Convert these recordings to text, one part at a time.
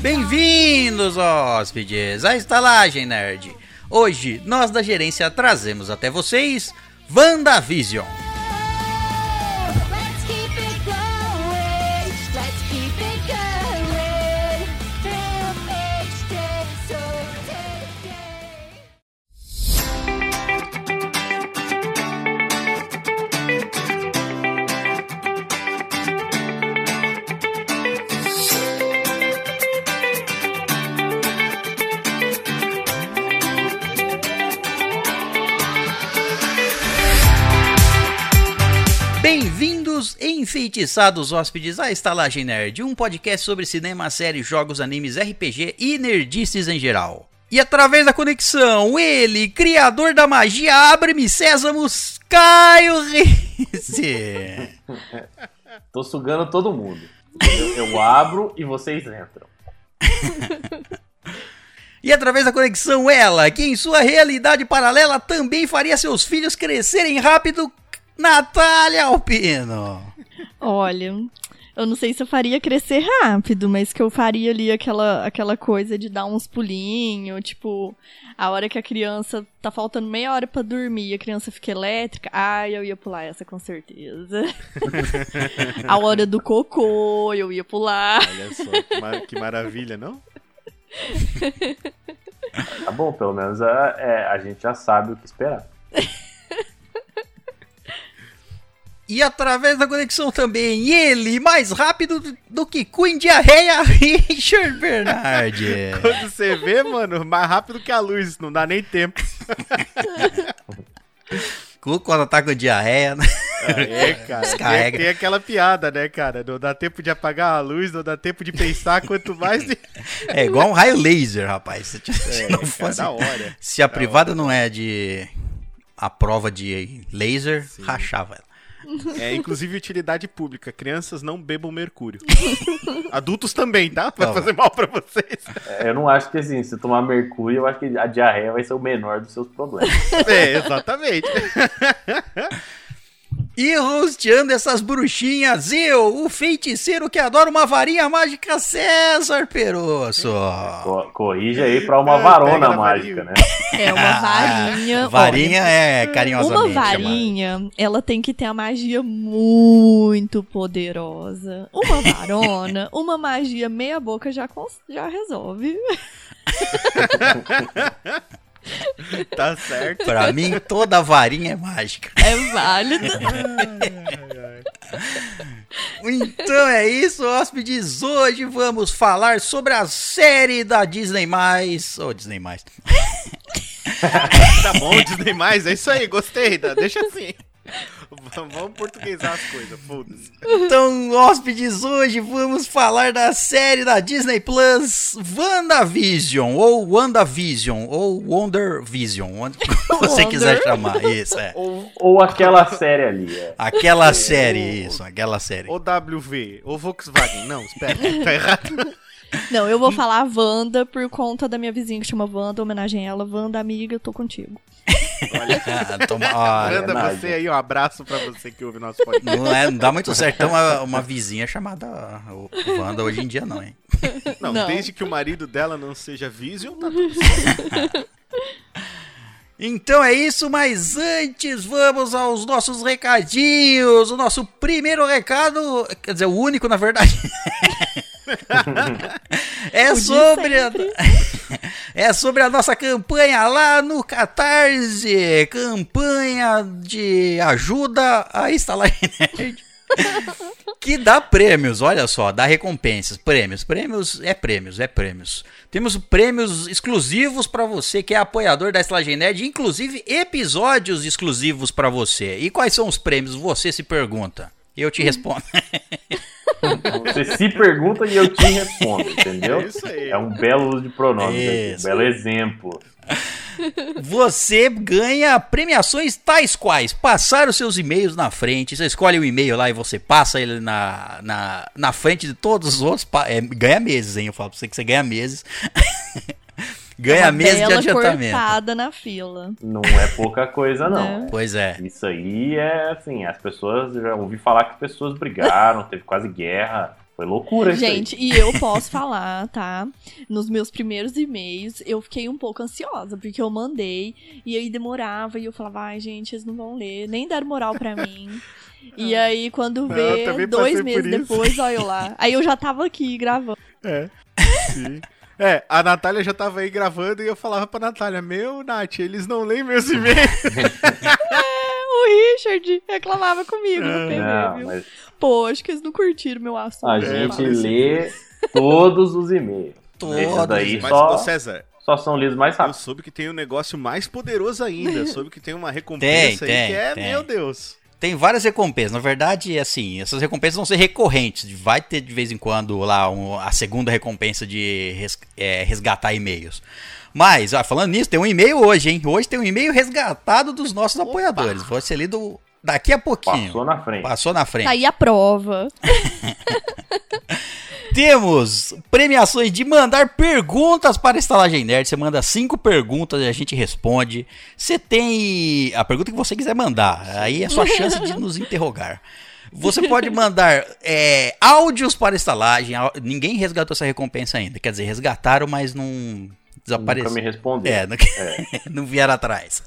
Bem-vindos, hóspedes, à Estalagem Nerd. Hoje, nós da gerência trazemos até vocês WandaVision. Enfeitiçados hóspedes, à Estalagem Nerd, um podcast sobre cinema, séries, jogos, animes, RPG e nerdices em geral. E através da conexão, ele, criador da magia, abre-me sésamos, Caio Risse. Tô sugando todo mundo. Eu, eu abro e vocês entram. E através da conexão, ela, que em sua realidade paralela também faria seus filhos crescerem rápido, Natália Alpino. Olha, eu não sei se eu faria crescer rápido, mas que eu faria ali aquela, aquela coisa de dar uns pulinhos, tipo, a hora que a criança tá faltando meia hora pra dormir e a criança fica elétrica, ai, eu ia pular essa com certeza. a hora do cocô, eu ia pular. Olha só, que, que maravilha, não? Tá bom, pelo menos a, é, a gente já sabe o que esperar. E através da conexão também, ele, mais rápido do- que Queen Diarreia, Richard Bernardi. Quando você vê, mano, mais rápido que a luz, não dá nem tempo. Cu quando tá com diarreia, né? É, cara. Tem, Descarrega. tem aquela piada, né, cara? Não dá tempo de apagar a luz, não dá tempo de pensar, quanto mais. É igual um raio laser, rapaz. Se, É, não cara, fosse- da hora. se a Da privada não é de. A prova de laser, rachava ela. É, inclusive utilidade pública. Crianças não bebam mercúrio. Adultos também, tá? Vai Tá. fazer mal pra vocês. É, Eu não acho que assim, se tomar mercúrio, eu acho que a diarreia vai ser o menor dos seus problemas. É, exatamente. E rosteando essas bruxinhas, eu, o feiticeiro que adora uma varinha mágica, César Perosso. Co- Corrija aí pra uma É, varona na mágica, né? É uma varinha. Varinha é carinhosamente Uma chamada. varinha, ela tem que ter a magia muito poderosa. Uma varona, uma magia meia boca já, já resolve. Tá certo. Pra mim, toda varinha é mágica. É válido. Então é isso, hóspedes. Hoje vamos falar sobre a série da Disney+, ou Disney+. Tá bom, Disney mais, é isso aí, gostei. Deixa assim. Vamos portuguesar as coisas, foda-se. Então, hóspedes, hoje vamos falar da série da Disney Plus WandaVision, ou WandaVision, ou WonderVision, onde você Wonder. quiser chamar. Isso, é. Ou, ou aquela série ali. É. Aquela série, isso, aquela série. Ou WV, ou Volkswagen. Não, espera, tá errado. Não, eu vou falar Wanda por conta da minha vizinha que chama Wanda, homenagem a ela. Wanda, amiga, eu tô contigo. Ah, toma- olha, Nádia. você aí, um abraço pra você que ouve nosso podcast. não, é, não dá muito certo ter uma, uma vizinha chamada Wanda hoje em dia, não, hein? Não, Não. desde que o marido dela não seja Vision, tá tudo certo. Então é isso, mas antes vamos aos nossos recadinhos. O nosso primeiro recado, quer dizer, o único na verdade. É sobre a, é sobre a nossa campanha lá no Catarse, campanha de ajuda a instalar nerd. que dá prêmios, olha só, dá recompensas, prêmios, prêmios é prêmios, é prêmios. Temos prêmios exclusivos pra você que é apoiador da Estalagem Nerd, inclusive episódios exclusivos pra você. E quais são os prêmios? Você se pergunta. Eu te respondo. Você se pergunta e eu te respondo, entendeu? É isso aí. É um belo uso de pronomes aqui, Isso. um belo exemplo. Você ganha premiações tais quais passar os seus e-mails na frente. Você escolhe o e-mail lá e você passa ele na, na, na frente de todos os outros. é, ganha meses, hein? Eu falo pra você que você ganha meses. Ganha Uma mês de adiantamento. cortada na fila. Não é pouca coisa, não. Né? Pois é. Isso aí é assim, as pessoas, eu já ouvi falar que pessoas brigaram, teve quase guerra. Foi loucura isso aí. Gente, e eu posso falar, tá? Nos meus primeiros e-mails, eu fiquei um pouco ansiosa, porque eu mandei, e aí demorava, e eu falava, ai, gente, eles não vão ler, nem deram moral pra mim. E aí, quando vê, dois meses depois, olha eu lá. Aí eu já tava aqui gravando. É. Sim. É, a Natália já tava aí gravando e eu falava pra Natália, meu, Nath, eles não leem meus e-mails. O Richard reclamava comigo no PV, Não, viu? mas Pô, acho que eles não curtiram meu assunto. a É, gente parece lê todos os e-mails. Todos. Daí Mas, só, ô César, só são lidos mais eu rápido. soube que tem um negócio mais poderoso ainda. Eu soube que tem uma recompensa Tem, aí tem, que é, tem. meu Deus. Tem várias recompensas. Na verdade, assim, essas recompensas vão ser recorrentes. Vai ter de vez em quando lá um- a segunda recompensa de res- é, resgatar e-mails. Mas, ah, falando nisso, tem um e-mail hoje, hein? Hoje tem um e-mail resgatado dos nossos apoiadores. Vai ser lido daqui a pouquinho. Passou na frente. Passou na frente. Tá aí a prova. Temos premiações de mandar perguntas para a Estalagem Nerd. Você manda cinco perguntas e a gente responde. Você tem a pergunta que você quiser mandar. Aí é a sua chance de nos interrogar. Você pode mandar é, áudios para a estalagem. Ninguém resgatou essa recompensa ainda. Quer dizer, resgataram, mas não Nunca desapareceu. me respondeu. É, não, não vieram atrás.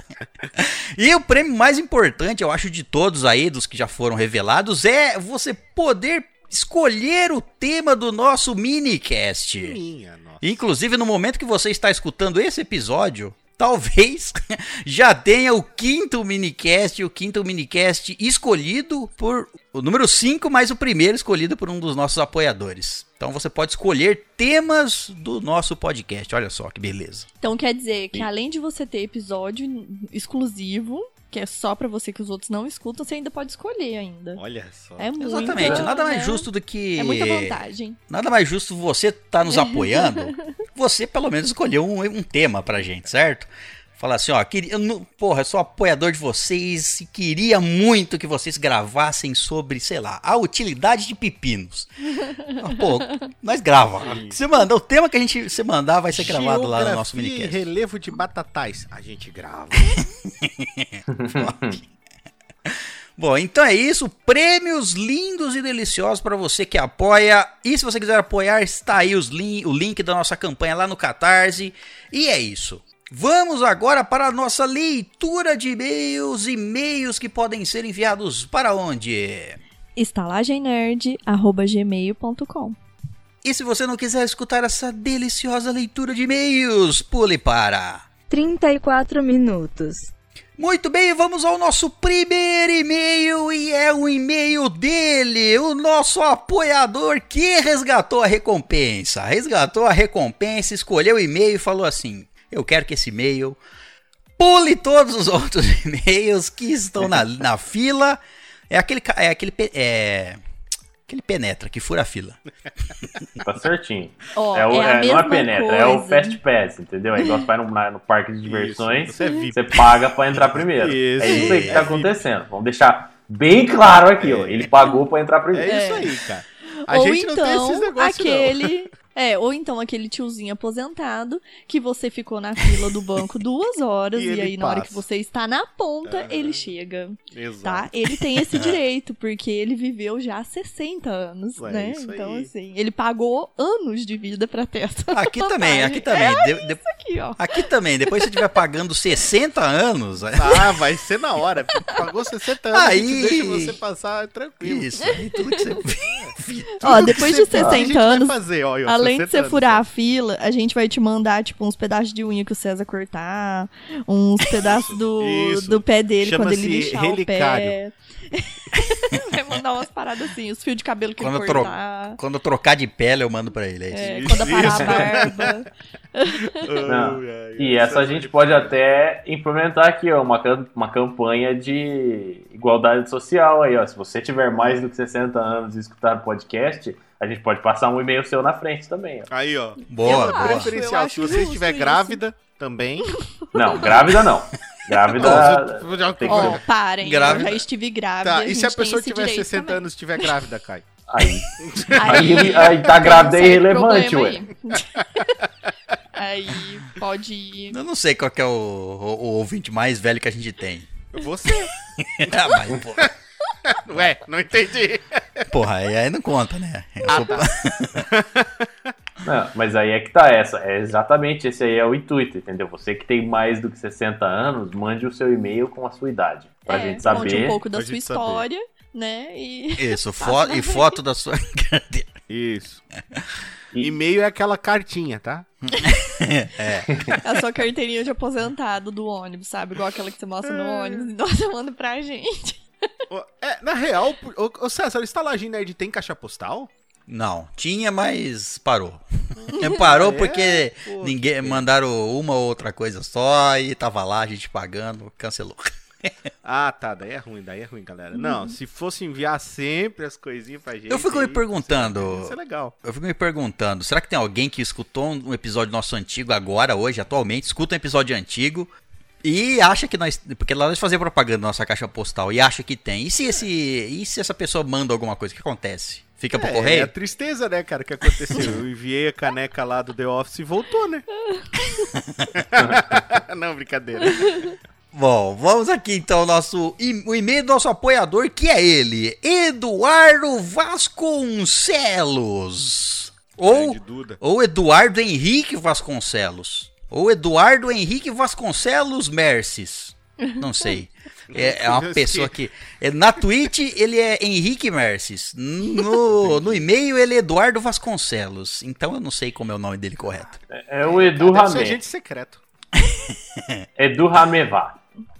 E o prêmio mais importante, eu acho, de todos aí, dos que já foram revelados, é você poder escolher o tema do nosso minicast. Minha nossa. Inclusive, no momento que você está escutando esse episódio, talvez já tenha o quinto minicast, o quinto minicast escolhido por o número 5, mais o primeiro escolhido por um dos nossos apoiadores. Então você pode escolher temas do nosso podcast. Olha só que beleza. Então quer dizer que além de você ter episódio exclusivo, que é só pra você que os outros não escutam, você ainda pode escolher ainda. Olha só. É muito. Exatamente, nada mais né? justo do que É muita vantagem. Nada mais justo você tá nos apoiando, você pelo menos escolheu um, um tema pra gente, certo? Falar assim, ó, queria, eu não- porra, eu sou apoiador de vocês e queria muito que vocês gravassem sobre, sei lá, a utilidade de pepinos. Ah, Pô, nós grava. Você manda, o tema que a gente você mandar vai ser gravado lá no nosso Geografia minicast. relevo de batatais. A gente grava. Bom, então é isso. Prêmios lindos e deliciosos para você que apoia. E se você quiser apoiar, está aí os lin- o link da nossa campanha lá no Catarse. E é isso. Vamos agora para a nossa leitura de e-mails. E-mails que podem ser enviados para onde? estalagemnerd.gmail.com E se você não quiser escutar essa deliciosa leitura de e-mails, pule para. 34 minutos. Muito bem, vamos ao nosso primeiro e-mail e é o e-mail dele, o nosso apoiador que resgatou a recompensa. Resgatou a recompensa, escolheu o e-mail e falou assim: Eu quero que esse e-mail pule todos os outros e-mails que estão na, na fila. É aquele. É aquele. É, aquele penetra que fura a fila. Tá certinho. Ó, é o, é a é- não é penetra, é o coisa. Fast Pass, entendeu? É igual você vai no, no parque de diversões, Isso, você é VIP. você paga pra entrar primeiro. Isso, é isso aí que é tá VIP. acontecendo. Vamos deixar bem claro aqui, ó. Ele pagou pra entrar primeiro. É isso aí, cara. A ou gente então, não tem esses negócios, aquele. É, ou então aquele tiozinho aposentado que você ficou na fila do banco duas horas E e, aí na hora passa. que você está na ponta, ele chega, não. Exato. tá? Ele tem esse direito, porque ele viveu já 60 anos, É né? isso Então, aí. assim, ele pagou anos de vida pra ter essa Aqui também, aqui também. De- de- Aqui, ó. aqui também, depois você estiver pagando 60 anos. Ah, vai ser na hora. Pagou 60 anos, Aí. a gente deixa você passar tranquilo. Isso, aí tudo que você. Ó, depois de O que a gente 60 vai anos, fazer, ó, ó, Além de 60 você furar a fila, a gente vai te mandar, tipo, uns pedaços de unha que o César cortar, uns pedaços do, Isso. do pé dele quando ele Chama-se lixar o relicário. pé. vai mandar umas paradas assim, os fios de cabelo que Quando ele eu tro- cortar. Quando eu trocar de pele, eu mando pra ele. É isso. É, quando eu parar isso. a barba. Não. E essa a gente pode até implementar aqui, ó, uma, uma campanha de igualdade social aí, ó. Se você tiver mais do que 60 anos e escutar o podcast, a gente pode passar um e-mail seu na frente também, ó. Aí, ó. Boa, Eu boa. Preferencial. Se você estiver isso. grávida, também. Não, grávida não. Grávida. Ó, ser- parem, Grávida. eu já estive grávida. Tá, e se a pessoa tiver direito 60 também. anos e estiver grávida, Kai? Aí, Aí, aí, aí tá grávida é irrelevante, ué. aí. Aí pode ir. Eu não sei qual que é o, o- o ouvinte mais velho que a gente tem. Você. Ah, mas, porra, Ué, não entendi. Porra, aí, aí não conta, né? Eu Ah, sou- tá. Não, mas aí é que tá essa. É exatamente esse aí é o intuito, entendeu? Você que tem mais do que 60 anos, mande o seu e-mail com a sua idade. Pra É, gente Conte um saber. pouco da sua gente saber. história, né? E. Isso, fo e foto da sua. Isso. E- E-mail é aquela cartinha, tá? A sua carteirinha de aposentado do ônibus, sabe? Igual aquela que você mostra no ônibus. Nossa, manda pra gente. É, na real, ô, ô César, estalagem nerd tem caixa postal? Não, tinha, mas parou. parou porque Pô, ninguém mandaram uma ou outra coisa só e tava lá, a gente pagando, cancelou. Ah, tá, daí é ruim, daí é ruim, galera. Não, se fosse enviar sempre as coisinhas pra gente. Eu fico me aí, perguntando- Isso é legal. Eu fico me perguntando, será que tem alguém que escutou um episódio nosso antigo agora, hoje, atualmente, escuta um episódio antigo e acha que nós. Porque lá nós fazemos propaganda na nossa caixa postal e acha que tem. E se, esse, e se essa pessoa manda alguma coisa, o que acontece? Fica pro É, é correio? a tristeza, né, cara, que aconteceu. Eu enviei a caneca lá do The Office e voltou, né? Não, brincadeira. Bom, vamos aqui então ao nosso e- o e-mail do nosso apoiador, que é ele, Eduardo Vasconcelos. Ou, ou Eduardo Henrique Vasconcelos. Ou Eduardo Henrique Vasconcelos Merces. Não sei. É, é uma pessoa que. é, na Twitch ele é Henrique Merces. No, no e-mail ele é Eduardo Vasconcelos. Então eu não sei como é o nome dele correto. É o Edu Deve ser Ramé. agente secreto. Edu Ramevá.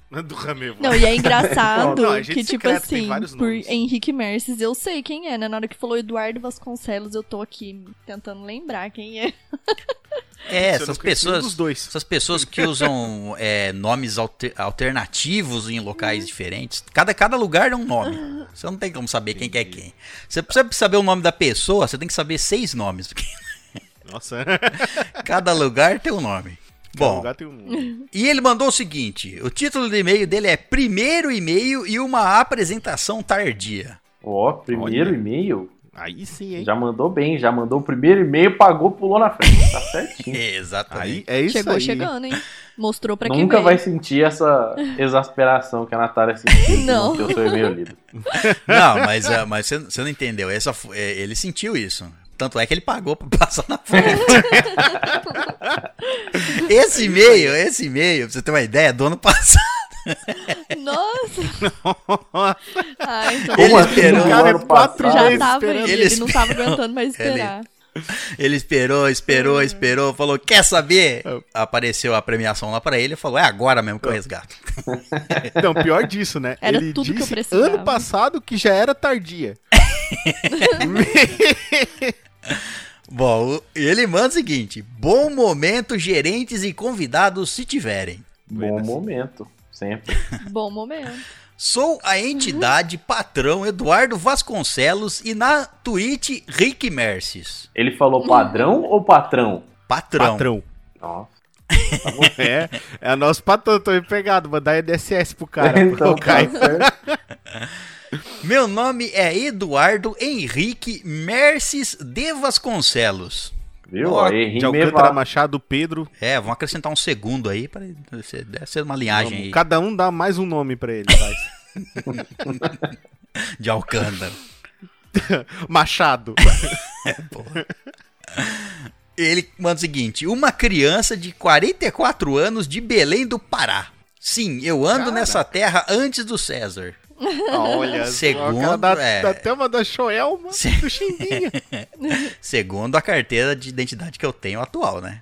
Do Ramevo. Não, e é engraçado Não, gente que, tipo secreto assim, por. Henrique Merces, eu sei quem é, né? Na hora que falou Eduardo Vasconcelos, eu tô aqui tentando lembrar quem é. É, essas pessoas. dos dois. Essas pessoas que usam é, nomes alter- alternativos em locais diferentes. Cada, cada lugar é um nome. Você não tem como saber quem que é quem. Você precisa saber o nome da pessoa, você tem que saber seis nomes. Nossa. cada lugar tem um nome. Cada Bom, lugar tem um... e ele mandou o seguinte: o título do e-mail dele é Primeiro e-mail e uma apresentação tardia. Ó, primeiro Olha. e-mail. Aí sim, hein? Já mandou bem, já mandou o primeiro e-mail, pagou, pulou na frente. Tá certinho. Aí Exatamente. é isso Chegou aí. chegando, hein? Mostrou pra quem Nunca vai sentir essa exasperação que a Natália sentiu. Não. Que o seu e-mail lido. Não, mas, é, mas você, você não entendeu. Essa, é, ele sentiu isso. Tanto é que ele pagou pra passar na frente. esse e-mail, esse e-mail, pra você ter uma ideia, do ano passado. Nossa! Ai, então Ele Como assim? esperou. No Cara, quatro passado? já meses tava esperando. Ele ele não tava aguentando mais esperar. Ele esperou, esperou, esperou, falou: Quer saber? Apareceu a premiação lá pra ele e falou: É agora mesmo que eu resgato. Não, pior disso, né? Era Ele tudo que eu disse precisava. ano passado que já era tardia. Bom, o- ele manda o seguinte: Bom momento, gerentes e convidados, se tiverem. Bom Buenas. momento. Sempre. Bom momento. Sou a entidade patrão Eduardo Vasconcelos e na Twitch Rick Merces. Ele falou padrão ou patrão? Patrão. Patrão. Nossa. É, é nosso patrão, tô empregado, mandar INSS pro cara. então, tá certo. Meu nome é Eduardo Henrique Merces de Vasconcelos. Viu? Ó, Aí, De Alcântara. Machado, Pedro. É, vamos acrescentar um segundo aí para deve ser uma linhagem Vamos, aí cada um dá mais um nome pra ele, vai. de Alcântara. Machado. Ele manda o seguinte: uma criança de 44 anos de Belém do Pará. Sim, eu ando Caraca. nessa terra antes do César. Olha, Segundo, o cara dá, é. dá até uma da Joelma Se- do Chimbinha. Segundo a carteira de identidade que eu tenho atual, né?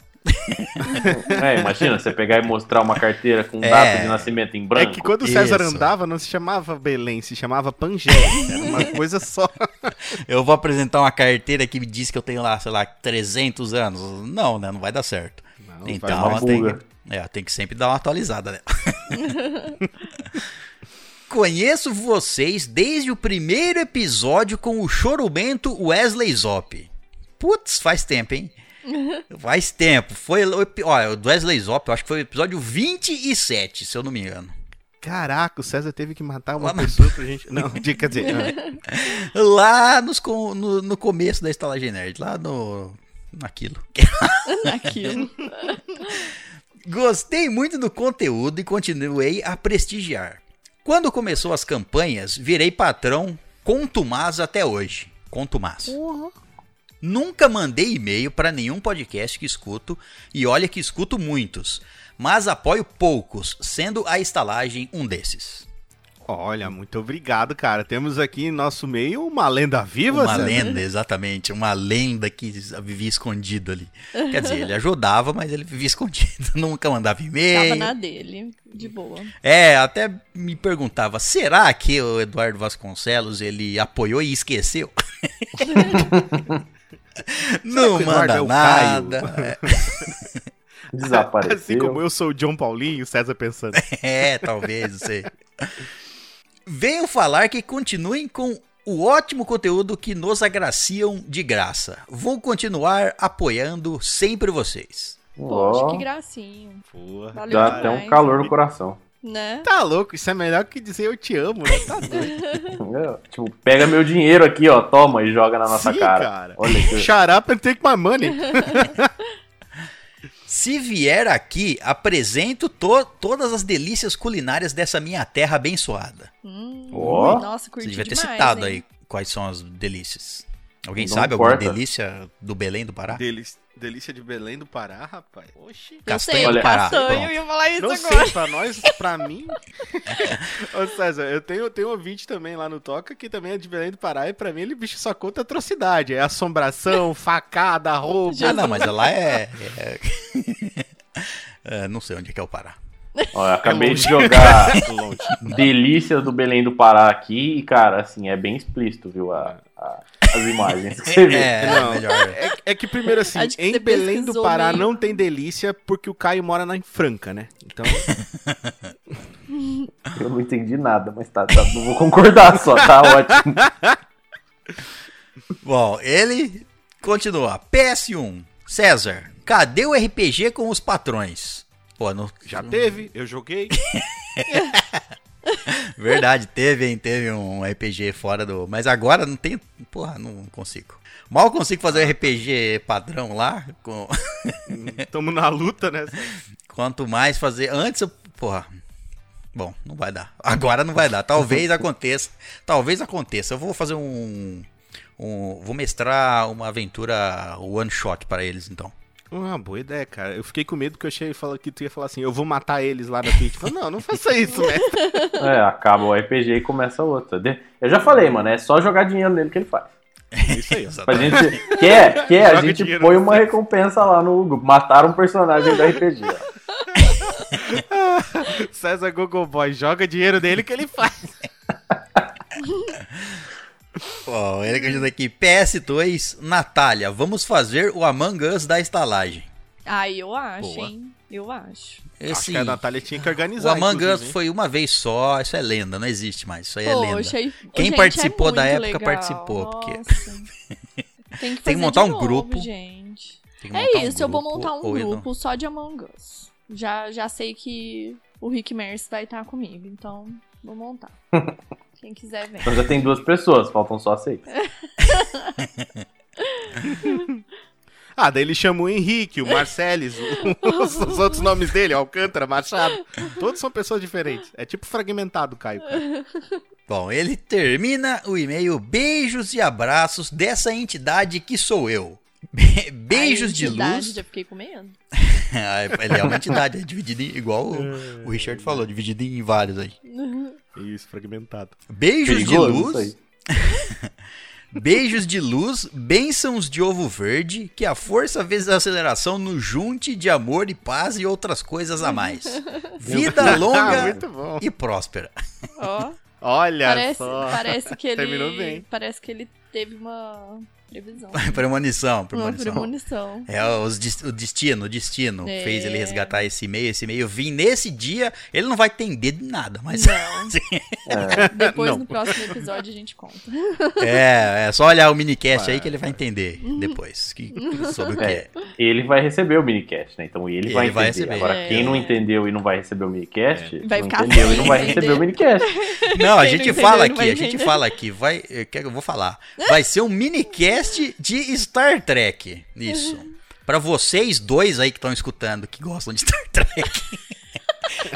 É, imagina, você pegar e mostrar uma carteira com É. data de nascimento em É branco. que quando o César Isso. andava, não se chamava Belém, se chamava Pangéia. Era uma coisa só. Eu vou apresentar uma carteira que me diz que eu tenho lá, sei lá, 300 anos. Não, né? Não vai dar certo. Não, então, tem que, é, tem que sempre dar uma atualizada, né? Conheço vocês desde o primeiro episódio com o chorumento Wesley Zop. Putz, faz tempo, hein? Faz tempo. Foi olha, o do Wesley Zop, eu acho que foi o episódio 27, se eu não me engano. Caraca, o César teve que matar uma Lá na- pessoa pra gente. Não, de- quer dizer, Lá nos, no, no começo da Estalagem Nerd, lá no, naquilo. Naquilo. Gostei muito do conteúdo e continuei a prestigiar. Quando começou as campanhas, virei patrão contumaz até hoje. Contumaz. Nunca mandei e-mail para nenhum podcast que escuto e olha que escuto muitos, mas apoio poucos, sendo a estalagem um desses. Olha, muito obrigado, cara. Temos aqui em nosso meio uma lenda viva, Uma César. lenda, exatamente, uma lenda que vivia escondido ali. Quer dizer, ele ajudava, mas ele vivia escondido, nunca mandava Tava e-mail. na dele, de boa. É, até me perguntava, será que o Eduardo Vasconcelos ele apoiou e esqueceu? Não manda é o nada. Desapareceu. Assim como eu sou o John Paulinho, César pensando. É, talvez, não sei. Venho falar que continuem com o ótimo conteúdo que nos agraciam de graça. Vou continuar apoiando sempre vocês. Poxa, que gracinho. Porra. Valeu dá demais. até um calor no coração. Né? Tá louco, isso é melhor que dizer eu te amo, né? Tá doido. É, tipo, pega meu dinheiro aqui, ó, toma e joga na nossa Sim, cara. cara. Olha que... Shut up and take my money. Se vier aqui, apresento to- todas as delícias culinárias dessa minha terra abençoada. Hum, Ó. Nossa, Você curti devia ter demais, citado hein? aí quais são as delícias. Alguém Não sabe alguma importa. delícia do Belém do Pará? Delícia, delícia de Belém do Pará, rapaz. Oxi. Eu Castanha sei, do Pará. castanho, Pronto. eu ia falar isso Não agora. sei, pra nós, pra mim. Ô César, eu tenho, tenho um ouvinte também lá no Toca que também é de Belém do Pará e pra mim ele bicho só conta atrocidade. É assombração, facada, roubo. Ah, não, mas lá é. é- É, não sei onde é que é o Pará. Ó, eu acabei É de jogar. Delícias do Belém do Pará aqui e, cara, assim, é bem explícito, viu? a- a- as imagens que você vê. É, Não, melhor. É, é que primeiro assim, em Belém do Pará meio. não tem delícia porque o Caio mora na em Franca, né? Então, Eu não entendi nada, mas tá, tá, não vou concordar só, tá ótimo. Bom, ele continua. PS1. César, cadê o RPG com os patrões? Pô, não... já teve, eu joguei. Verdade, teve, hein? Teve um RPG fora do. Mas agora não tem. Porra, não consigo. Mal consigo fazer um RPG padrão lá. Com... Tamo na luta, né? Quanto mais fazer. Antes eu. Porra. Bom, não vai dar. Agora não vai dar. Talvez aconteça. Talvez aconteça. Eu vou fazer um. um vou mestrar uma aventura one shot para eles, então. Uma boa ideia, cara. Eu fiquei com medo que eu achei fala- que tu ia falar assim, eu vou matar eles lá na Twitch. Falei, não, não faça isso, mestre. É, acaba o RPG e começa outra. Eu já falei, mano, é só jogar dinheiro nele que ele faz. Isso aí. A gente quer, quer, a Joga gente dinheiro põe uma recompensa lá no grupo. Matar um personagem do RPG. César Google Boy, joga dinheiro dele que ele faz. Ó, ele que diz aqui. PS2, Natália, vamos fazer o Among Us da estalagem. Ai, eu acho, Boa. hein? Eu acho. Acho Esse. que a Natália tinha que O organizar. Among Us foi uma vez só, isso é lenda, não existe mais, isso aí é lenda. Poxa, e- Quem gente, participou é da época legal. participou, porque-. Tem que, Tem que fazer montar de um novo, grupo. gente. Tem que É montar um isso, eu vou grupo, montar um grupo só de Among Us. Já, já sei que o Rick Merce vai estar comigo, então vou montar. Quem quiser vem. Então já tem duas pessoas, faltam só seis. Ah, daí ele chama o Henrique, o Marceles, o- os, os outros nomes dele, Alcântara, Machado. Todos são pessoas diferentes. É tipo fragmentado, Caio. cara. Bom, ele termina o e-mail beijos e abraços dessa entidade que sou eu. Be- Beijos de entidade, luz. Já fiquei com medo. Ah, Ele é uma entidade, é dividido em, igual o, o Richard falou, dividido em vários aí. Isso, fragmentado. Beijos Perigoso de luz. Beijos de luz, bênçãos de ovo verde, que a força vezes a aceleração nos junte de amor e paz e outras coisas a mais. Vida Ah, longa e próspera. Ó, Olha parece, só. parece que ele. Terminou bem. Parece que ele teve uma previsão. premonição, Uma premonição. premonição. É os o destino, o destino É. fez ele resgatar esse e-mail, esse e-mail vim nesse dia, ele não vai entender de nada, mas Não. É, Depois Não. no próximo episódio a gente conta. é, é só olhar o minicast aí que ele vai entender depois que, sobre o que é. É, ele vai receber o minicast, né? Então ele, Ele vai vai entender. receber. Agora, É. quem não entendeu e não vai receber o minicast, Vai não ficar entendeu e sem não vai entender. receber o minicast. Não, a gente não fala aqui, vai a gente fala aqui, vai, eu quero- eu vou falar. Vai ser um minicast podcast de Star Trek. Isso. Pra vocês dois aí que estão escutando, que gostam de Star Trek.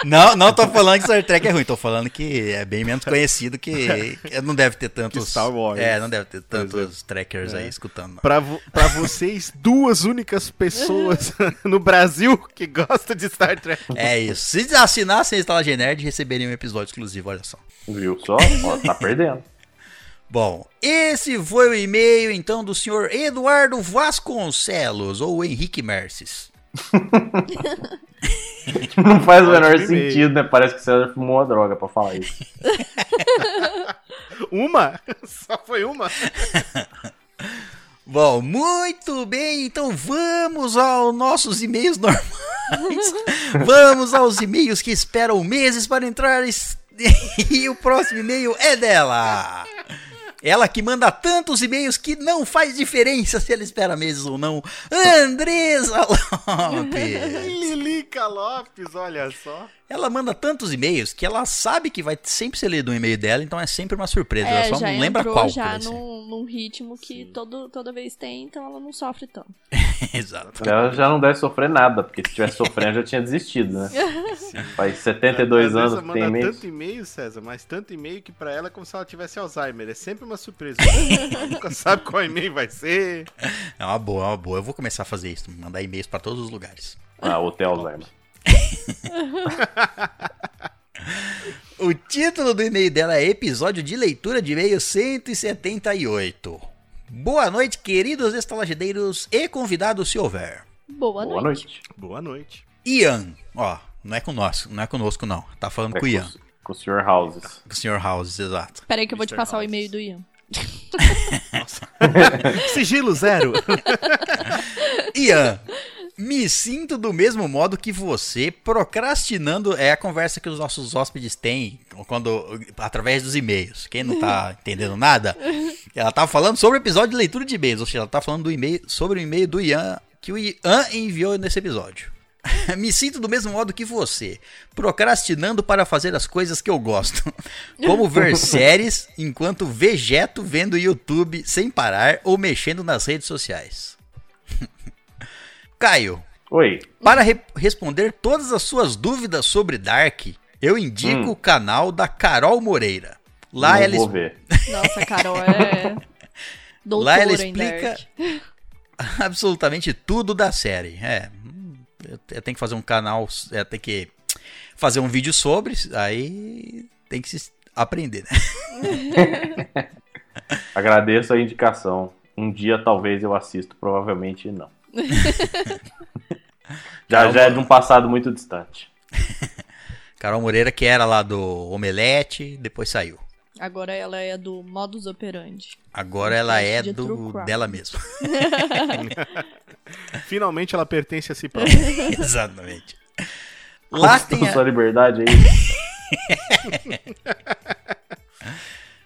Não, não tô falando que Star Trek é ruim, tô falando que é bem menos conhecido que que não deve ter tantos Que Star Wars. É, não deve ter Por tantos trackers aí escutando. Pra, vo- vocês, duas únicas pessoas no Brasil que gostam de Star Trek. É isso. Se assinassem a Estalagem Nerd, receberiam um episódio exclusivo, olha só. Viu só? Ó, tá perdendo. Bom, esse foi o e-mail então do senhor Eduardo Vasconcelos, ou Henrique Merces. Não faz o menor sentido, né? Parece que o César fumou uma droga pra falar isso. Uma? Só foi uma? Bom, muito bem, então vamos aos nossos e-mails normais. vamos aos e-mails que esperam meses para entrar. E o próximo e-mail é dela. Ela que manda tantos e-mails que não faz diferença se ela espera meses ou não. Andresa Lopes. Lilica Lopes, olha só. Ela manda tantos e-mails que ela sabe que vai sempre ser lido um e-mail dela, então é sempre uma surpresa. É, ela só já não lembra entrou qual. já ser. num, num ritmo que todo, toda vez tem, então ela não sofre tanto. Exato. Ela já não deve sofrer nada, porque se tivesse sofrendo já tinha desistido, né? Faz 72 Às vezes anos ela que tem manda tanto e-mail, César, mas tanto e-mail que pra ela é como se ela tivesse Alzheimer. É sempre uma surpresa. Ela nunca sabe qual e-mail vai ser. É uma boa, é uma boa. Eu vou começar a fazer isso, mandar e-mails pra todos os lugares. Ah, Hotel Alzheimer. O título do e-mail dela é Episódio de Leitura de E-mail 178. Boa noite, queridos estalagedeiros e convidados, se houver. Boa, Boa noite. noite. Boa noite. Ian, ó, não é conosco, não é conosco não. Tá falando É com o Ian, com, com o Sr. Houses. com o Sr. House, exato. Peraí que eu vou te Mr. passar o House. e-mail do Ian. Sigilo zero. Ian, me sinto do mesmo modo que você, procrastinando. É a conversa que os nossos hóspedes têm quando através dos e-mails. Quem não tá entendendo nada, ela tá falando sobre o episódio de leitura de e-mails, ou seja, ela tá falando do e-mail sobre o e-mail do Ian que o Ian enviou nesse episódio. Me sinto do mesmo modo que você, procrastinando para fazer as coisas que eu gosto, como ver séries enquanto vegeto vendo YouTube sem parar ou mexendo nas redes sociais. Caio, Oi. para re- responder todas as suas dúvidas sobre Dark, eu indico Hum. o canal da Carol Moreira. Lá não ela, vou ver. Nossa, Carol é. Doutora lá ela explica absolutamente tudo da série. É, hum, eu, eu tenho que fazer um canal, é, tem que fazer um vídeo sobre, aí tem que se aprender, né? Agradeço a indicação. Um dia talvez eu assisto, provavelmente não. já, já é de um passado muito distante. Carol Moreira, que era lá do Omelete, depois saiu. Agora ela é do modus operandi. Agora ela é De do dela mesma. Finalmente ela pertence a si própria. Exatamente. Lá tem, a- Sua liberdade aí.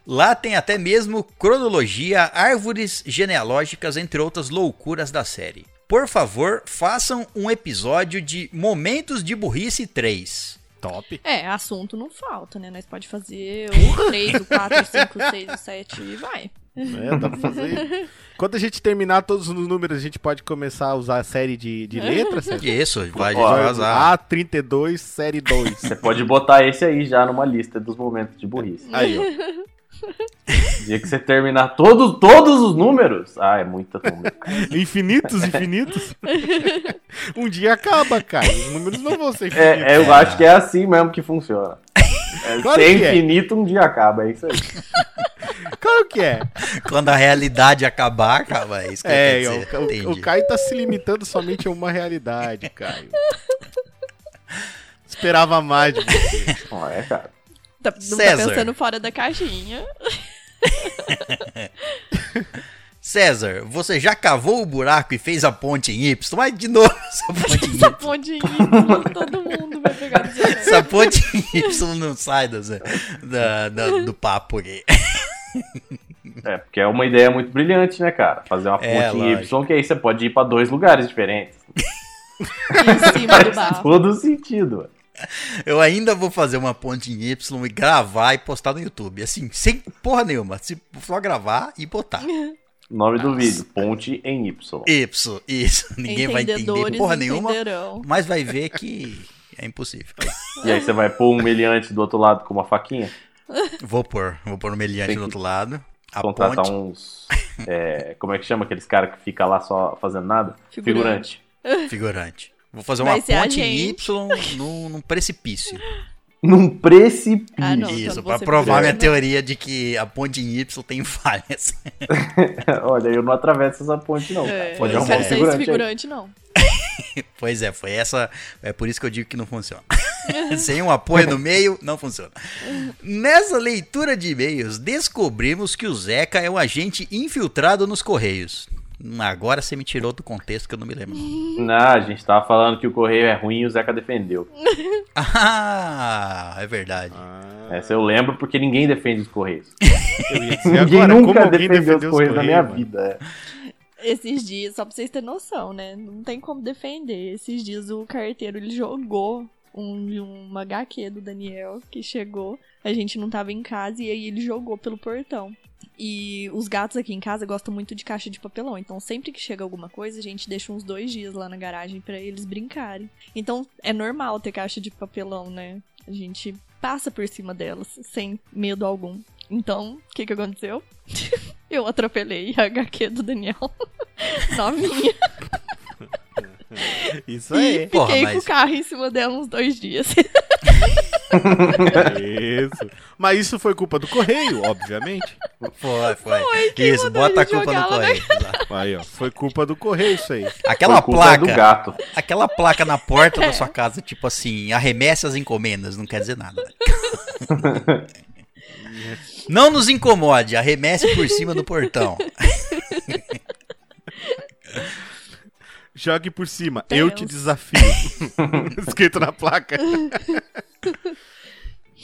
lá tem até mesmo cronologia, árvores genealógicas, entre outras loucuras da série. Por favor, façam um episódio de Momentos de Burrice 3. Top. É, assunto não falta, né? Nós pode fazer o 3, o 4, o 5, o 6, o 7 e vai. É, dá pra fazer. Quando a gente terminar todos os números, a gente pode começar a usar a série de, de letras, César? Isso, vai, Ó, vai vazar. A32, série 2. Você pode botar esse aí já numa lista dos momentos de burrice. Aí, ó. dia que você terminar todos, todos os números. Ah, é muita número. Infinitos, infinitos. um dia acaba, cara. Os números não vão ser infinitos. É, é, eu acho que é assim mesmo que funciona. É, Claro ser que é. infinito, um dia acaba. É isso aí. Claro que é. Quando a realidade acabar, acaba. É isso que É, ó, dizer. o, o Caio tá se limitando somente a uma realidade, Caio. Esperava mais de você. Não é, cara. Tá, não tá César. pensando fora da caixinha. César, você já cavou o buraco e fez a ponte em Y? Mas de novo, essa ponte em Essa Y. ponte em Y, todo mundo vai pegar do Essa ponte em Y não sai das- da- da- do papo aqui. É, porque é uma ideia muito brilhante, né, cara? Fazer uma É, ponte em lógico. Y, que aí você pode ir pra dois lugares diferentes. em cima do Faz barro. todo sentido, mano. Eu ainda vou fazer uma ponte em Y e gravar e postar no YouTube. Assim, sem porra nenhuma. Se- Só gravar e botar. Nome do vídeo, ponte em Y. Y, isso. Ninguém vai entender porra nenhuma, entenderão. mas vai ver que é impossível. E aí você vai pôr um meliante do outro lado com uma faquinha? Vou pôr, vou pôr o meliante do outro lado. A Contratar ponte. uns. é, como é que chama aqueles caras que fica lá só fazendo nada? Figurante. Figurante. Vou fazer Vai uma ponte. Y num, num precipício. Num precipício. Ah, não. Isso, quando pra provar minha né? teoria de que a ponte em Y tem falhas. Olha, eu não atravesso essa ponte, não. É, Pode arrumar não um figurante. figurante, não. pois é, foi essa. É por isso que eu digo que não funciona. Sem um apoio no meio, não funciona. Nessa leitura de e-mails, descobrimos que o Zeca é um agente infiltrado nos Correios. Agora você me tirou do contexto que eu não me lembro. Não, a gente tava falando que o correio é ruim e o Zeca defendeu. Ah, é verdade. Ah, Essa eu lembro porque ninguém defende os correios. eu ia dizer ninguém agora, nunca defendeu os defendeu os correios na minha mano? vida. é. Esses dias, só pra vocês terem noção, né? Não tem como defender. Esses dias o carteiro ele jogou um, uma HQ do Daniel que chegou. A gente não tava em casa e aí ele jogou pelo portão. E os gatos aqui em casa gostam muito de caixa de papelão. Então, sempre que chega alguma coisa, a gente deixa uns dois dias lá na garagem pra eles brincarem. Então, é normal ter caixa de papelão, né? A gente passa por cima delas sem medo algum. Então, o que que aconteceu? Eu atropelei a HQ do Daniel. Novinha. Isso aí. Porra, Fiquei mas- com o carro em cima dela uns dois dias. Isso. Mas isso foi culpa do correio, obviamente. Foi, foi. quem Isso, mandou bota a culpa no na- correio. Exato. Aí, ó. Foi culpa do correio isso aí. Aquela Foi culpa do placa, gato. aquela placa na porta da sua casa, tipo assim, arremesse as encomendas, não quer dizer nada. Não nos incomode, arremesse por cima do portão. Jogue por cima. Deus. Eu te desafio. Escrito na placa.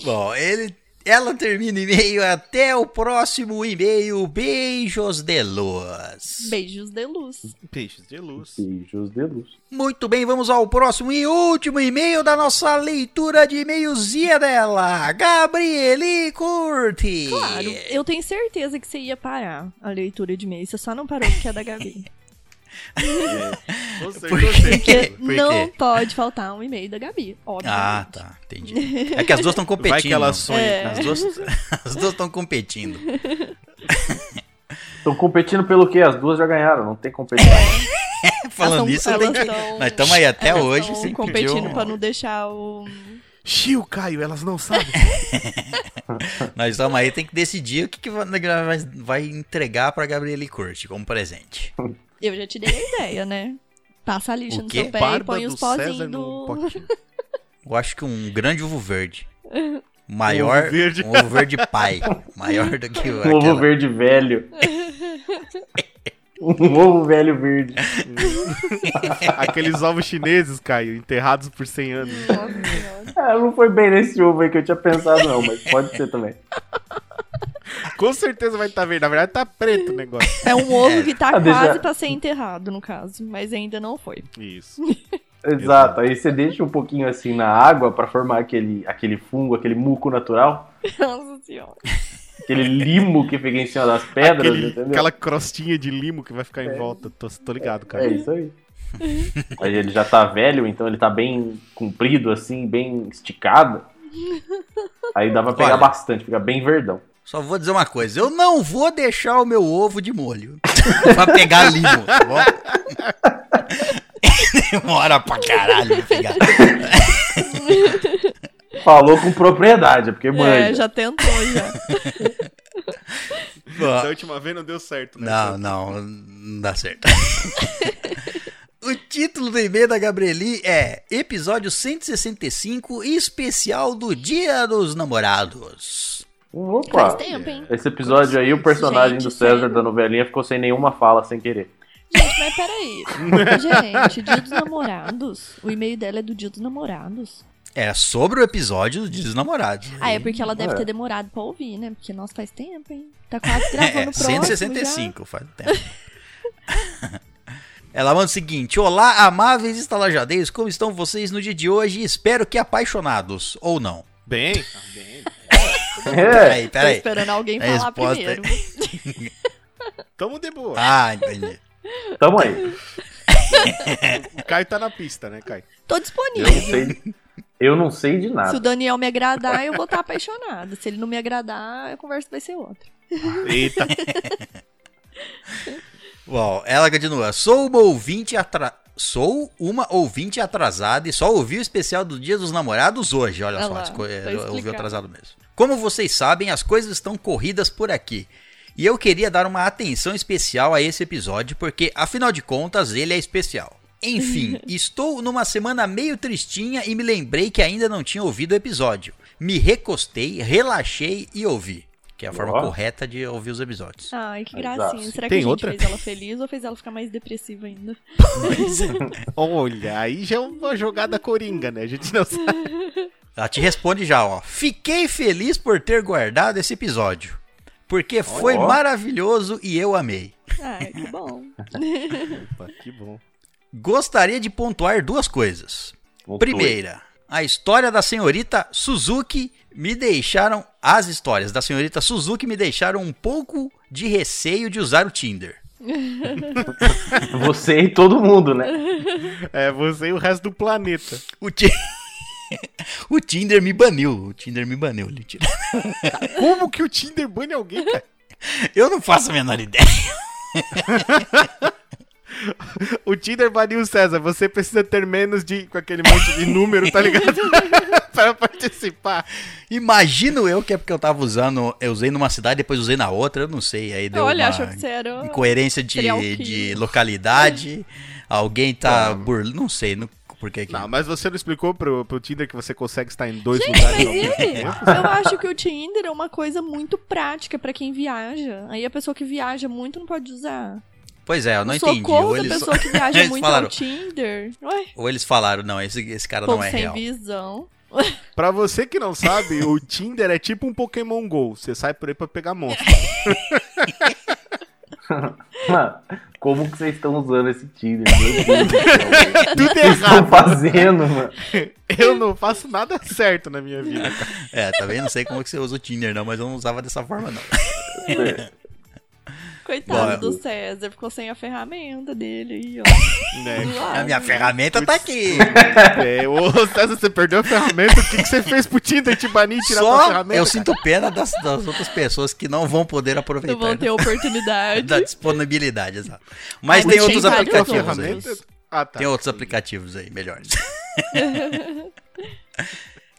Bom, ele, ela termina o e-mail até o próximo e-mail. Beijos de luz. Beijos de luz. Peixes de luz. Beijos de luz. Muito bem, vamos ao próximo e último e-mail da nossa leitura de e-mailzinha dela, Gabriele Curti. Claro, eu tenho certeza que você ia parar a leitura de e-mail. Você só não parou porque é da Gabi. Porque Por não pode faltar um e-mail da Gabi. Óbvio. Ah, tá, entendi. É que as duas estão competindo. Vai que ela sonha. É. As duas as duas estão competindo. Estão competindo pelo quê? As duas já ganharam, não tem competição. Falando Elas nisso, elas tão- nós estamos aí até elas hoje tão sem pedir competindo um... pra não deixar o. Chiu, Caio, elas não sabem. Nós estamos aí, tem que decidir o que, que vai, vai entregar pra Gabriele Curti como presente. Eu já te dei a ideia, né? Passa a lixa O no quê? seu pé e Barba põe do os pozinhos do. Eu acho que um grande ovo verde. Maior. ovo verde. Um ovo verde pai. Maior do que o. Um ovo verde velho. um ovo velho verde. Aqueles ovos chineses, Caio, enterrados por 100 anos. Nossa. Ah, não foi bem nesse ovo aí que eu tinha pensado, não, mas pode ser também. Com certeza vai estar verde. Na verdade, tá preto o negócio. É um ovo que tá Ah, deixa- quase pra ser enterrado, no caso. Mas ainda não foi. Isso. Exato, aí você deixa um pouquinho assim na água pra formar aquele, aquele fungo, aquele muco natural, Nossa senhora. aquele limo que fica em cima das pedras, Aquele- entendeu? aquela crostinha de limo que vai ficar em volta. Tô, tô ligado, É Caio. isso aí. Aí ele já tá velho, então ele tá bem comprido, assim, bem esticado. Aí dá pra pegar Olha. bastante, fica bem verdão. Só vou dizer uma coisa: eu não vou deixar o meu ovo de molho pra pegar limo, tá bom? Demora pra caralho pra pegar. Falou com propriedade, porque É, manja. já tentou, já. Da última vez não deu certo, né? Não, não, não dá certo. O título do e-mail da Gabrieli é Episódio 165 Especial do Dia dos Namorados. Opa! Faz tempo, hein? Esse episódio aí, o personagem Gente, do César sério. da novelinha ficou sem nenhuma fala, sem querer. Gente, mas peraí. Gente, dia dos namorados. O e-mail dela é do dia dos namorados. É sobre o episódio do Dia dos Namorados. Ah, é porque ela deve É. ter demorado pra ouvir, né? Porque nós faz tempo, hein? Tá quase gravando É, o próximo 165, faz tempo. Ela manda o seguinte: Olá, amáveis estalajadeiros, como estão vocês no dia de hoje? Espero que apaixonados, ou não. Bem, tá bem. É, Peraí. Tô peraí. esperando alguém A falar resposta é- primeiro. Tamo de boa. Ah, entendi. Tamo aí. O Caio tá na pista, né, Caio? Tô Eu disponível. não sei, eu não sei de Se o nada. Daniel me agradar, eu vou estar apaixonada. Se ele não me agradar, a conversa vai ser outra. Eita. Bom, ela continua. Sou uma ouvinte atra... Sou uma ouvinte atrasada e só ouvi o especial do Dia dos Namorados hoje. Olha Olha só, lá, tá eu ouvi atrasado mesmo. Como vocês sabem, as coisas estão corridas por aqui. E eu queria dar uma atenção especial a esse episódio, porque afinal de contas ele é especial. Enfim, estou numa semana meio tristinha e me lembrei que ainda não tinha ouvido o episódio. Me recostei, relaxei e ouvi. Que é a forma correta de ouvir os episódios. Ai, que Exato. gracinha. Será que Tem a gente outra? fez ela feliz ou fez ela ficar mais depressiva ainda? Olha, aí já é uma jogada coringa, né? A gente não sabe. Ela te responde já, ó. Fiquei feliz por ter guardado esse episódio. Porque foi Ó. maravilhoso e eu amei. Ai, que bom. Opa, que bom. Gostaria de pontuar duas coisas. Pontua. Primeira, a história da senhorita Suzuki me deixaram. As histórias da senhorita Suzuki me deixaram um pouco de receio de usar o Tinder. Você e todo mundo, né? É, você e o resto do planeta. O, Ti- o Tinder me baniu. O Tinder me baniu. Como que o Tinder bane alguém, cara? Eu não faço a menor ideia. O Tinder baniu o César. Você precisa ter menos de. com aquele monte de número, tá ligado? pra participar. Imagino eu que é porque eu tava usando. Eu usei numa cidade, depois usei na outra, eu não sei. Aí deu Olha, uma que você era. incoerência de, de localidade. Alguém tá burlando. Não sei no, por que que. Não, mas você não explicou pro, pro Tinder que você consegue estar em dois Gente, lugares mas ao mesmo ele, tempo? eu acho que o Tinder é uma coisa muito prática pra quem viaja. Aí a pessoa que viaja muito não pode usar. Pois é, eu não o entendi. socorro Ou da eles, pessoa que viaja muito falaram, ao Tinder. Ué, ou eles falaram, não, esse, esse cara povo não é sem real. visão. Pra você que não sabe, o Tinder é tipo um Pokémon GO. Você sai por aí pra pegar monstro. Mano, como que vocês estão usando esse Tinder? Meu Deus do céu. Tudo O que vocês estão errado. fazendo, mano? Eu não faço nada certo na minha vida. cara. É, também não sei como que você usa o Tinder, não, mas eu não usava dessa forma, não. Coitado Bom, do César, ficou sem a ferramenta dele aí, ó. Né? A minha ferramenta tá aqui. É, ô, César, você perdeu a ferramenta? O que, que você fez pro Tinder te banir e tirar Só ferramenta? eu sinto pena das, das outras pessoas que não vão poder Não aproveitar vão ter da, oportunidade. da disponibilidade, exato. Mas tem outros aplicativos? Ah, tá. Tem outros aplicativos aí, melhores.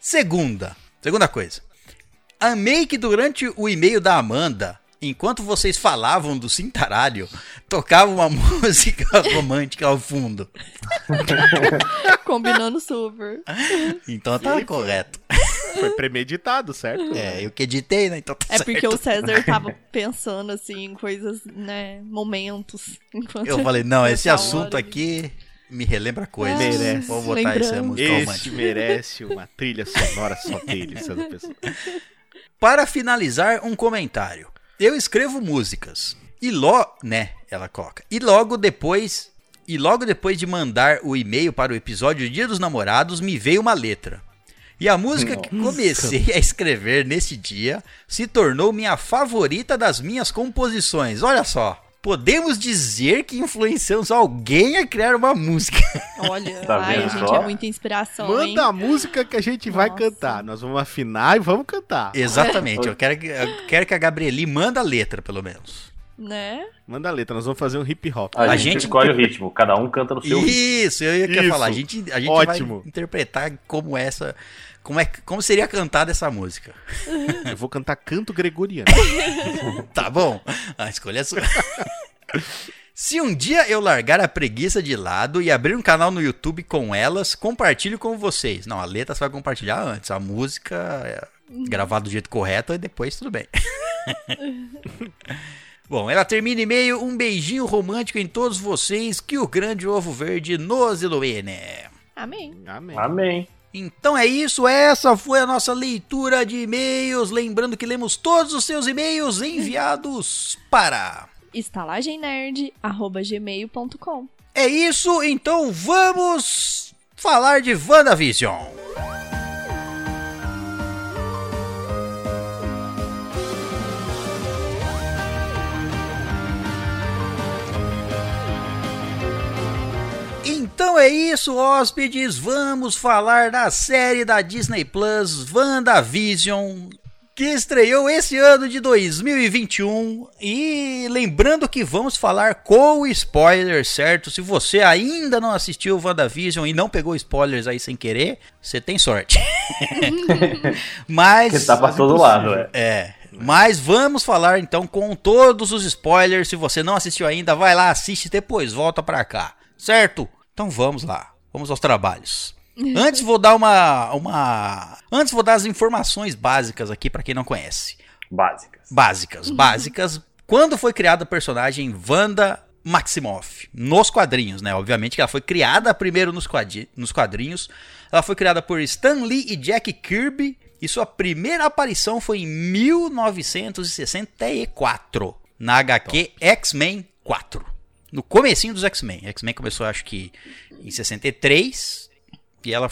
Segunda. Segunda coisa. Amei que durante o e-mail da Amanda, enquanto vocês falavam do cintaralho, tocava uma música romântica ao fundo. Combinando super. Então tá correto. Foi premeditado, certo? É, eu que editei, né? Então tá É certo. porque o César tava pensando assim em coisas, né, momentos. Enquanto Eu falei, não, esse assunto hora. aqui me relembra coisas. Merece. Vou botar essa Lembrando. música Este romântica. merece uma trilha sonora só dele, César Pessoa. Para finalizar, um comentário. Eu escrevo músicas. E lo, né, ela coloca. E logo depois, e logo depois de mandar o e-mail para o episódio Dia dos Namorados, me veio uma letra. E a música que comecei a escrever nesse dia se tornou minha favorita das minhas composições. Olha só. Podemos dizer que influenciamos alguém a criar uma música. Olha, Tá ai, gente, só? é muita inspiração, hein? Manda a música que a gente vai Nossa. cantar. Nós vamos afinar e vamos cantar. Exatamente. Eu quero que, eu quero que a Gabrieli manda a letra, pelo menos. Né? Manda a letra, nós vamos fazer um hip hop. A, A gente, gente- escolhe o ritmo, cada um canta no seu ritmo. Isso, eu ia querer Isso. falar. A gente, a gente Ótimo. vai interpretar como essa. Como, é, como seria cantada essa música. Eu vou cantar canto gregoriano. Tá bom? A escolha é sua. Se um dia eu largar a preguiça de lado e abrir um canal no YouTube com elas, compartilho com vocês. Não, a letra você vai compartilhar antes. A música é gravada do jeito correto e depois tudo bem. Bom, ela termina e-mail. Um beijinho romântico em todos vocês. Que o grande ovo verde nos ilumine. Amém. Amém. Amém. Então é isso, essa foi a nossa leitura de e-mails. Lembrando que lemos todos os seus e-mails enviados para. estalagemnerd.gmail.com É isso, então vamos falar de WandaVision. É isso, hóspedes. Vamos falar da série da Disney Plus, WandaVision, que estreou esse ano de 2021. E lembrando que vamos falar com spoilers, certo? Se você ainda não assistiu WandaVision e não pegou spoilers aí sem querer, você tem sorte. Mas. Que tá pra todo lado, é. É. Mas vamos falar então com todos os spoilers. Se você não assistiu ainda, vai lá, assiste depois, volta pra cá. Certo? Então vamos lá. Vamos aos trabalhos. Antes vou dar uma uma antes vou dar as informações básicas aqui pra quem não conhece. Básicas. Básicas, básicas. Quando foi criada a personagem Wanda Maximoff nos quadrinhos, né? Obviamente que ela foi criada primeiro nos, quadri- nos quadrinhos. Ela foi criada por Stan Lee e Jack Kirby e sua primeira aparição foi em 1964 na HQ X-Men 4. No comecinho dos X-Men. X-Men começou acho que em 63 e ela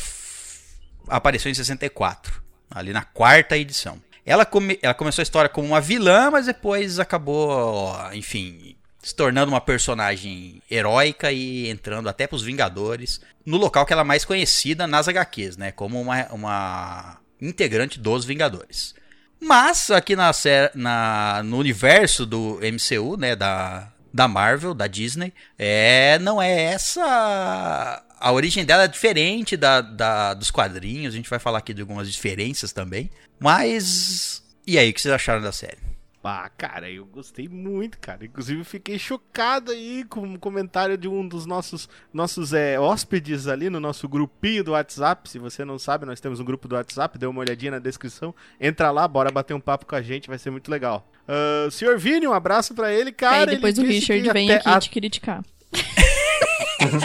apareceu em 64, ali na quarta edição. Ela, come- ela começou a história como uma vilã, mas depois acabou, enfim, se tornando uma personagem heróica e entrando até pros Vingadores, no local que ela é mais conhecida nas HQs, né? Como uma, uma integrante dos Vingadores. Mas aqui na, na- no universo do MCU, né, da, da Marvel, da Disney, é, não é essa. A origem dela é diferente da, da- dos quadrinhos. A gente vai falar aqui de algumas diferenças também. Mas. E aí, o que vocês acharam da série? Pá, cara, eu gostei muito, cara. Inclusive, fiquei chocado aí com o comentário de um dos nossos, nossos é, hóspedes ali no nosso grupinho do WhatsApp. Se você não sabe, nós temos um grupo do WhatsApp, dê uma olhadinha na descrição. Entra lá, bora bater um papo com a gente, vai ser muito legal. Ah, senhor Vini, um abraço pra ele, cara. Aí depois o ele disse Richard vem até aqui te criticar.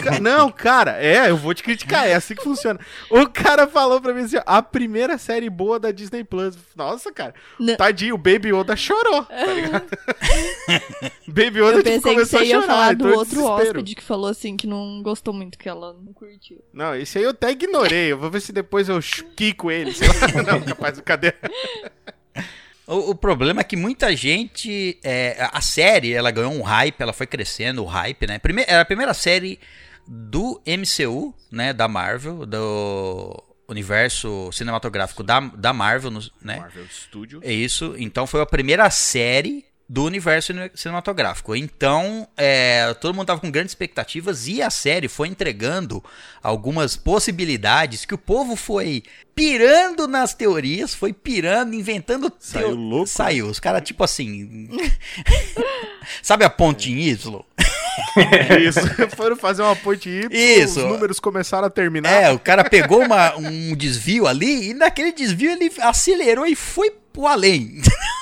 Ca- Não, cara, é, eu vou te criticar, é assim que funciona. O cara falou pra mim assim, ó, a primeira série boa da Disney Plus. Nossa, cara, Não. tadinho, o Baby Yoda chorou, tá ligado? Baby Yoda Eu tipo, começou a chorar, falar então do outro hóspede que falou assim que não gostou muito, que ela não curtiu. Não, esse aí eu até ignorei, eu vou ver se depois eu quico ele, sei lá. Não, capaz, cadê? O, o problema é que muita gente. é, a série, ela ganhou um hype, ela foi crescendo, o hype, né? Prime era a primeira série do MCU, né? Da Marvel, do universo cinematográfico da, da Marvel, né? Marvel Studios. É isso. Então foi a primeira série do universo cine- cinematográfico. Então, é, todo mundo tava com grandes expectativas e a série foi entregando algumas possibilidades que o povo foi pirando nas teorias, foi pirando, inventando Saiu teo- louco, né? Saiu. Os caras, tipo assim. Sabe a ponte em Y? Isso, foram fazer uma ponte Y, Isso. os números começaram a terminar. É, o cara pegou uma- um desvio ali e naquele desvio ele acelerou e foi pro além.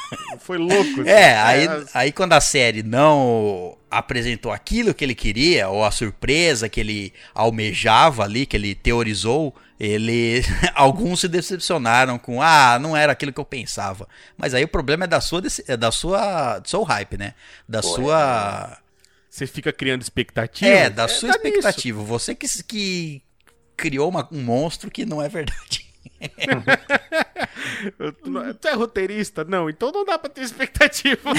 Foi louco. assim. É, aí, as- aí quando a série não apresentou aquilo que ele queria, ou a surpresa que ele almejava ali, que ele teorizou, ele. Alguns se decepcionaram com, ah, não era aquilo que eu pensava. Mas aí o problema é da sua, é da sua, do seu hype, né? Da sua. Você fica criando expectativa. É, da sua tá nisso. expectativa. Você que, que criou uma- um monstro que não é verdade. Tu é roteirista? Não, então não dá pra ter expectativa.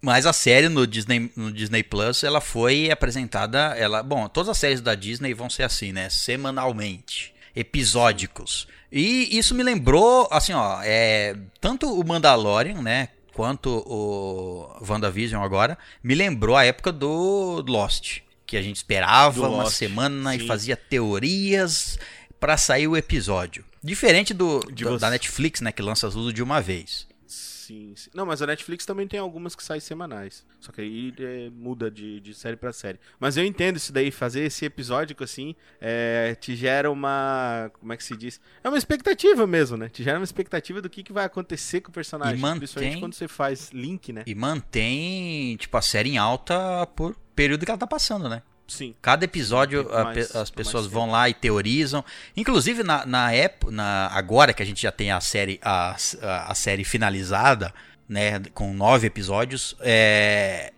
Mas a série no Disney, no Disney Plus, ela foi apresentada, ela, bom, todas as séries da Disney vão ser assim, né, semanalmente, episódicos. E isso me lembrou, assim, ó, é, tanto o Mandalorian, né, quanto o WandaVision agora, me lembrou a época do Lost, que a gente esperava uma semana e sim. fazia teorias pra sair o episódio. Diferente do, do- da Netflix, né, que lança tudo de uma vez. Sim, sim. Não, mas a Netflix também tem algumas que saem semanais. Só que aí é, muda de, de série pra série. Mas eu entendo isso daí, fazer esse episódico assim, é, te gera uma. Como é que se diz? É uma expectativa mesmo, né? Te gera uma expectativa do que, que vai acontecer com o personagem. E mantém- Principalmente quando você faz link, né? E mantém, tipo, a série em alta por período que ela tá passando, né? Sim. Cada episódio a mais- as pessoas vão lá e teorizam. Inclusive na, na época, na, agora que a gente já tem a série, a, a, a série finalizada, né, com nove episódios, é,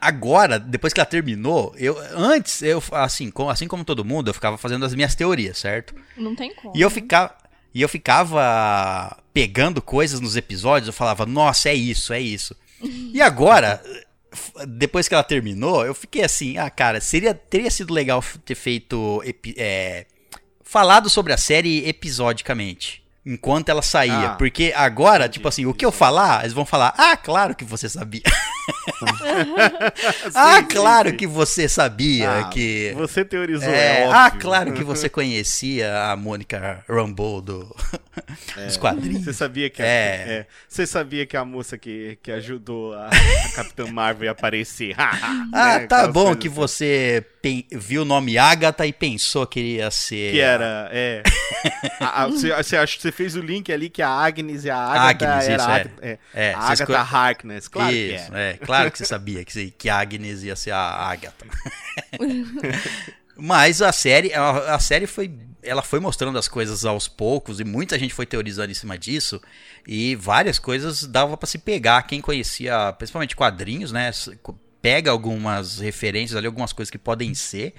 agora, depois que ela terminou, eu antes eu assim, como, assim como todo mundo, eu ficava fazendo as minhas teorias, certo? Não tem como. E eu ficava e eu ficava pegando coisas nos episódios, eu falava, nossa, é isso, é isso. E agora, depois que ela terminou, eu fiquei assim, ah, cara, seria, teria sido legal ter feito. é, falado sobre a série episodicamente. Enquanto ela saía. Ah, porque agora, tipo assim, o que eu falar, eles vão falar, ah, claro que você sabia. ah, Sim, sim, claro sim. que você sabia Ah, que. Você teorizou, É, é, ah, óbvio. claro que você conhecia a Mônica Rambeau do, dos quadrinhos. Você sabia que a, É. é, você sabia que a moça que, que ajudou a, a Capitã Marvel ia aparecer. Ah, Né, tá bom que assim. você pen- viu o nome Agatha e pensou que ia ser. Que era, é. A- a- Você você você fez o link ali que a Agnes e a Agatha Agnes, era isso, a é. Agatha, é. É, a Agatha Harkness, claro que Isso, é. é. Claro que você sabia que, que a Agnes ia ser a Agatha. Mas a série, a, a série foi, ela foi mostrando as coisas aos poucos e muita gente foi teorizando em cima disso e várias coisas dava pra se pegar. Quem conhecia, principalmente quadrinhos, né, pega algumas referências ali, algumas coisas que podem ser.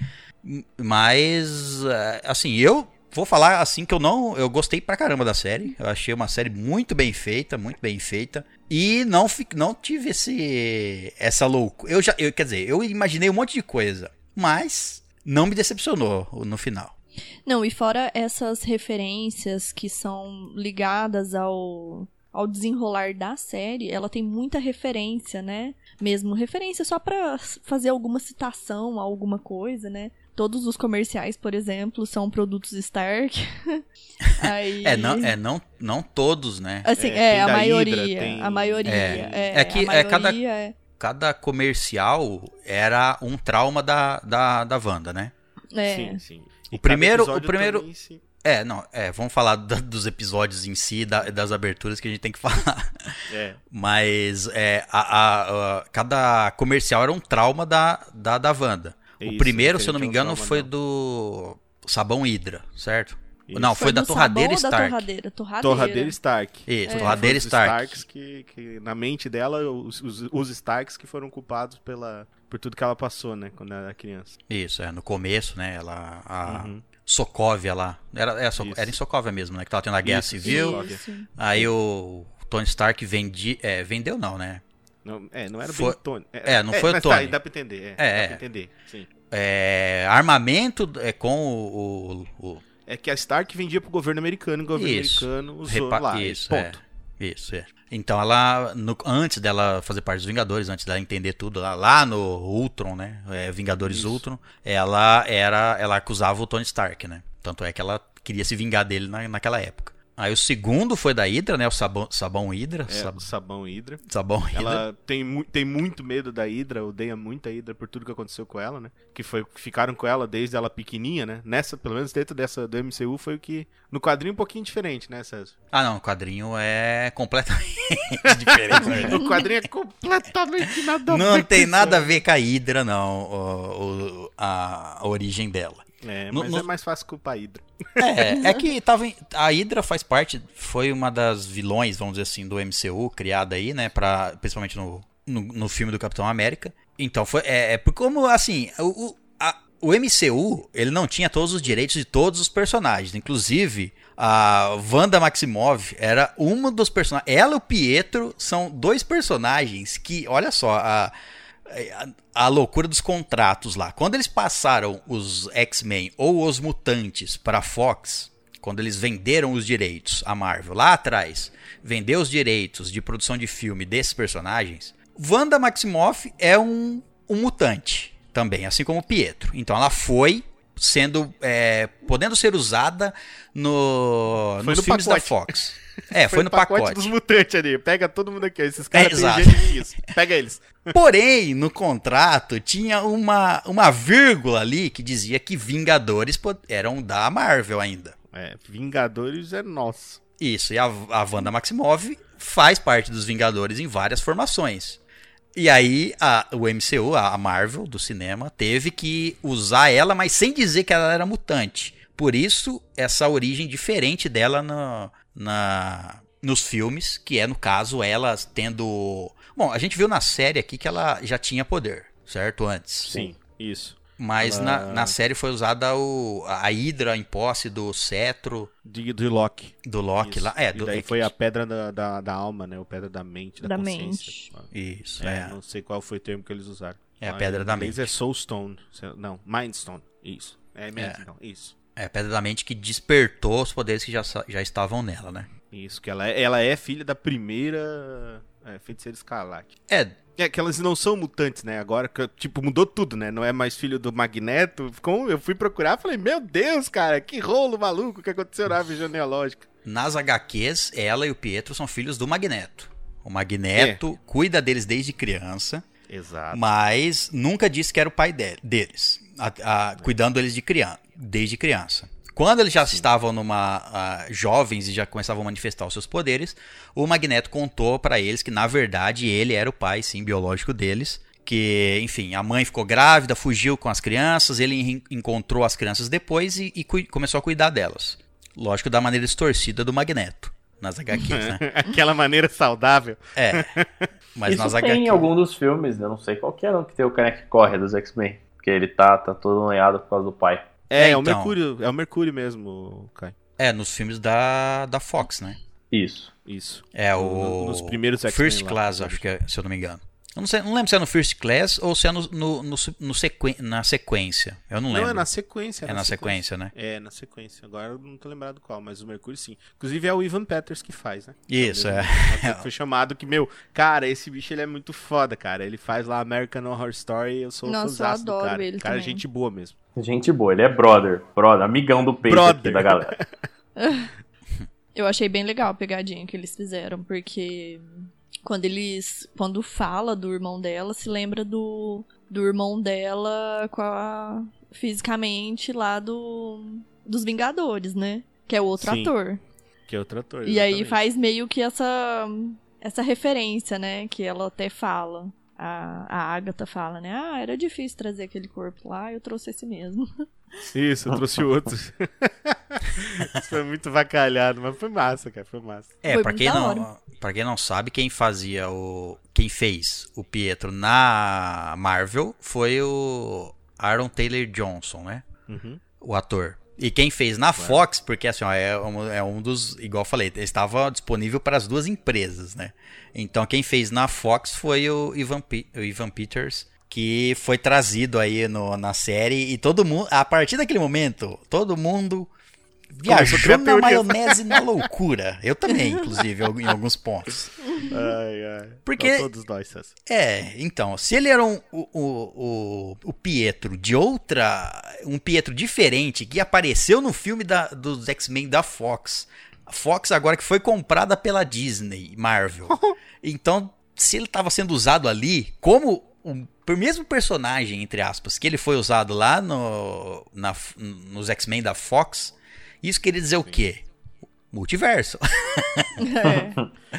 Mas eh, assim, eu vou falar assim que eu não, eu gostei pra caramba da série. Eu achei uma série muito bem feita, muito bem feita. E não, não tive esse essa loucura. Eu já, eu, quer dizer, eu imaginei um monte de coisa, mas não me decepcionou no final. Não, e fora essas referências que são ligadas ao, ao desenrolar da série, ela tem muita referência, né? Mesmo referência só pra fazer alguma citação a alguma coisa, né? Todos os comerciais, por exemplo, são produtos Stark. Aí... É, não, é não, não todos, né? Assim, É, é, a maioria. Hydra, tem- A maioria. É. É, É que, a é, cada- maioria é- Cada comercial era um trauma da, da, da Wanda, né? é. Sim, sim. O E cada primeiro- o primeiro- também É, não, é, vamos falar da- dos episódios em si, da- das aberturas que a gente tem que falar. É, Mas é, a, a- a- cada comercial era um trauma da, da, da Wanda. É o isso, primeiro, se eu não me engano, foi não. do sabão Hydra, certo? Isso. Não, foi, da do torradeira sabão ou da Stark. torradeira? Torradeira. Torradeira Stark. Isso, É, torradeira Stark. Starks que, que, na mente dela, os, os, os Starks que foram culpados pela, por tudo que ela passou, né? Quando ela era criança. Isso, é, no começo, né? Ela. A Uhum. Sokovia lá. Era, era, So- Isso. era em Sokovia mesmo, né? Que tava tendo a guerra Isso, civil. Isso. Aí o Tony Stark vendi, é, vendeu, não, né? Não, é, não era Foi- bem Tony. é, não foi o mas Tony. Tá, dá pra entender. É, É, dá é. pra entender, sim. É, armamento é, com o. o- o- É que a Stark vendia pro governo americano e o governo Isso. americano usou repa- lá. isso, ponto. é. Isso, é. Então ela, no- antes dela fazer parte dos Vingadores, antes dela entender tudo lá, lá no Ultron, né? é, Vingadores Isso. Ultron, ela era, ela acusava o Tony Stark, né? Tanto é que ela queria se vingar dele na, naquela época. Aí o segundo foi da Hydra, né? O sabão, sabão Hydra. É, sab- sabão Hydra. sabão Hydra. Ela tem, mu- tem muito medo da Hydra, odeia muito a Hydra por tudo que aconteceu com ela, né? Que foi ficaram com ela desde ela pequenininha, né? Nessa, pelo menos dentro dessa do MCU foi o que no quadrinho um pouquinho diferente, né, César? Ah, não, o quadrinho é completamente diferente. verdade. O quadrinho é completamente nada a ver Não tem nada a né? ver com a Hydra, não, o- o- a, a origem dela. É, No- mas no- é mais fácil culpar a Hydra. É, é que tava em- a Hydra faz parte, foi uma das vilões, vamos dizer assim, do MCU, criada aí, né, pra, principalmente no, no, no filme do Capitão América. Então, foi, é, é por como, assim, o, o, a- o MCU, ele não tinha todos os direitos de todos os personagens, inclusive a Wanda Maximoff era uma dos personagens, ela e o Pietro são dois personagens que, olha só, a, a, loucura dos contratos lá. Quando eles passaram os X-Men ou os mutantes para Fox, quando eles venderam os direitos à Marvel lá atrás, vendeu os direitos de produção de filme desses personagens, Wanda Maximoff é um, um mutante também, assim como Pietro. Então ela foi sendo é, podendo ser usada no, Foi nos no filmes da pacote. Fox. É, foi, no pacote. dos mutantes ali. Pega todo mundo aqui. Esses caras têm exato. gente X. Pega eles. Porém, no contrato tinha uma, uma vírgula ali que dizia que Vingadores eram da Marvel ainda. É, Vingadores é nosso. Isso, e a, a Wanda Maximoff faz parte dos Vingadores em várias formações. E aí a, o MCU, a Marvel do cinema, teve que usar ela, mas sem dizer que ela era mutante. Por isso, essa origem diferente dela no- na, nos filmes, que é, no caso, ela tendo. Bom, a gente viu na série aqui que ela já tinha poder, certo? Antes. Sim, isso. Mas Ela- na, na série foi usada o, a Hydra em posse do cetro De, de Loki. do Loki Isso. lá. É, E do, daí é foi que- a pedra da, da, da alma, né? O pedra da mente, da, Da consciência. Isso, É, é. não sei qual foi o termo que eles usaram. É a pedra da mente. é Soulstone. Não, Mindstone. Isso. É mente, É. não. Isso. É a pedra da mente que despertou os poderes que já, já estavam nela, né? Isso, que ela é, ela é filha da primeira é, feiticeira escarlate. É, É que elas não são mutantes, né? Agora, que, tipo, mudou tudo, né? Não é mais filho do Magneto. Ficou, eu fui procurar falei, meu Deus, cara, que rolo maluco que aconteceu na árvore genealógica. nas HQs, ela e o Pietro são filhos do Magneto. O Magneto cuida deles desde criança, Exato. mas nunca disse que era o pai de- deles, a- a- cuidando deles de criança, desde criança. Quando eles já estavam numa ah, jovens e já começavam a manifestar os seus poderes, o Magneto contou pra eles que na verdade ele era o pai, sim, biológico deles. Que, enfim, a mãe ficou grávida, fugiu com as crianças, ele en- encontrou as crianças depois e, e começou a cuidar delas. Lógico, da maneira distorcida do Magneto, nas HQs, né? Aquela maneira saudável. É. Mas Isso nas tem HQs. em algum dos filmes, eu não sei qual que é, não, que tem o cara que corre dos X-Men. Porque ele tá, tá todo noiado por causa do pai. É, É, é o então. Mercúrio, é o Mercúrio mesmo, Kai. É, nos filmes da, da Fox, né? Isso. Isso. É o. No- nos primeiros X-Men First lá, Class, acho que é, se eu não me engano. Eu não, sei, não lembro se é no First Class ou se é no, no, no, no sequen- na sequência. Eu não lembro. Não, é na sequência. É na sequência, né? É, na sequência. Agora eu não tô lembrado qual, mas o Mercúrio sim. Inclusive é o Ivan Peters que faz, né? Isso, é. mesmo ator que Foi chamado que, meu, cara, esse bicho ele é muito foda, cara. Ele faz lá American Horror Story eu sou Nossa, eu fãzaço do adoro cara. ele cara, é também. gente boa mesmo. Gente boa, ele é brother. Brother, amigão do peito aqui Brother. da galera. Eu achei bem legal a pegadinha que eles fizeram, porque quando eles. Quando fala do irmão dela, se lembra do, do irmão dela com a, fisicamente lá do. Dos Vingadores, né? Que é o outro Sim, ator. Que é outro ator. E aí exatamente. faz meio que essa. Essa referência, né? Que ela até fala. A, a Agatha fala, né? Ah, era difícil trazer aquele corpo lá, eu trouxe esse mesmo. Isso, eu trouxe outro. Isso foi muito vacalhado, mas foi massa, cara. Foi massa. É, Foi pra quem, não, pra quem não sabe, quem fazia o. Quem fez o Pietro na Marvel foi o Aaron Taylor Johnson, né? Uhum. o ator. E quem fez na Fox, porque assim, ó, é, um, é um dos, igual eu falei, estava disponível para as duas empresas, né? Então quem fez na Fox foi o Ivan, o Ivan Peters, que foi trazido aí no, na série e todo mundo, a partir daquele momento, todo mundo viajou na maionese na loucura. Eu também, inclusive, em alguns pontos. Ai, ai. Porque- Não, todos nós, César. É, então, se ele era um, o, o, o, o Pietro de outra. Um Pietro diferente que apareceu no filme da, dos X-Men da Fox. A Fox agora que foi comprada pela Disney, Marvel. Então, se ele estava sendo usado ali, como o mesmo personagem, entre aspas, que ele foi usado lá no, na, nos X-Men da Fox, isso queria dizer o quê? Multiverso. É.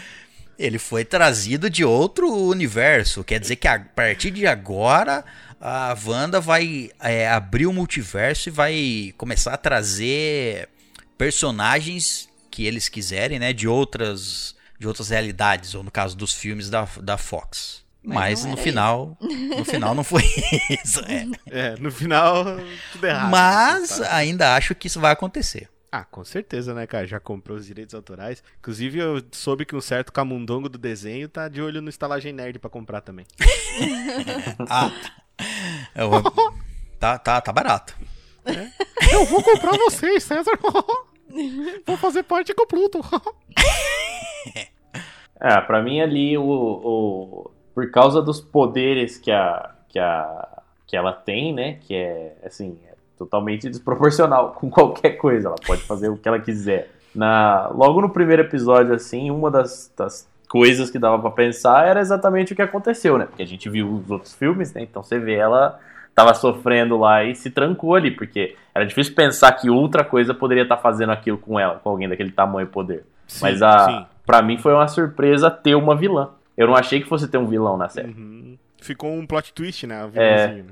Ele foi trazido de outro universo. Quer dizer que a partir de agora a Wanda vai é, abrir o multiverso e vai começar a trazer personagens que eles quiserem, né? De outras, de outras realidades, ou no caso dos filmes da, da Fox. Mas Mas, no final, no final não foi isso. é. É, no final, tudo errado. Mas Tá. ainda acho que isso vai acontecer. Ah, com certeza, né, cara? Já comprou os direitos autorais. Inclusive, eu soube que um certo camundongo do desenho tá de olho no Estalagem Nerd pra comprar também. Ah, eu vou- tá, tá, tá barato. Eu vou comprar vocês, César. vou fazer parte com o Pluto. É, pra mim ali, o, o- por causa dos poderes que a, que a que ela tem, né, que é, assim, é totalmente desproporcional com qualquer coisa, ela pode fazer o que ela quiser. Na, logo no primeiro episódio, assim, uma das, das coisas que dava pra pensar era exatamente o que aconteceu, né, porque a gente viu os outros filmes, né, então você vê ela tava sofrendo lá e se trancou ali, porque era difícil pensar que outra coisa poderia estar fazendo aquilo com ela, com alguém daquele tamanho e poder. Mas a, sim. pra mim foi uma surpresa ter uma vilã. Eu não achei que fosse ter um vilão na série. Uhum. Ficou um plot twist, né? O É.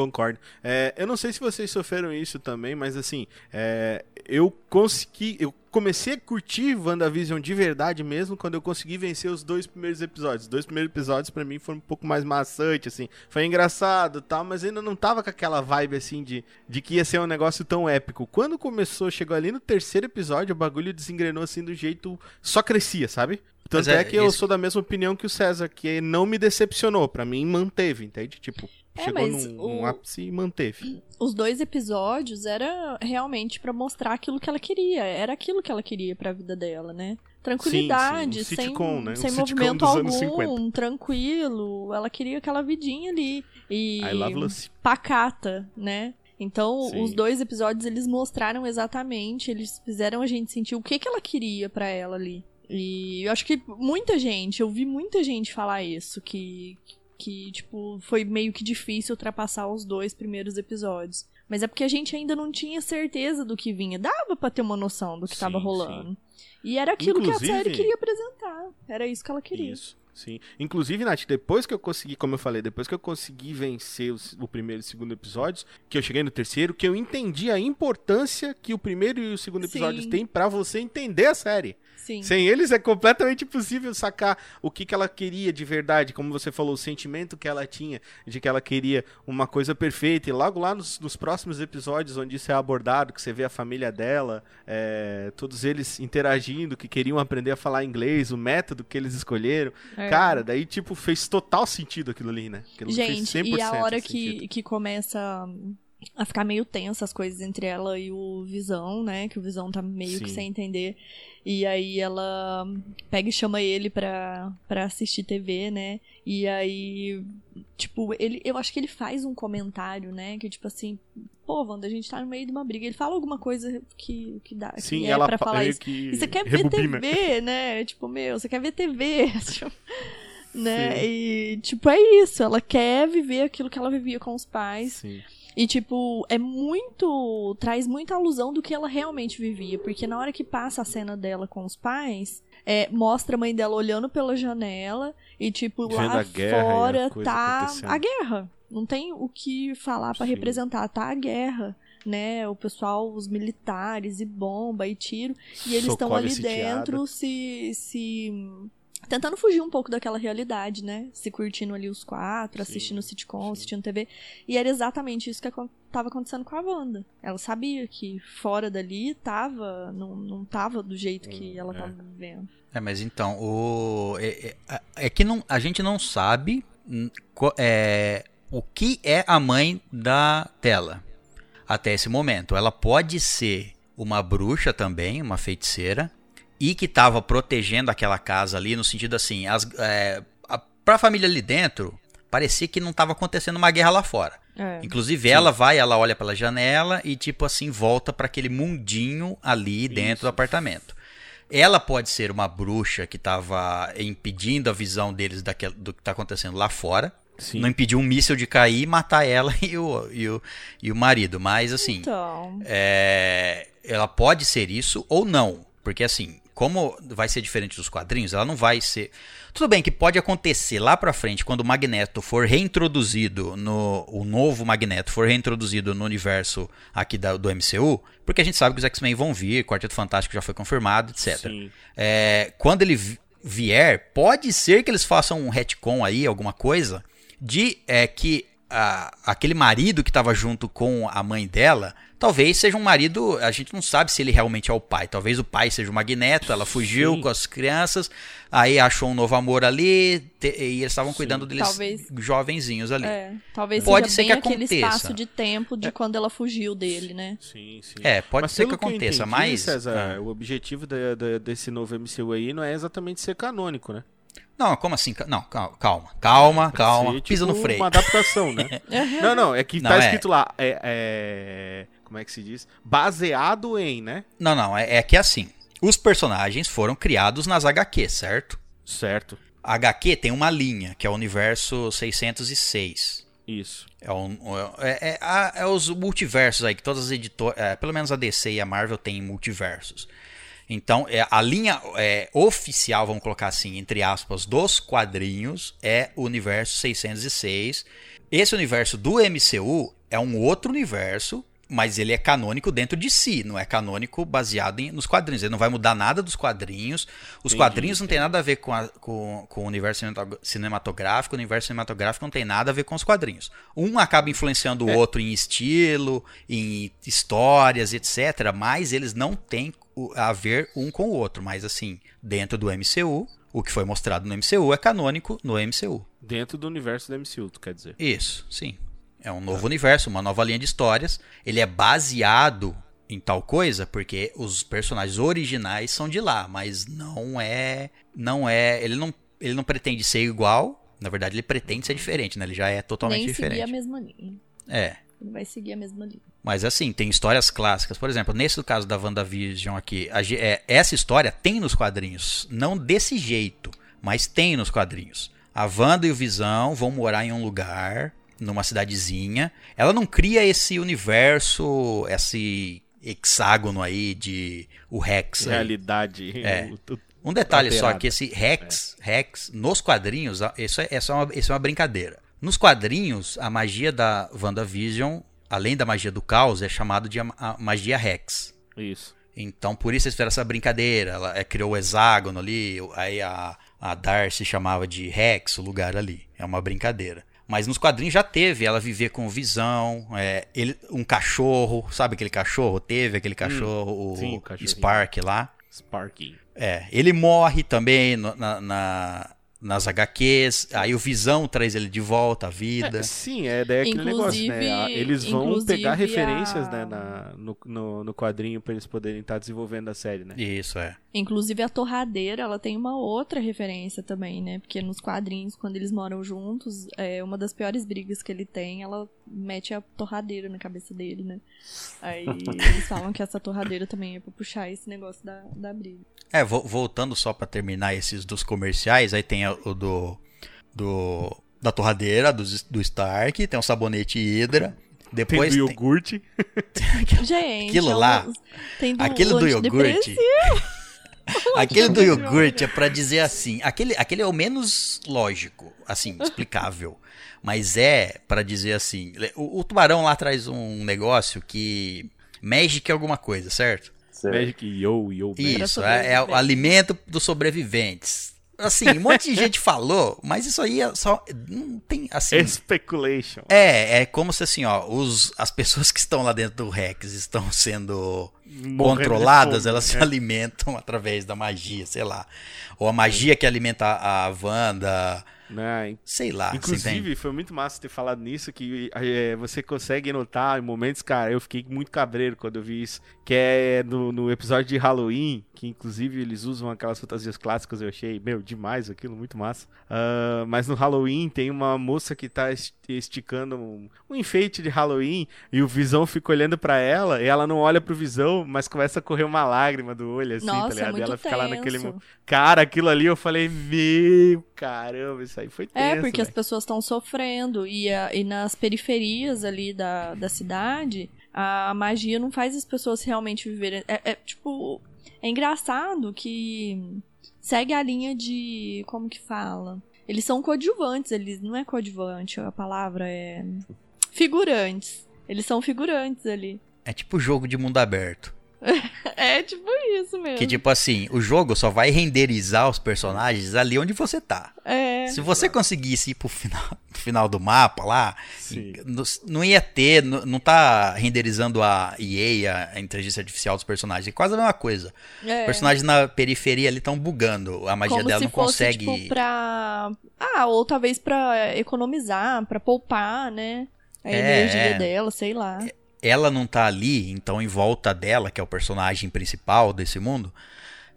concordo. É, eu não sei se vocês sofreram isso também, mas assim, é, eu consegui. Eu comecei a curtir WandaVision de verdade mesmo quando eu consegui vencer os dois primeiros episódios. Os dois primeiros episódios para mim foram um pouco mais maçante, assim. Foi engraçado tal, mas ainda não tava com aquela vibe assim de, de que ia ser um negócio tão épico. Quando começou, chegou ali no terceiro episódio, o bagulho desengrenou assim do jeito. Só crescia, sabe? Tanto é, é que eu sou da mesma opinião que o César, que não me decepcionou. Pra mim, manteve, entende? Tipo, É, chegou mas num, o- num ápice e manteve. Os dois episódios era realmente pra mostrar aquilo que ela queria. Era aquilo que ela queria pra vida dela, né? Tranquilidade, sim, um sem, sitcom, né? Um sem movimento algum, 50. tranquilo. Ela queria aquela vidinha ali. E pacata, né? Então, Sim. os dois episódios eles mostraram exatamente, eles fizeram a gente sentir o que, que ela queria pra ela ali. E eu acho que muita gente, eu vi muita gente falar isso, que, que tipo, foi meio que difícil ultrapassar os dois primeiros episódios. Mas é porque a gente ainda não tinha certeza do que vinha. Dava pra ter uma noção do que Sim, tava rolando. E era aquilo que a Inclusive- série queria apresentar. Era isso que ela queria. Isso, sim. Inclusive, Nath, depois que eu consegui, como eu falei, depois que eu consegui vencer os- o, primeiro e o segundo episódios, que eu cheguei no terceiro, que eu entendi a importância que o primeiro e o segundo episódios Sim. têm pra você entender a série. Sim. Sem eles é completamente impossível sacar o que, que ela queria de verdade, como você falou, o sentimento que ela tinha de que ela queria uma coisa perfeita. E logo lá nos, nos próximos episódios, onde isso é abordado, que você vê a família dela, é, todos eles interagindo, que queriam aprender a falar inglês, o método que eles escolheram. É. Cara, daí, tipo, fez total sentido aquilo ali, né? Aquilo Gente, fez 100% e a hora sentido. que, que começa a ficar meio tensa as coisas entre ela e o Visão, né? Que o Visão tá meio que Sim. sem entender. E aí ela pega e chama ele pra, pra assistir TV, né? E aí, tipo, ele, eu acho que ele faz um comentário, né? Que tipo assim, pô, Wanda, a gente tá no meio de uma briga. Ele fala alguma coisa que, que dá. Sim, que é ela pra pa- falar isso. que E você quer rebobina. ver TV, né? Tipo, meu, você quer ver TV. né? Sim. E, tipo, é isso. Ela quer viver aquilo que ela vivia com os pais. Sim. E, tipo, é muito. traz muita alusão do que ela realmente vivia. Porque na hora que passa a cena dela com os pais, é, mostra a mãe dela olhando pela janela e, tipo, Vendo lá a a fora coisa tá a guerra. Não tem o que falar pra Sim. representar. Tá a guerra. Né, o pessoal, os militares e bomba e tiro, e eles estão ali sitiada. dentro se, se tentando fugir um pouco daquela realidade, né? Se curtindo ali os quatro, Sim, assistindo sitcom, sim. assistindo TV. E era exatamente isso que acon- tava acontecendo com a Wanda. Ela sabia que fora dali tava, não, não tava do jeito que ela é. tava vivendo. É, mas então, o, é, é- é que não, a gente não sabe hum, é, o que é a mãe da tela até esse momento. Ela pode ser uma bruxa também, uma feiticeira, e que estava protegendo aquela casa ali, no sentido assim, as, é, a, pra família ali dentro, parecia que não estava acontecendo uma guerra lá fora. É. Inclusive ela vai, ela olha pela janela e tipo assim volta para aquele mundinho ali dentro Isso. do apartamento. Ela pode ser uma bruxa que estava impedindo a visão deles daquele, do que está acontecendo lá fora. Sim. Não impediu um míssil de cair e matar ela e o, e o, e o marido. Mas assim, Então, é, ela pode ser isso ou não. Porque assim, como vai ser diferente dos quadrinhos, ela não vai ser. Tudo bem que pode acontecer lá pra frente, quando o Magneto for reintroduzido no. O novo Magneto for reintroduzido no universo aqui da- do MCU, porque a gente sabe que os X-Men vão vir, Quarteto Fantástico já foi confirmado, etc. É, quando ele vi- vier, pode ser que eles façam um retcon aí, alguma coisa, de é, que a- aquele marido que estava junto com a mãe dela, talvez seja um marido, a gente não sabe se ele realmente é o pai. Talvez o pai seja o Magneto, ela fugiu Sim. com as crianças, aí achou um novo amor ali, te- e eles estavam cuidando deles Talvez- jovenzinhos ali. é, talvez Pode seja ser bem que aquele aconteça. espaço de tempo de quando ela fugiu dele, né? Sim, sim. É, pode Mas ser que aconteça, entendi, mas. César, Ah. o objetivo da- da- desse novo MCU aí não é exatamente ser canônico, né? Não, como assim? Não, calma, calma, calma, calma. Ser, pisa tipo, no freio. Uma adaptação, né? não, não, é que Não, tá é. escrito lá. É, é- Como é que se diz? Baseado em, né? Não, não, é, é que assim. Os personagens foram criados nas HQ, certo? Certo. A HQ tem uma linha, que é o universo 606. Isso. É, um- é, é- é os multiversos aí, que todas as editoras, é, pelo menos a DC e a Marvel têm multiversos. Então, é, a linha é, oficial, vamos colocar assim, entre aspas, dos quadrinhos é o universo 606, Esse universo do MCU é um outro universo, mas ele é canônico dentro de si, não é canônico baseado em- nos quadrinhos. Ele não vai mudar nada dos quadrinhos. Os Entendi, quadrinhos não tem nada a ver com, a- com, com o universo cinematográfico, o universo cinematográfico não tem nada a ver com os quadrinhos. Um acaba influenciando o outro em estilo, em histórias, etc. Mas eles não têm a ver um com o outro. Mas assim, dentro do MCU, o que foi mostrado no MCU é canônico no MCU. Dentro do universo do MCU, tu quer dizer. Isso, sim. É um novo universo, uma nova linha de histórias. Ele é baseado em tal coisa porque os personagens originais são de lá, mas não é, não é, ele não, ele não pretende ser igual. Na verdade, ele pretende ser diferente, né? Ele já é totalmente Nem seguir a diferente. mesma linha. É. Ele vai seguir a mesma linha. Mas assim, tem histórias clássicas. Por exemplo, nesse caso da WandaVision aqui, a é, essa história tem nos quadrinhos. Não desse jeito, mas tem nos quadrinhos. A Wanda e o Visão vão morar em um lugar, numa cidadezinha. Ela não cria esse universo, esse hexágono aí de o Rex. aí. Realidade. É. Um detalhe só, Alterada. que esse Rex, Rex, nos quadrinhos, isso é, é só uma, isso é uma brincadeira. Nos quadrinhos, a magia da WandaVision, além da magia do caos, é chamado de magia Rex. Isso. Então, por isso eles fizeram essa brincadeira. Ela é, criou o hexágono ali, aí a, a Darcy chamava de Rex, o lugar ali. É uma brincadeira. Mas nos quadrinhos já teve ela viver com visão, é, ele, um cachorro, sabe aquele cachorro? Teve aquele cachorro, sim, o o cachorrinho. Spark lá. Sparky. É, ele morre também no- na, na- nas HQs, aí o Visão traz ele de volta à vida. É, sim, é daí aquele negócio, né? Inclusive- Eles vão inclusive pegar referências, a- né, na- no, no, no quadrinho pra eles poderem estar desenvolvendo a série, né? Isso, é. Inclusive a torradeira, ela tem uma outra referência também, né? Porque nos quadrinhos, quando eles moram juntos, é uma das piores brigas que ele tem, ela mete a torradeira na cabeça dele, né? Aí eles falam que essa torradeira também é pra puxar esse negócio da, da briga. É, vo- voltando só pra terminar esses dos comerciais, aí tem o do, do da torradeira, do, do Stark, tem o sabonete Hydra, Tem depois do tem, iogurte. Gente, Aquilo é lá, tem do aquele do iogurte. Aquele do iogurte é pra dizer assim, aquele, aquele é o menos lógico, assim, explicável. Mas é pra dizer assim, o, o tubarão lá traz um negócio que Magic é alguma coisa, certo? Certo. Magic Yo, Yo, Magic. Isso, é, é o alimento dos sobreviventes. Assim, um monte de gente falou, mas isso aí é só. Não tem. Assim. Speculation. É, é como se assim, ó, os, as pessoas que estão lá dentro do Rex estão sendo Morrendo controladas, fome, elas se né? alimentam através da magia, sei lá. Ou a magia que alimenta a Wanda, Né? sei lá. Inclusive, foi muito massa ter falado nisso, que é, você consegue notar em momentos, cara, eu fiquei muito cabreiro quando eu vi isso, que é no, no episódio de Halloween, que inclusive eles usam aquelas fantasias clássicas, eu achei, meu, demais aquilo, muito massa. Ah, mas no Halloween tem uma moça que tá es- esticando um, um enfeite de Halloween, e o Visão fica olhando pra ela, e ela não olha pro Visão, mas começa a correr uma lágrima do olho, assim, tá Nossa, é ligado? E muito ela fica lá naquele... tenso. Cara, aquilo ali eu falei, meu, caramba, isso aí foi tenso, É, porque as velho. pessoas estão sofrendo e, a- e nas periferias ali da, da cidade, a magia não faz as pessoas realmente viverem. É, é, tipo, é engraçado que segue a linha de. Como que fala? Eles são coadjuvantes, eles não é coadjuvante, a palavra é. Figurantes. Eles são figurantes ali. É tipo jogo de mundo aberto. É tipo isso mesmo. Que tipo assim, o jogo só vai renderizar os personagens ali onde você tá. É. Se você conseguisse ir pro final, pro final do mapa lá, não, não ia ter, não, não tá renderizando a EA, a inteligência artificial dos personagens. É quase a mesma coisa. é. Os personagens na periferia ali estão bugando. A magia Como dela se não fosse, consegue. tipo, pra... Ah, ou talvez pra economizar, pra poupar, né? A É, energia é. dela, sei lá. Ela não tá ali, então em volta dela, que é o personagem principal desse mundo,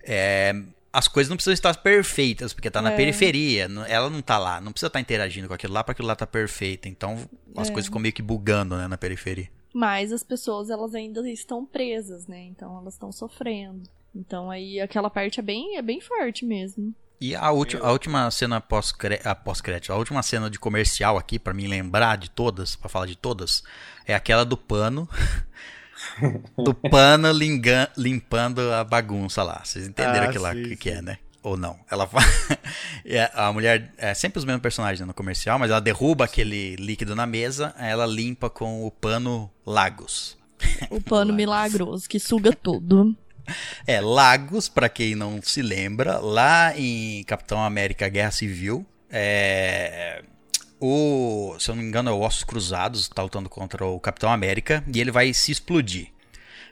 é, as coisas não precisam estar perfeitas, porque tá na É. periferia. Ela não tá lá, não precisa estar interagindo com aquilo lá pra aquilo lá tá perfeito. Então as É. coisas ficam meio que bugando, né, na periferia. Mas as pessoas, elas ainda estão presas, né? Então elas estão sofrendo. Então aí aquela parte é bem, é bem forte mesmo. E a, ulti- a última cena pós-crédito, a, pós a última cena de comercial aqui, pra mim lembrar de todas, pra falar de todas, é aquela do pano. do pano linga- limpando a bagunça lá. Vocês entenderam Ah, aquilo lá que, que é, né? ou não. Ela é, a mulher é sempre os mesmos personagens né, no comercial, mas ela derruba aquele líquido na mesa, aí ela limpa com o pano Lagos. O pano milagroso que suga tudo. É, Lagos, pra quem não se lembra, lá em Capitão América Guerra Civil, é, o, se eu não me engano, é o Ossos Cruzados, tá lutando contra o Capitão América, e ele vai se explodir.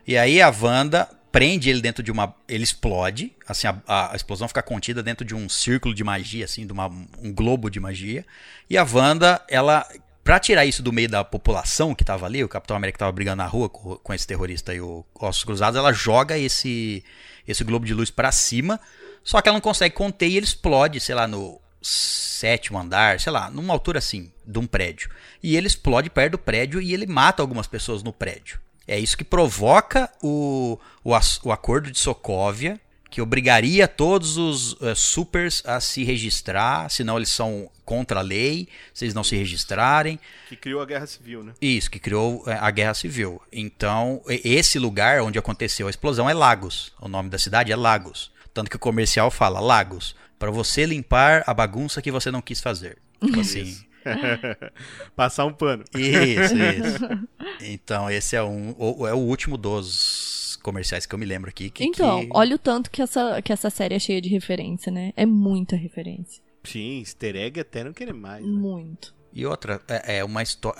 E aí a Wanda prende ele dentro de uma. Ele explode, assim, a, a explosão fica contida dentro de um círculo de magia, assim, de uma, um globo de magia. E a Wanda, ela. Pra tirar isso do meio da população que tava ali, o Capitão América tava brigando na rua com, com esse terrorista e o Ossos Cruzados, ela joga esse, esse globo de luz pra cima, só que ela não consegue conter e ele explode, sei lá, no sétimo andar, sei lá, numa altura assim, de um prédio. E ele explode perto do prédio e ele mata algumas pessoas no prédio. É isso que provoca o, o, o acordo de Sokovia, que obrigaria todos os eh, supers a se registrar, senão eles são contra a lei, se eles não se registrarem. Que criou a Guerra Civil, né? Isso, que criou eh, a Guerra Civil. Então, esse lugar onde aconteceu a explosão é Lagos. O nome da cidade é Lagos. Tanto que o comercial fala Lagos, para você limpar a bagunça que você não quis fazer. Tipo assim. Passar um pano. Isso, isso. Então, esse é um é o último dos comerciais que eu me lembro aqui. Que, Então, que- olha o tanto que essa, que essa série é cheia de referência, né? É muita referência. Sim, easter egg até não querer mais. né? Muito. E outra, é, é uma história.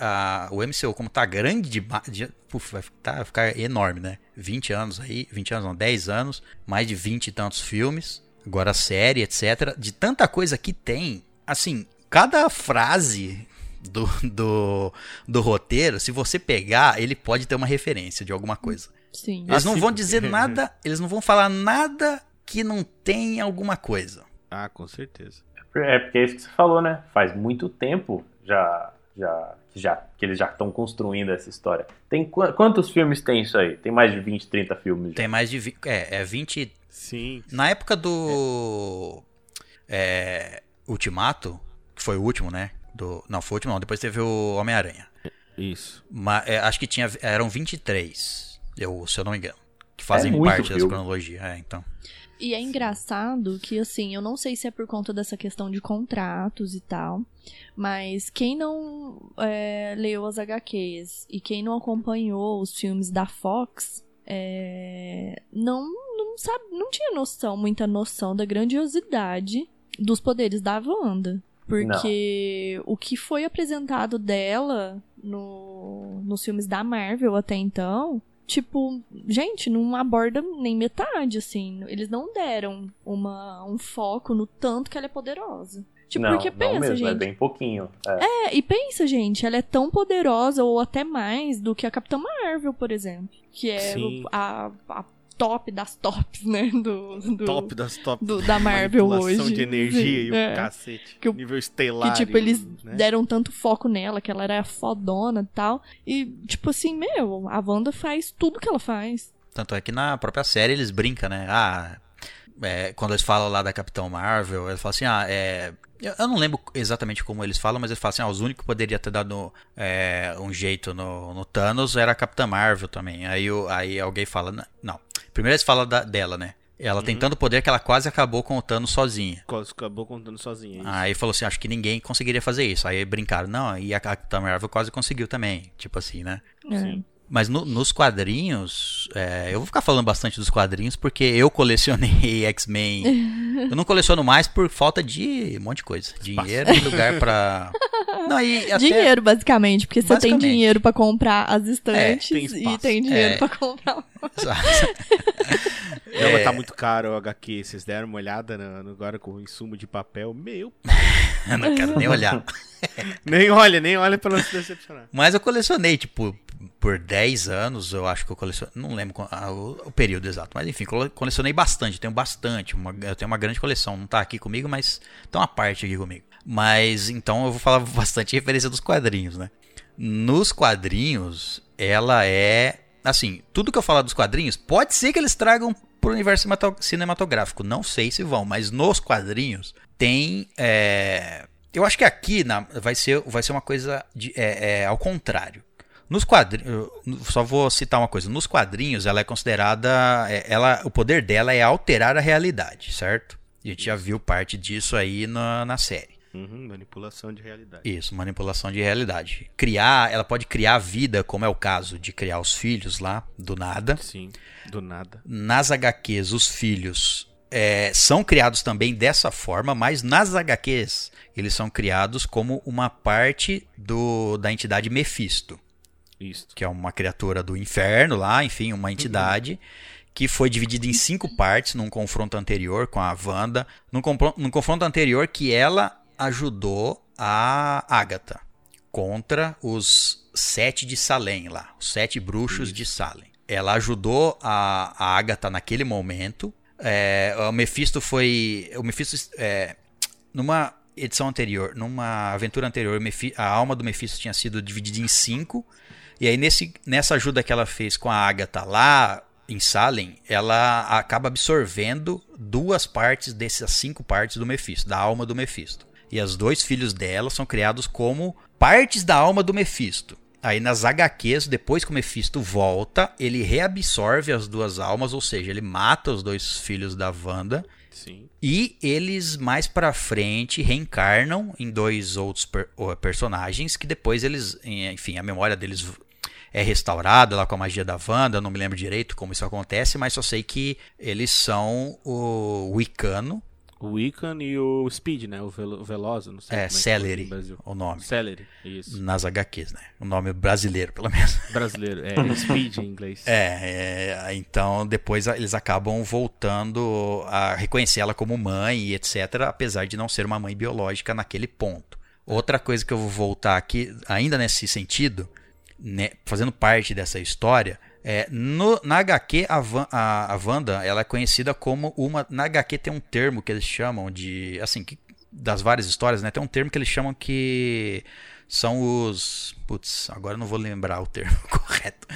O MCU, como tá grande demais. De, puf, vai ficar, vai ficar enorme, né? 20 anos aí, 20 anos não, 10 anos, mais de 20 e tantos filmes, agora a série, etc. De tanta coisa que tem, assim, cada frase do, do, do roteiro, se você pegar, ele pode ter uma referência de alguma coisa. Sim. Eles não vão dizer nada, eles não vão falar nada que não tenha alguma coisa. Ah, com certeza. É porque é isso que você falou, né? Faz muito tempo já, já, já que eles já estão construindo essa história. Tem qu- quantos filmes tem isso aí? Tem mais de 20, 30 filmes. já. Tem mais de. vi- É, é 20. Sim. Na época do. é, Ultimato, que foi o último, né? Do, não, foi o último, não. Depois teve o Homem-Aranha. Isso. Ma- é, acho que tinha, eram 23, eu, se eu não me engano. Que fazem É parte dessa filme. cronologia. É, então. E é engraçado que, assim, eu não sei se é por conta dessa questão de contratos e tal, mas quem não é, leu as HQs e quem não acompanhou os filmes da Fox é, não, não, sabe, não tinha noção, muita noção da grandiosidade dos poderes da Wanda. Porque o que foi apresentado dela no, nos filmes da Marvel até então tipo, gente, não aborda nem metade, assim. Eles não deram uma, um foco no tanto que ela é poderosa. Tipo, não, porque não pensa, mesmo, é gente. bem pouquinho. É. É, e pensa, gente, ela é tão poderosa, ou até mais, do que a Capitã Marvel, por exemplo. Que é Sim. a, a top das tops, né? Do, do, Top das top. do- da Marvel hoje. de energia e o É. cacete. Que o- nível estelar. Que, tipo, eles né? deram tanto foco nela, que ela era fodona e tal. E, tipo assim, meu, a Wanda faz tudo que ela faz. Tanto é que na própria série eles brincam, né? Ah, é, quando eles falam lá da Capitão Marvel, eles falam assim, ah, é. Eu não lembro exatamente como eles falam, mas eles falam assim, ah, os únicos que poderia ter dado é, um jeito no, no Thanos era a Capitã Marvel também. Aí, o- aí alguém fala, "Não, não. Primeiro eles falam da- dela, né? Ela tem tanto poder que ela quase acabou com o Thanos sozinha. Quase Acabou contando sozinha. é isso. Aí falou assim, acho que ninguém conseguiria fazer isso. Aí brincaram, não, e a Capitã Marvel quase conseguiu também. Tipo assim, né? Sim. Mas no- nos quadrinhos, é, eu vou ficar falando bastante dos quadrinhos porque eu colecionei X-Men. eu não coleciono mais por falta de um monte de coisa. Dinheiro e lugar pra. Não, e até- Dinheiro, basicamente, porque você tem Basicamente. dinheiro pra comprar as estantes tem e tem dinheiro É. pra comprar. Não, mas É. tá muito caro o HQ. Vocês deram uma olhada no, no- agora com o insumo de papel? Meu. não quero nem olhar. nem olha, nem olha pra não se decepcionar. Mas eu colecionei, tipo, por 10 anos, eu acho que eu colecionei. Não lembro ah, o, período exato, mas enfim, cole- colecionei bastante, tenho bastante. uma- eu tenho uma grande coleção, não tá aqui comigo, mas tem uma parte aqui comigo. Mas então eu vou falar bastante referência dos quadrinhos, né? Nos quadrinhos, ela é. Assim, tudo que eu falar dos quadrinhos, pode ser que eles tragam pro universo cinemato- cinematográfico. Não sei se vão, mas nos quadrinhos tem. é, Eu acho que aqui na- vai, ser, vai ser uma coisa de, é, é, ao contrário. Nos quadrinhos, só vou citar uma coisa. Nos quadrinhos, ela é considerada, é, ela, o poder dela é alterar a realidade, certo? A gente já viu parte disso aí na, na série. Uhum, manipulação de realidade. Isso, manipulação de realidade. Criar, ela pode criar vida, como é o caso de criar os filhos lá, do nada. Sim, do nada. Nas HQs, os filhos é, são criados também dessa forma, mas nas HQs eles são criados como uma parte do, da entidade Mephisto, Isso. que é uma criatura do inferno lá, enfim, uma entidade. Que foi dividida em cinco partes num confronto anterior com a Wanda. Num, num confronto anterior que ela ajudou a Agatha contra os sete de Salem lá, os sete bruxos de Salem. Ela ajudou a, a Agatha naquele momento. É, o Mephisto foi. O Mephisto. é, numa edição anterior, numa aventura anterior, a alma do Mephisto tinha sido dividida em cinco. E aí, nesse, nessa ajuda que ela fez com a Agatha lá em Salem, ela acaba absorvendo duas partes dessas cinco partes do Mephisto, da alma do Mephisto. E os dois filhos dela são criados como partes da alma do Mephisto. Aí nas HQs, depois que o Mephisto volta, ele reabsorve as duas almas, ou seja, ele mata os dois filhos da Wanda Sim. e eles mais pra frente reencarnam em dois outros per- personagens que depois eles, enfim, a memória deles é restaurada lá com a magia da Wanda, eu não me lembro direito como isso acontece, mas só sei que eles são o Wicano, O Wiccan e o Speed, né? O Velo- Veloso, não sei é, é que Celery, Brasil. o nome, Celery, isso. nas HQs, né? O nome brasileiro, pelo menos. Brasileiro, é Speed em inglês. É, é, então depois eles acabam voltando a reconhecer ela como mãe e etc, apesar de não ser uma mãe biológica naquele ponto. Outra coisa que eu vou voltar aqui, ainda nesse sentido, né, fazendo parte dessa história, é, no, na HQ a, Van, a, a Wanda ela é conhecida como uma. Na HQ tem um termo que eles chamam de. Assim, que, das várias histórias, né? Tem um termo que eles chamam que são os. Putz, agora não vou lembrar o termo correto.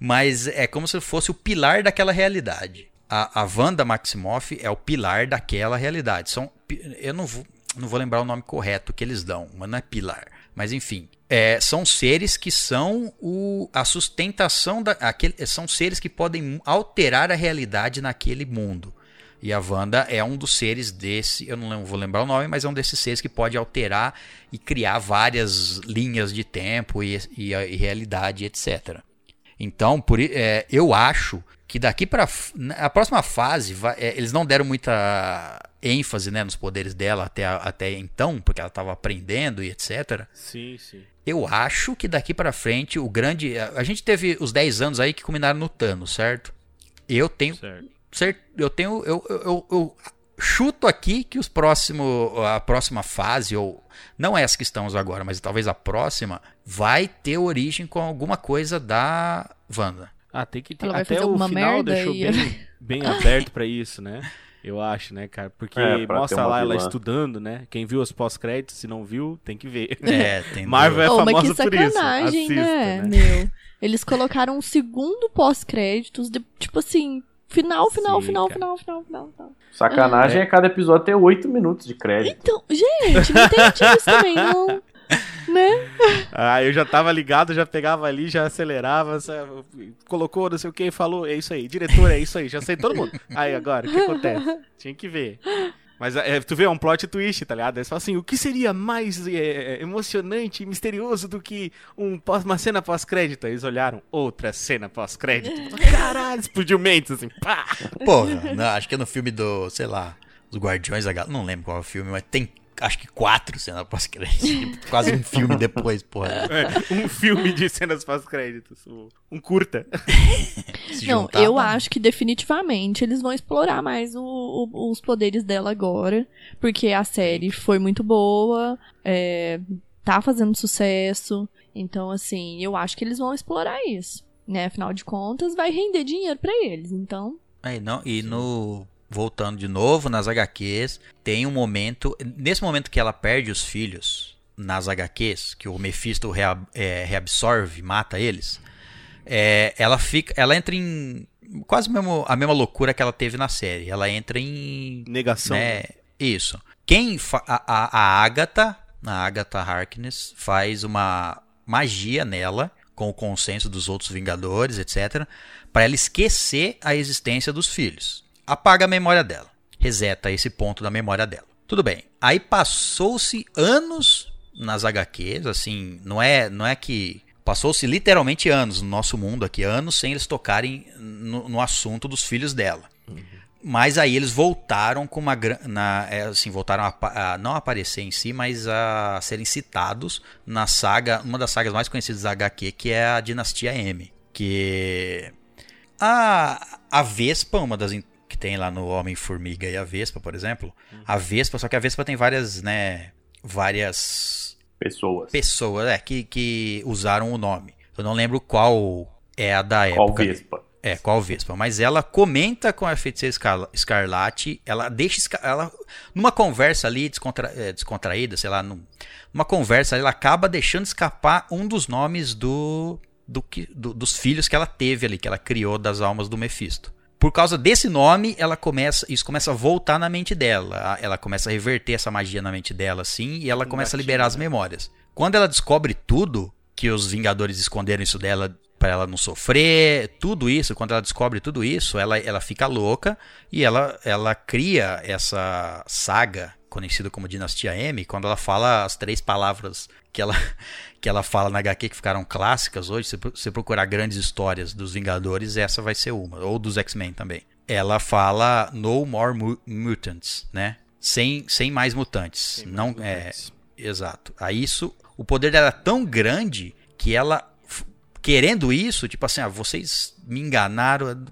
Mas é como se fosse o pilar daquela realidade. A, a Wanda Maximoff é o pilar daquela realidade. São, eu não vou, não vou lembrar o nome correto que eles dão, mas não é pilar. Mas enfim, é, são seres que são o, a sustentação da. Aquele, são seres que podem alterar a realidade naquele mundo. E a Wanda é um dos seres desse, eu não vou lembrar o nome, mas é um desses seres que pode alterar e criar várias linhas de tempo e, e, e realidade, etc. Então, por, é, eu acho que daqui para a próxima fase, vai- é, eles não deram muita ênfase né, nos poderes dela até, a- até então, porque ela estava aprendendo e etc. Sim, sim. Eu acho que daqui pra frente o grande. A, a gente teve os 10 anos aí que culminaram no Thanos, certo? Eu tenho. Certo. cer- Eu tenho. Eu, eu, eu- eu chuto aqui que os próximo, a próxima fase, ou. Não essa que estamos agora, mas talvez a próxima, vai ter origem com alguma coisa da Wanda. Ah, tem que ter. Ela Até o final deixou bem, bem aberto pra isso, né? Eu acho, né, cara? Porque É, mostra lá ela estudando, né? Quem viu os pós-créditos, se não viu, tem que ver. É, tem. Marvel é Oh, mas famosa que por isso. sacanagem, Assista, né, né? meu? Eles colocaram um segundo pós-créditos, de- tipo assim, final, final, Sim, final, final, final, final, final. Sacanagem é cada episódio ter 8 minutos de crédito. Então, gente, não entendi isso também, não. Né? Ah, eu já tava ligado, já pegava ali, já acelerava, sabe? colocou não sei o que, falou, é isso aí, diretor, é isso aí, já sei todo mundo. Aí agora, o que acontece? Tinha que ver. Mas é, tu vê, é um plot twist, tá ligado? Eles falam assim, o que seria mais é, emocionante e misterioso do que um pós- uma cena pós-crédito? Aí Eles olharam, outra cena pós-crédito. Caralho, explodiu mentes, assim, pá! Pô, não, acho que é no filme do, sei lá, os Guardiões da Galáxia. Não lembro qual é o filme, mas tem acho que quatro cenas pós-crédito. Quase um filme depois, porra. É, um filme de cenas pós-créditos, um- um curta. Não, juntar, eu dá. acho que definitivamente eles vão explorar mais o- o- os poderes dela agora. Porque a série foi muito boa, é, tá fazendo sucesso. Então, assim, eu acho que eles vão explorar isso. Né? Afinal de contas, vai render dinheiro pra eles. Então, Aí, não, e no. Voltando de novo nas HQs, tem um momento. Nesse momento que ela perde os filhos nas HQs, que o Mephisto rea- é, reabsorve, mata eles, é, ela fica. Ela entra em. Quase mesmo- a mesma loucura que ela teve na série. Ela entra em. Negação. né, Isso. Quem. a, a, a Agatha, a Agatha Harkness, faz uma magia nela, com o consenso dos outros Vingadores, etc., para ela esquecer a existência dos filhos. Apaga a memória dela. reseta esse ponto da memória dela. Tudo bem. Aí passou-se anos nas HQs, assim, não é, não é que passou-se literalmente anos no nosso mundo aqui, anos sem eles tocarem no, no assunto dos filhos dela. Mas aí eles voltaram com uma na, é, assim, voltaram a, a não aparecer em si, mas a serem citados na saga, uma das sagas mais conhecidas da HQ, que é a Dinastia M, que a a Vespa, uma das que tem lá no Homem-Formiga e a Vespa, por exemplo, a Vespa, só que a Vespa tem várias, né, várias Pessoas. pessoas é, que, que usaram o nome. Eu não lembro qual é a da Qual época. Vespa? É, qual Vespa. Mas ela comenta com a feiticeira Escarla- Escarlate, ela deixa. Ela, numa conversa ali descontra- é, descontraída, sei lá, num- numa conversa, ela acaba deixando escapar um dos nomes do, do, que- do- dos filhos que ela teve ali, que ela criou das almas do Mephisto. Por causa desse nome, ela começa, isso começa a voltar na mente dela. Ela começa a reverter essa magia na mente dela, assim, e ela começa a liberar as memórias. Quando ela descobre tudo, que os Vingadores esconderam isso dela pra ela não sofrer, tudo isso, quando ela descobre tudo isso, ela, ela fica louca e ela, ela cria essa saga conhecida como Dinastia M, quando ela fala as três palavras que ela, que ela fala na HQ que ficaram clássicas hoje, se você procurar grandes histórias dos Vingadores, essa vai ser uma, ou dos X-Men também. Ela fala No More Mu- Mutants, né? Sem, sem mais mutantes. não é Exato. Aí isso, o poder dela é tão grande que ela, querendo isso, tipo assim, ah, vocês me enganaram,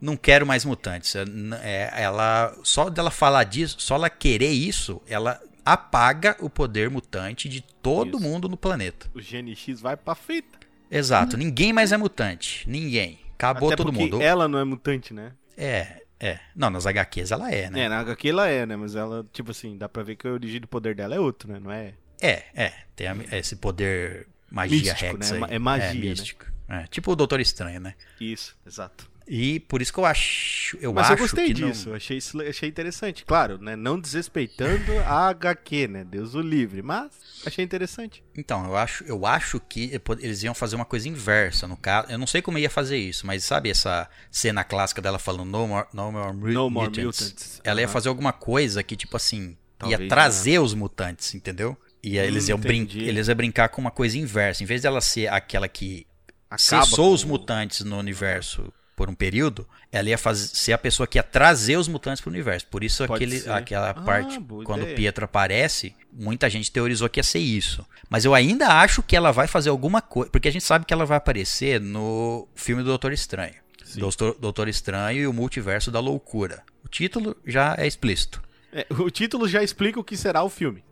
não quero mais mutantes. É, é, Ela, só dela falar disso, só ela querer isso, ela apaga o poder mutante de todo Isso. mundo no planeta. O GNX vai pra fita. Exato. Ninguém mais é mutante. Ninguém. Acabou Até todo mundo. ela não é mutante, né? É, é. Não, nas HQs ela é, né? É, na HQ ela é, né? Mas ela, tipo assim, dá pra ver que a origem do poder dela é outro, né? Não é? É, é. Tem a- esse poder magia Místico, Rex né? aí. Ma- é magia, É, né? místico. É, tipo o Doutor Estranho, né? Isso, exato. E por isso que eu acho. Eu Mas acho eu gostei que não- disso, eu achei, isso- achei interessante. Claro, né? Não desrespeitando a HQ, né? Deus o livre, mas achei interessante. Então, eu acho, eu acho que eles iam fazer uma coisa inversa. No caso, eu não sei como ia fazer isso, mas sabe essa cena clássica dela falando No More, no more, No more mutants? mutants. Ela ia fazer alguma coisa que, tipo assim, ia Talvez trazer os mutantes, entendeu? E aí eles, iam brin eles iam brincar com uma coisa inversa. Em vez dela ser aquela que Acaba cessou com os mutantes no universo por um período, ela ia fazer, ser a pessoa que ia trazer os mutantes pro universo. Por isso Pode aquele, ser. aquela Ah, parte, quando ideia. o Pietro aparece, muita gente teorizou que ia ser isso. Mas eu ainda acho que ela vai fazer alguma coisa, porque a gente sabe que ela vai aparecer no filme do Doutor Estranho. Sim. Doutor, Doutor Estranho e o Multiverso da Loucura. O título já é explícito. É, o título já explica o que será o filme.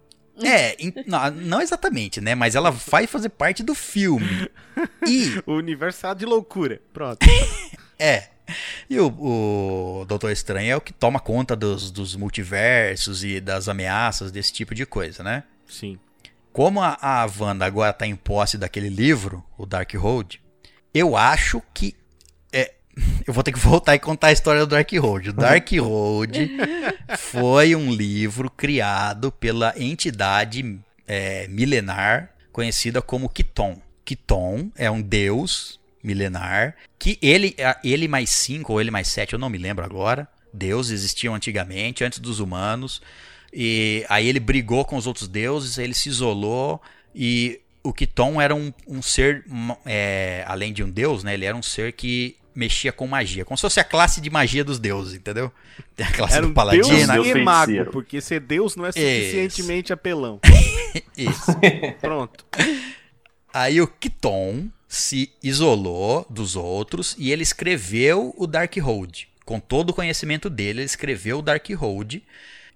É, não, não exatamente, né? Mas ela vai fazer parte do filme. E O universo de loucura. Pronto. É. E o, o Doutor Estranho é o que toma conta dos, dos multiversos e das ameaças desse tipo de coisa, né? Sim. Como a, a Wanda agora tá em posse daquele livro, o Dark Road, eu acho que. É, eu vou ter que voltar e contar a história do Dark Road. O Dark Road foi um livro criado pela entidade é, milenar conhecida como Kiton. Kiton é um deus milenar que ele, ele mais cinco ou ele mais sete, eu não me lembro agora. Deuses existiam antigamente, antes dos humanos. E aí ele brigou com os outros deuses, ele se isolou e o Kiton era um, um ser, é, além de um deus, né? Ele era um ser que mexia com magia, como se fosse a classe de magia dos deuses, entendeu? Tem a classe Era do um paladino. deus Deus e mago, feiticeiro. porque ser Deus não é suficientemente apelão. Isso. Pronto. Aí o Kiton se isolou dos outros e ele escreveu o Dark Road. Com todo o conhecimento dele, ele escreveu o Dark Road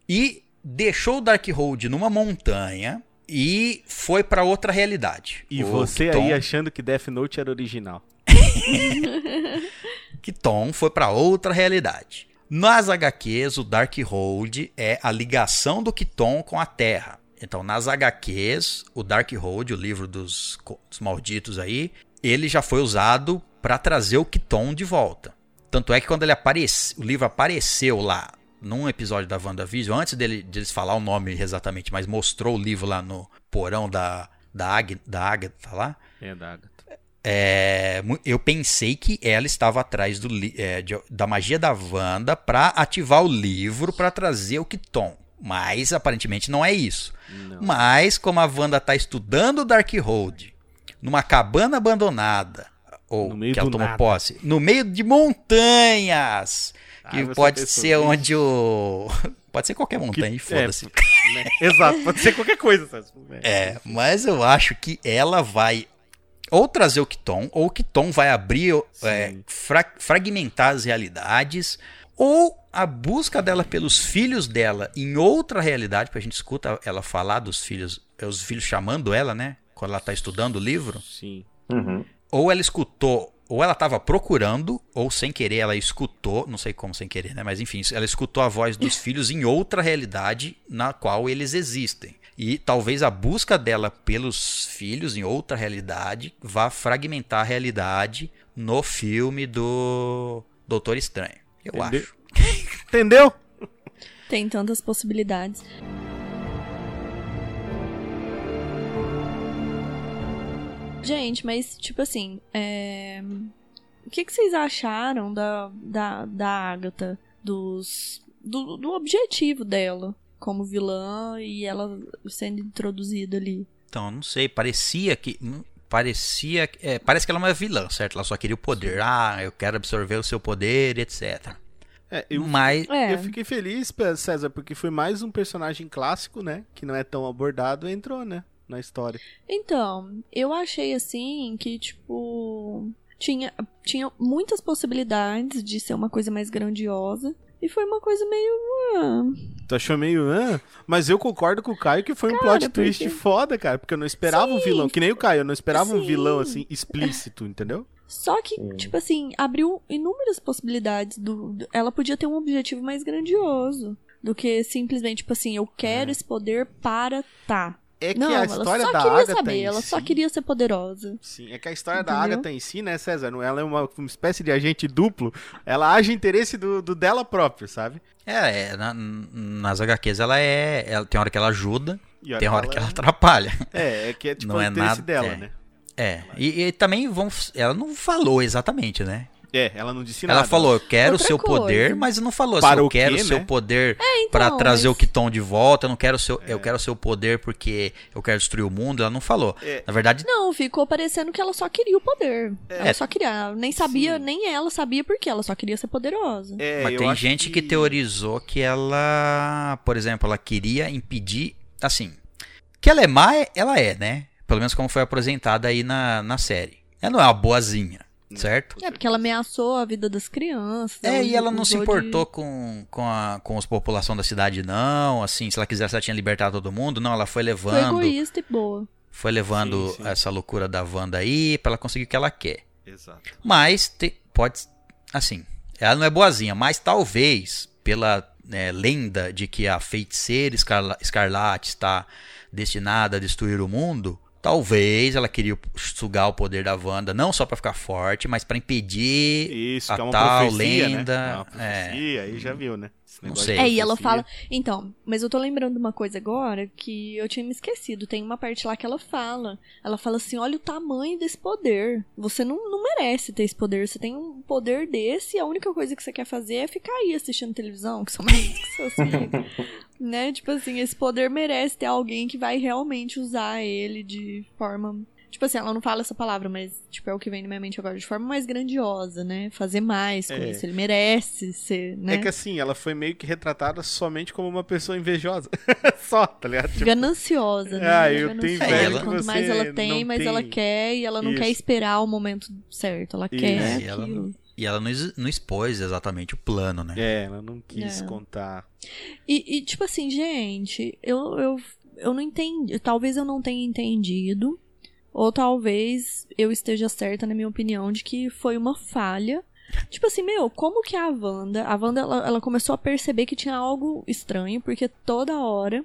e deixou o Dark Road numa montanha e foi para outra realidade. E O você Kiton- aí achando que Death Note era original. Kiton foi para outra realidade. Nas HQs, o Dark Road é a ligação do Kiton com a Terra. Então, nas HQs, o Dark Road, o livro dos, dos malditos aí, ele já foi usado para trazer o Kiton de volta. Tanto é que quando ele aparece, o livro apareceu lá num episódio da WandaVision, antes dele, deles falar o nome exatamente, mas mostrou o livro lá no porão da, da, Águia, da tá lá? É, da Agatha. é, eu pensei que ela estava atrás do é, de- da magia da Wanda pra ativar o livro pra trazer o Kiton. Mas aparentemente não é isso. Não. Mas como a Wanda tá estudando o Darkhold numa cabana abandonada, ou que ela tomou nada. posse, no meio de montanhas, que Ah, você pode pensou ser nisso? onde o pode ser qualquer montanha, e foda-se. Né? Exato, pode ser qualquer coisa. É, mas eu acho que ela vai ou trazer o Kiton, ou o Kiton vai abrir, é, fra- fragmentar as realidades, ou a busca dela pelos filhos dela em outra realidade, porque a gente escuta ela falar dos filhos, é, os filhos chamando ela, né? Quando ela tá estudando o livro. Sim. Uhum. Ou ela escutou, ou ela estava procurando, ou sem querer ela escutou, não sei como sem querer, né? Mas enfim, ela escutou a voz dos filhos em outra realidade na qual eles existem. E talvez a busca dela pelos filhos em outra realidade vá fragmentar a realidade no filme do Doutor Estranho. Eu Entendeu? acho. Entendeu? Tem tantas possibilidades. Gente, mas, tipo assim, é... o que, que vocês acharam da, da, da Agatha? Dos, do, do objetivo dela como vilã e ela sendo introduzida ali. Então, não sei, parecia que. Parecia. que- é, parece que ela é uma vilã, certo? Ela só queria o poder. Ah, eu quero absorver o seu poder, etc. É, eu, Mas. É. eu fiquei feliz, César, porque foi mais um personagem clássico, né? Que não é tão abordado, entrou, né? Na história. Então, eu achei assim que, tipo, tinha, tinha muitas possibilidades de ser uma coisa mais grandiosa. E foi uma coisa meio. ah, Tu achou meio. Ah, mas eu concordo com o Caio que foi um Cara, plot twist porque- foda, cara. Porque eu não esperava um Sim. vilão. Que nem o Caio, eu não esperava um Sim. vilão assim, explícito, entendeu? Só que, tipo assim, abriu inúmeras possibilidades. Do, do- ela podia ter um objetivo mais grandioso do que simplesmente, tipo assim, eu quero esse poder para tá. É que Não, a ela história só da queria Agatha saber, em ela si, só queria ser poderosa. Sim, é que a história da Entendeu? Agatha em si, né, César? não- Ela é uma, uma espécie de agente duplo. Ela age em interesse do, do dela próprio, sabe? É, é, na- nas HQs ela é. Ela, tem hora que ela ajuda, E tem hora que ela atrapalha. É, é que é tipo Não o é interesse nada- dela, é. né? É. E, e também vão. Ela não falou exatamente, né? É, ela não disse nada. Ela falou, eu quero o seu coisa. poder, mas não falou Para assim, eu o quero o seu né? poder então, pra trazer mas- o Kiton de volta, eu não quero o seu, É. eu quero o seu poder porque eu quero destruir o mundo, ela não falou. É. Na verdade, Não, ficou parecendo que ela só queria o poder. É. Ela só queria. Nem sabia, Sim. nem ela sabia por quê. Ela só queria ser poderosa. É, mas tem gente que... teorizou que ela, por exemplo, ela queria impedir, assim, que ela é má, ela é, né? Pelo menos como foi apresentada aí na, na série. Ela não é uma boazinha, certo? É, porque ela ameaçou a vida das crianças. É, e ela não se importou com, com, a, com as população da cidade, não. Assim, se ela quisesse, ela tinha libertado todo mundo. Não, ela foi De... Foi levando. egoísta e boa. Foi levando Sim, sim. essa loucura da Wanda aí pra ela conseguir o que ela quer. Exato. Mas te- pode. Assim, ela não é boazinha, mas talvez, pela né, lenda de que a feiticeira Escarla- Escarlate está destinada a destruir o mundo, talvez ela queria sugar o poder da Wanda, não só pra ficar forte, mas pra impedir Isso, a é uma tal profecia, lenda. né? É uma profecia, aí já viu, né? Não sei. É, e ela fala. Então, mas eu tô lembrando de uma coisa agora que eu tinha me esquecido. Tem uma parte lá que ela fala. Ela fala assim: olha o tamanho desse poder. Você não, não merece ter esse poder. Você tem um poder desse e a única coisa que você quer fazer é ficar aí assistindo televisão, que são mais que seus filhos. né? Tipo assim, esse poder merece ter alguém que vai realmente usar ele de forma. Tipo assim, ela não fala essa palavra, mas tipo, é o que vem na minha mente agora, de forma mais grandiosa, né? Fazer mais com É. isso. Ele merece ser, né? É que assim, ela foi meio que retratada somente como uma pessoa invejosa. Só, tá ligado? Tipo, gananciosa, né? Ah, é eu tenho inveja Quanto mais ela tem, mais tem. ela quer e ela não Isso. quer esperar o momento certo. Ela Isso. quer É, e ela. E ela não, não expôs exatamente o plano, né? É, ela não quis É. contar. E, e, tipo assim, gente, eu, eu, eu não entendi. Talvez eu não tenha entendido. Ou talvez eu esteja certa na minha opinião de que foi uma falha. Tipo assim, meu, como que a Wanda. A Wanda ela, ela começou a perceber que tinha algo estranho, porque toda hora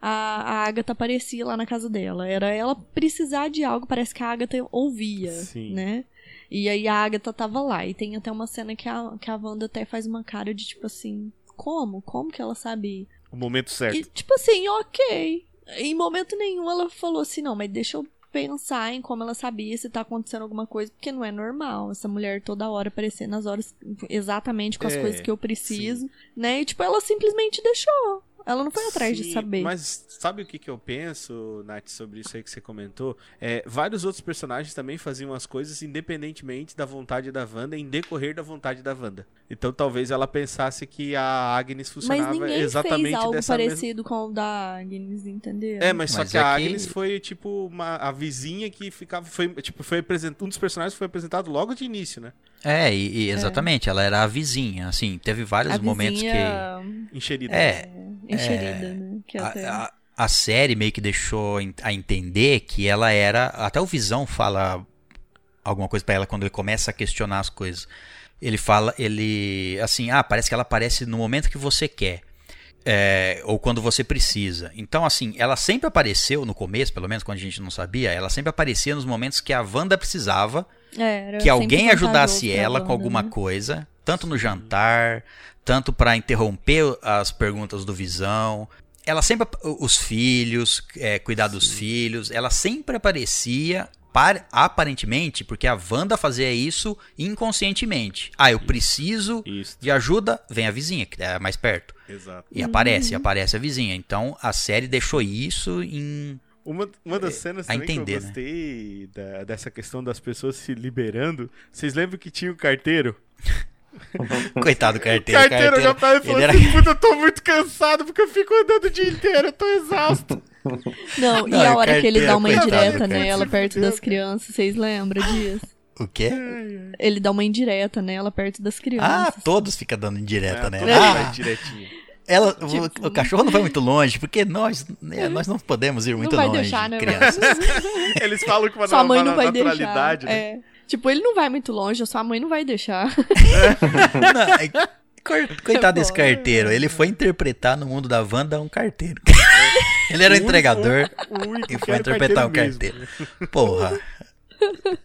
a, a Agatha aparecia lá na casa dela. Era ela precisar de algo, parece que a Agatha ouvia, Sim. né? E aí a Agatha tava lá. E tem até uma cena que a, que a Wanda até faz uma cara de tipo assim: como? Como que ela sabe O momento certo. e, tipo assim, ok. Em momento nenhum ela falou assim, não, mas deixa eu pensar em como ela sabia se tá acontecendo alguma coisa, porque não é normal essa mulher toda hora aparecer nas horas exatamente com as É, coisas que eu preciso, né? E tipo, ela simplesmente deixou. Ela não foi atrás de Sim, saber. Mas sabe o que, que eu penso, Nath, sobre isso aí que você comentou? É, vários outros personagens também faziam as coisas independentemente da vontade da Wanda, em decorrer da vontade da Wanda. Então talvez ela pensasse que a Agnes Mas funcionava ninguém exatamente fez algo dessa mesma. parecido com o da Agnes, entendeu? É, mas só Mas que é a que- Agnes foi, tipo, uma, a vizinha que ficava. Foi, tipo, foi apresent... um dos personagens que foi apresentado logo de início, né? É, e, e exatamente, ela era a vizinha, assim, teve vários a momentos que... Enxerida. É, enxerida, né? Que até... a, a, a série meio que deixou a entender que ela era. Até o Visão fala alguma coisa pra ela quando ele começa a questionar as coisas. Ele fala, ele. Assim, ah, parece que ela aparece no momento que você quer. é, ou quando você precisa. Então, assim, ela sempre apareceu no começo, pelo menos quando a gente não sabia, ela sempre aparecia nos momentos que a Wanda precisava É, era que alguém ajudasse ela com alguma né? coisa, tanto no jantar, tanto pra interromper as perguntas do Visão. Ela sempre os filhos, é, cuidar dos filhos, ela sempre aparecia par- aparentemente porque a Wanda fazia isso inconscientemente. Ah, eu preciso Isso, de ajuda, vem a vizinha que é mais perto. exato. E aparece, Uhum. aparece a vizinha. Então a série deixou isso em Uma, uma das cenas a também que entender, eu né? gostei da- dessa questão das pessoas se liberando. Vocês lembram que tinha o carteiro? coitado do O carteiro. carteiro já falou ele era- assim, puta, eu tô muito cansado porque eu fico andando o dia inteiro, eu tô exausto. Não, e Não, a o hora que ele carteiro, dá uma indireta carteiro. nela perto das crianças, vocês lembram disso? O quê? Ele dá uma indireta nela perto das Ah, crianças. todos ficam dando indireta, É, né? todo Ah, vai direitinho. Ela, Tipo- o, o cachorro não vai muito longe, porque nós, né, nós não podemos ir muito vai longe, deixar, né, crianças. Eles falam com uma, Sua mãe uma não vai deixar. naturalidade, né? É. Tipo, ele não vai muito longe, a sua mãe não vai deixar. Não, é- Coitado desse carteiro, ele foi interpretar no mundo da Wanda um carteiro. ele era um entregador único e que foi interpretar um carteiro mesmo. carteiro. Porra.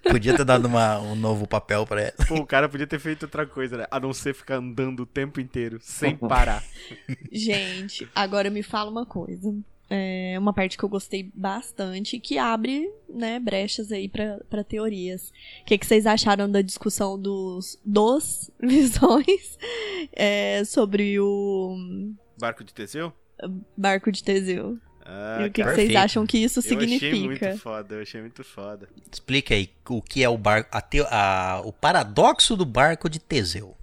Podia ter dado uma- um novo papel pra ela. Pô, o cara podia ter feito outra coisa, né? A não ser ficar andando o tempo inteiro, sem parar. Gente, agora me fala uma coisa. É uma parte que eu gostei bastante que abre, né, brechas aí pra pra teorias. O que, que vocês acharam da discussão dos, dos visões é, sobre o Barco de Teseu? barco de Teseu? Ah, e o que, que vocês acham que isso eu achei muito significa? foda, eu achei muito foda. Explica aí o que é o barco, a teo- a- o paradoxo do barco de Teseu.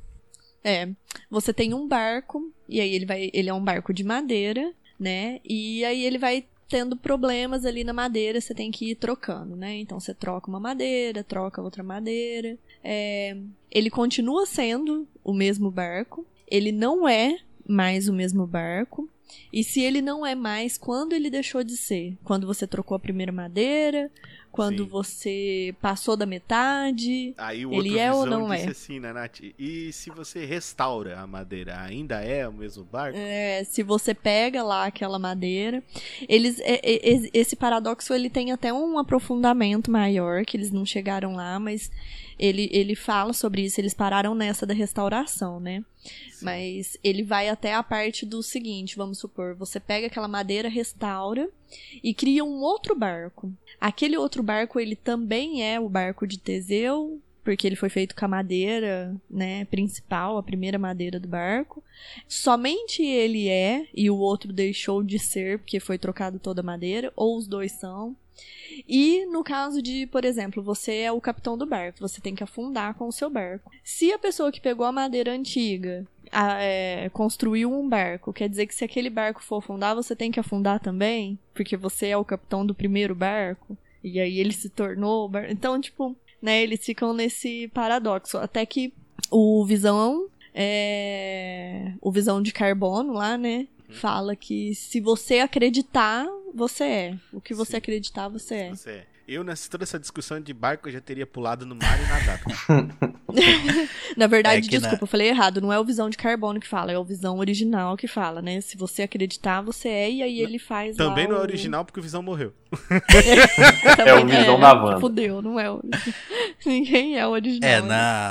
É, você tem um barco, e aí ele vai. Ele é um barco de madeira, né? E aí ele vai tendo problemas ali na madeira, você tem que ir trocando, né? Então você troca uma madeira, troca outra madeira. É, ele continua sendo o mesmo barco, ele não é mais o mesmo barco. E se ele não é mais, quando ele deixou de ser? Quando você trocou a primeira madeira? Quando Sim. você passou da metade? Aí o Ele é ou não é? assim, né, Nath? E se você restaura a madeira, ainda é o mesmo barco? É, se você pega lá aquela madeira, eles é- é- esse paradoxo ele tem até um aprofundamento maior que eles não chegaram lá, mas ele, ele fala sobre isso. Eles pararam nessa da restauração, né? Mas ele vai até a parte do seguinte, vamos supor, você pega aquela madeira, restaura e cria um outro barco. Aquele outro barco, ele também é o barco de Teseu, porque ele foi feito com a madeira, né, principal, a primeira madeira do barco. Somente ele é e o outro deixou de ser porque foi trocado toda a madeira, ou os dois são. E no caso de, por exemplo, você é o capitão do barco, você tem que afundar com o seu barco. Se a pessoa que pegou a madeira antiga a- é, construiu um barco, quer dizer que se aquele barco for afundar, você tem que afundar também? Porque você é o capitão do primeiro barco? E aí ele se tornou o barco. Então, tipo, né, eles ficam nesse paradoxo. Até que o Visão, é, o Visão de Carbono lá, né, fala que se você acreditar, você é. O que você Sim. acreditar, você é. Você é. Eu, nessa toda essa discussão de barco, eu já teria pulado no mar e nadado. Na verdade, É desculpa, na- eu falei errado. Não é o Visão de Carbono que fala, é o Visão original que fala, né? Se você acreditar, você é, e aí ele faz lá Também não é o- original porque o Visão morreu. Também É o Visão é, da Wanda. Fudeu, não é o... Ninguém é o original. É, né?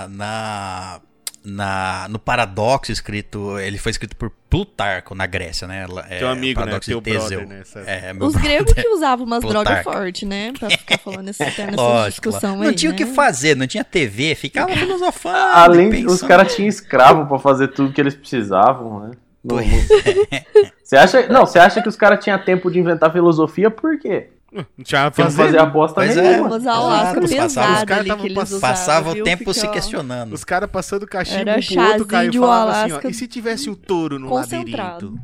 na, na, no Paradoxo escrito, ele foi escrito por Plutarco na Grécia, né? É, Teu amigo, né? Teu brother, né? É, meu Os brother. gregos que usavam umas drogas fortes, né? Pra ficar falando essa, tendo essa Lógico, discussão não aí, tinha o né? que fazer, não tinha TV, ficava filosofando. Além pensando. os caras tinham escravo pra fazer tudo que eles precisavam, né? Não- Pois não- Você acha, não, você acha que os caras tinham tempo de inventar filosofia por quê? Não tinha fazer. fazia aposta é. nenhuma. Passava- os pesada caras ali tavam que eles pass- usavam, Passava o tempo se questionando. Os caras passando cachimbo Era um pro outro, Caio, de falava assim, ó, e se tivesse um touro no labirinto?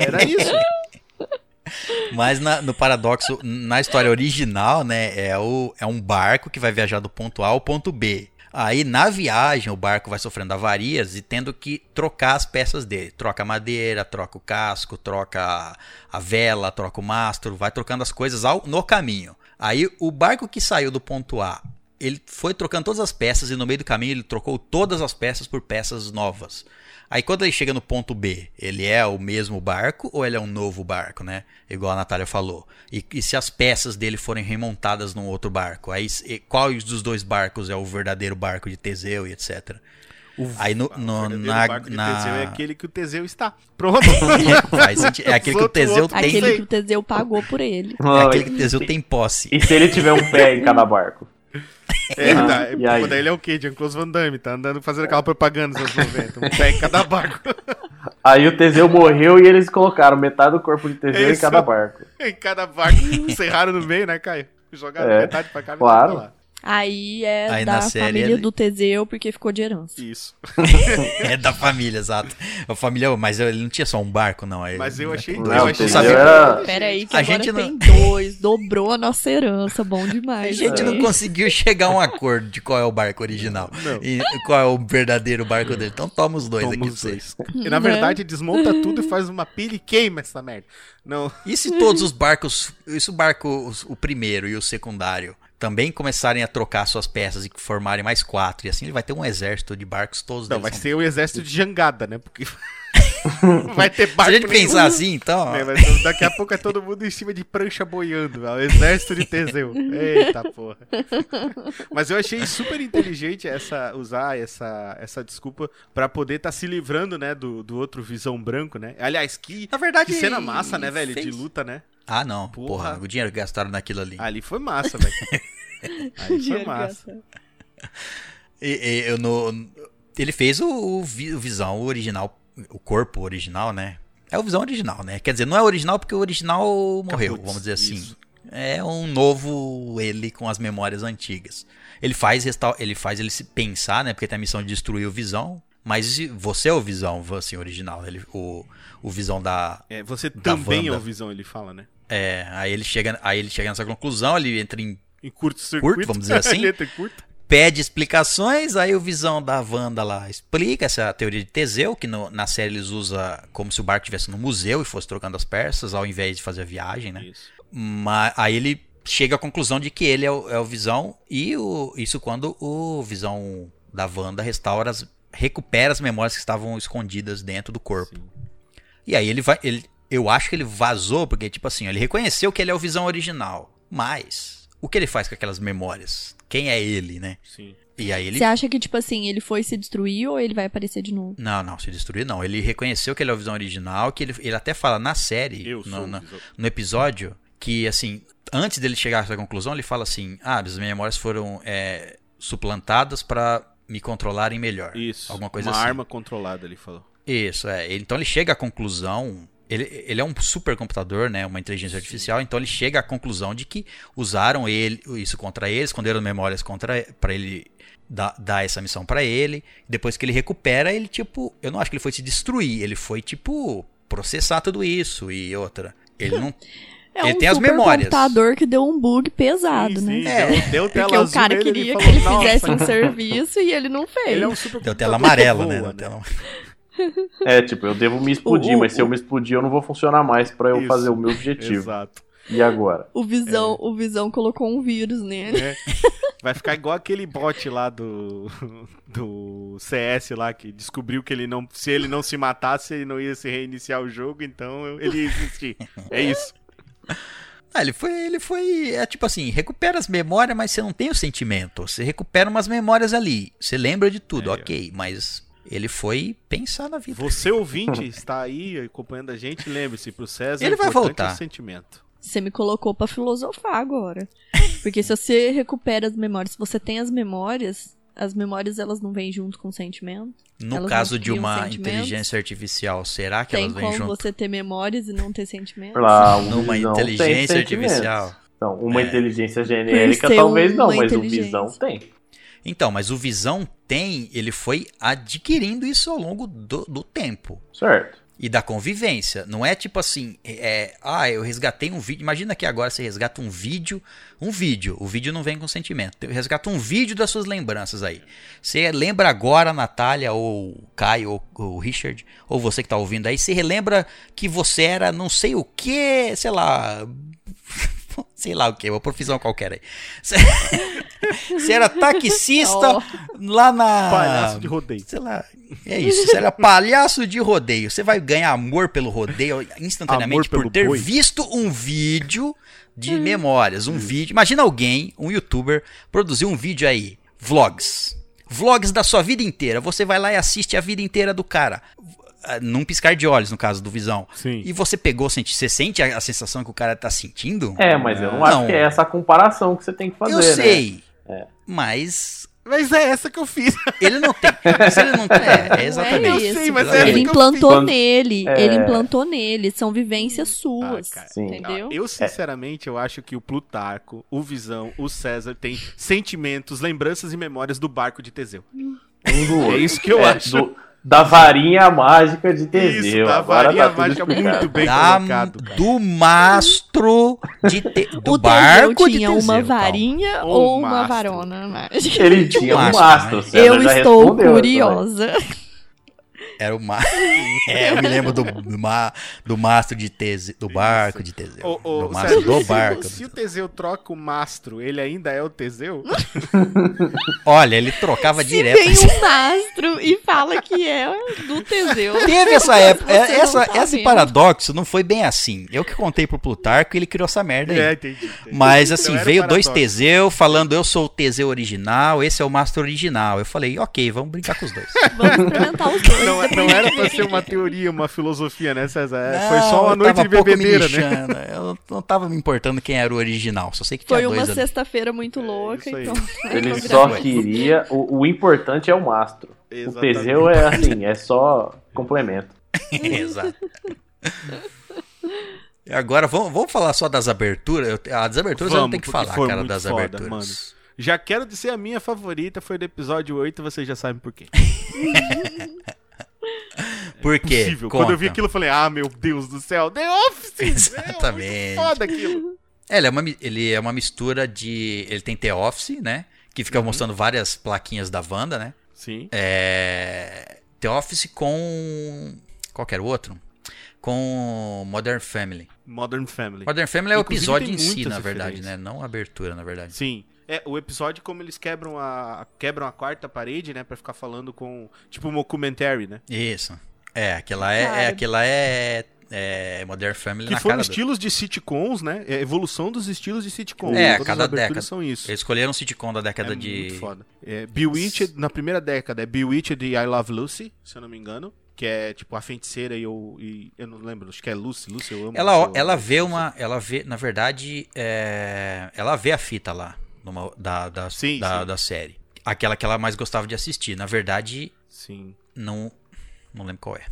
Era isso. Mas na- no paradoxo, na história original, né, é, o, é um barco que vai viajar do ponto A ao ponto B. Aí na viagem o barco vai sofrendo avarias e tendo que trocar as peças dele. Troca a madeira, troca o casco, troca a, vela, troca o mastro, vai trocando as coisas ao- no caminho. Aí o barco que saiu do ponto A, ele foi trocando todas as peças e no meio do caminho ele trocou todas as peças por peças novas. Aí quando ele chega no ponto B, ele é o mesmo barco ou ele é um novo barco, né? Igual a Natália falou. E, e se as peças dele forem remontadas num outro barco? Aí e qual dos dois barcos é o verdadeiro barco de Teseu e etc. Aí no, o no- verdadeiro na, barco de na- Teseu é aquele que o Teseu está. Pronto. faz sentido. É aquele que o Teseu tem. Aquele que o Teseu pagou por ele. É aquele que o Teseu tem posse. E se ele tiver um pé em cada barco? É, Ah, tá. e aí? Pô, daí ele é o quê? Jean-Claude Van Damme, tá andando fazendo aquela propaganda nos anos 90. Um pé em cada barco. Aí o Teseu morreu e eles colocaram metade do corpo de Teseu em Isso. cada barco. em cada barco. Serraram no meio, né, Caio? Jogaram É, metade pra cá, metade claro. pra lá. Aí é Aí da na série família ele- do Teseu, porque ficou de herança. Isso. É da família, exato. A família, mas ele não tinha só um barco, não. Ele- Mas eu achei... Não, eu achei... Sabia. era... Pera aí, que A agora gente tem não- dois. Dobrou a nossa herança. Bom A demais. gente não né? conseguiu chegar a um acordo de qual é o barco original Não. e qual é o verdadeiro barco dele. Então toma os dois Toma aqui os você. dois. E na Né? verdade desmonta tudo e faz uma pilha e queima essa merda. Não. E se todos os barcos, e se o barco, o primeiro e o secundário, também começarem a trocar suas peças e formarem mais quatro, e assim ele vai ter um exército de barcos todos Não, vai são- ser o exército de jangada, né? Porque vai ter Se barco a gente nenhum. pensar assim, então. né? Vai ser- Daqui a pouco é todo mundo em cima de prancha boiando, é o exército de Teseu. Eita porra. Mas eu achei super inteligente essa usar essa, essa desculpa pra poder estar se livrando, né, do, do outro visão branco, né? Aliás, que, Na verdade, que cena massa, né, velho, de fez- luta, né? Ah, não. Porra. Porra, o dinheiro que gastaram naquilo ali. Ali foi massa, velho. Ali foi massa. E- e eu no- ele fez o, o vi- o Visão original, o corpo original, né? É o Visão original, né? Quer dizer, não é original porque o original morreu, Caputz, vamos dizer assim. isso. É um novo ele com as memórias antigas. Ele faz ele faz ele se pensar, né? Porque tem a missão de destruir o Visão. Mas você é o Visão, assim, original. Ele, o, o Visão da, É, você Da também é Wanda. o Visão, ele fala, né? é, aí ele chega, aí ele chega nessa conclusão, ele entra em Em curto-circuito. Curto, vamos dizer assim? Pede explicações, aí o Visão da Wanda lá explica essa teoria de Teseu, que no- na série eles usam como se o barco estivesse no museu e fosse trocando as peças, ao invés de fazer a viagem, né? Isso. Mas aí ele chega à conclusão de que ele é o, é o Visão, e o- isso quando o Visão da Wanda restaura as, recupera as memórias que estavam escondidas dentro do corpo. Sim. E aí ele vai. Ele, eu acho que ele vazou, porque, tipo assim, ele reconheceu que ele é o Visão original. Mas, o que ele faz com aquelas memórias? Quem é ele, né? Sim. E aí ele. Você acha que, tipo assim, ele foi se destruir ou ele vai aparecer de novo? Não, não, se destruir não. Ele reconheceu que ele é o Visão original, que ele, ele até fala na série, Eu sou no, na- no episódio, que assim, antes dele chegar a essa conclusão, ele fala assim: ah, as minhas memórias foram é, suplantadas pra me controlarem melhor. Isso. Alguma coisa Uma assim. arma controlada, ele falou. Isso, é. Então ele chega à conclusão. Ele, ele é um supercomputador, né? Uma inteligência artificial. Então ele chega à conclusão de que usaram ele, isso contra ele, esconderam memórias contra para ele dar, dar essa missão pra ele. Depois que ele recupera, ele tipo, eu não acho que ele foi se destruir. Ele foi tipo processar tudo isso e outra. Ele não. É Ele um tem as memórias. computador que deu um bug pesado, Sim, né? sim, É. Deu, deu tela Porque o azul cara nele, queria ele que falou, ele fizesse "Nossa, um serviço e ele não fez. Ele é um super Deu tela amarela, né? Deu tela- É, tipo, eu devo me explodir, O- o- mas se eu me explodir, eu não vou funcionar mais pra eu Isso. fazer o meu objetivo. Exato. E agora? O Visão, o Visão colocou um vírus nele. É. Vai ficar igual aquele bot lá do, do CS lá, que descobriu que ele não, se ele não se matasse, ele não ia se reiniciar o jogo, então ele ia existir. É isso. Ah, ele foi, ele foi, é tipo assim, recupera as memórias, mas você não tem o sentimento. Você recupera umas memórias ali, você lembra de tudo, É. ok, mas ele foi pensar na vida. Você ouvinte está aí acompanhando a gente, lembre-se, pro César Ele vai importante voltar. é o sentimento. Você me colocou pra filosofar agora. Porque se você recupera as memórias, se você tem as memórias, as memórias elas não vêm junto com o sentimento. No Elas caso não de uma inteligência artificial, será que tem elas vêm como junto? você ter memórias e não ter sentimentos? Pra um Numa visão tem inteligência artificial. Então, uma É. inteligência genérica talvez não, uma mas o visão tem. Então, mas o Visão tem, ele foi adquirindo isso ao longo do, do tempo. Certo. E da convivência. Não é tipo assim, é, ah, eu resgatei um vídeo. Imagina que agora você resgata um vídeo. Um vídeo. O vídeo não vem com sentimento. Eu resgato um vídeo das suas lembranças aí. Você lembra agora, Natália, ou Caio, ou o Richard, ou você que tá ouvindo aí, você relembra que você era não sei o que, sei lá. Sei lá o que, uma profissão qualquer aí. Você, você era taxista Oh. lá na. Palhaço de rodeio. Sei lá. É isso. Você era palhaço de rodeio. Você vai ganhar amor pelo rodeio instantaneamente por ter boi. visto um vídeo de memórias. Um vídeo. Imagina alguém, um youtuber, produzir um vídeo aí. Vlogs. Vlogs da sua vida inteira. Você vai lá e assiste a vida inteira do cara. Ah, Num piscar de olhos, no caso do Visão. Sim. E você pegou, sente, você sente a, a sensação que o cara tá sentindo? É, mas eu não, Não. acho que é essa a comparação que você tem que fazer, Eu né? sei. É. Mas Mas é essa que eu fiz. ele não tem. Mas ele não tem. É, é exatamente. Não é Eu isso. sei, mas é é Ele implantou nele. É. Ele implantou nele. São vivências suas. Ah, cara. Sim. Entendeu? Eu, sinceramente, eu acho que o Plutarco, o Visão, o César têm sentimentos, lembranças e memórias do barco de Teseu. Um do outro. É isso que eu É, acho. do- da varinha mágica de Teseu. Isso, da Agora varinha tá mágica explicado. muito bem Da- colocado. cara. do mastro de te, do o barco Teseu de tinha Teseu, uma calma. varinha O ou uma mastro. varona mágica. Ele tinha um mastro, mastro. né? Eu estou essa curiosa. Era o ma... É, eu me lembro do, do, ma... do mastro de Teseu, do barco de Teseu. Ô, ô, do mastro do barco. Se, se o Teseu troca o mastro, ele ainda é o Teseu? Olha, ele trocava Se direto. vem um mastro e fala que é do Teseu. Teve essa época. Não Essa, tá esse vendo. paradoxo não foi bem assim. Eu que contei pro Plutarco e ele criou essa merda aí. É, entendi. entendi. Mas assim, era veio dois. Teseu falando eu sou o Teseu original, esse é o mastro original. Eu falei, ok, vamos brincar com os dois. Vamos experimentar os dois. Não, depois não a era pra ser uma teoria, uma filosofia, né, César? É, Não, Foi só uma noite de bebedeira, né? Eu não tava me importando quem era o original, só sei que tinha Foi uma sexta-feira muito louca, isso aí. então. Ele só queria. O, o importante é o mastro. O Exatamente. Teseu é assim, é só complemento. Exato. E Agora, vamos, vamos falar só das aberturas. Eu- As aberturas eu não Vamos, tenho que falar, cara, muito das foda, aberturas. mano. Já quero dizer a minha favorita, foi do episódio 8, vocês já sabem por quê. Por quê? Possível. Quando eu vi aquilo, eu falei, ah, meu Deus do céu, The Office! Exatamente. É, foda aquilo. É, ele é, uma, ele é uma mistura de. Ele tem The Office, né? Que Uhum. fica mostrando várias plaquinhas da Wanda, né? Sim. É, The Office com. Qual que era o outro? Com Modern Family. Modern Family. Modern Family é o episódio em si, na verdade, referências. né? Não a abertura, na verdade. Sim. É, o episódio como eles quebram a quebram a quarta parede, né, Pra ficar falando com tipo um documentary, né? Isso. É, aquela é, é, aquela é, é Modern Family Que na foram cara do... estilos de sitcoms, né? É a evolução dos estilos de sitcoms. É, Todas cada década. são isso. Eles escolheram um sitcom da década É de... muito foda. É, Bewitched, na primeira década, é Bewitched e I Love Lucy, se eu não me engano. Que é tipo a feiticeira e eu. E, eu não lembro, acho que é Lucy. Lucy, eu amo. Ela, eu ela vê uma... Ela vê, na verdade, é, ela vê a fita lá numa- da, da, Sim, da, sim. da série. Aquela que ela mais gostava de assistir. Na verdade, Sim. não... Não lembro qual é.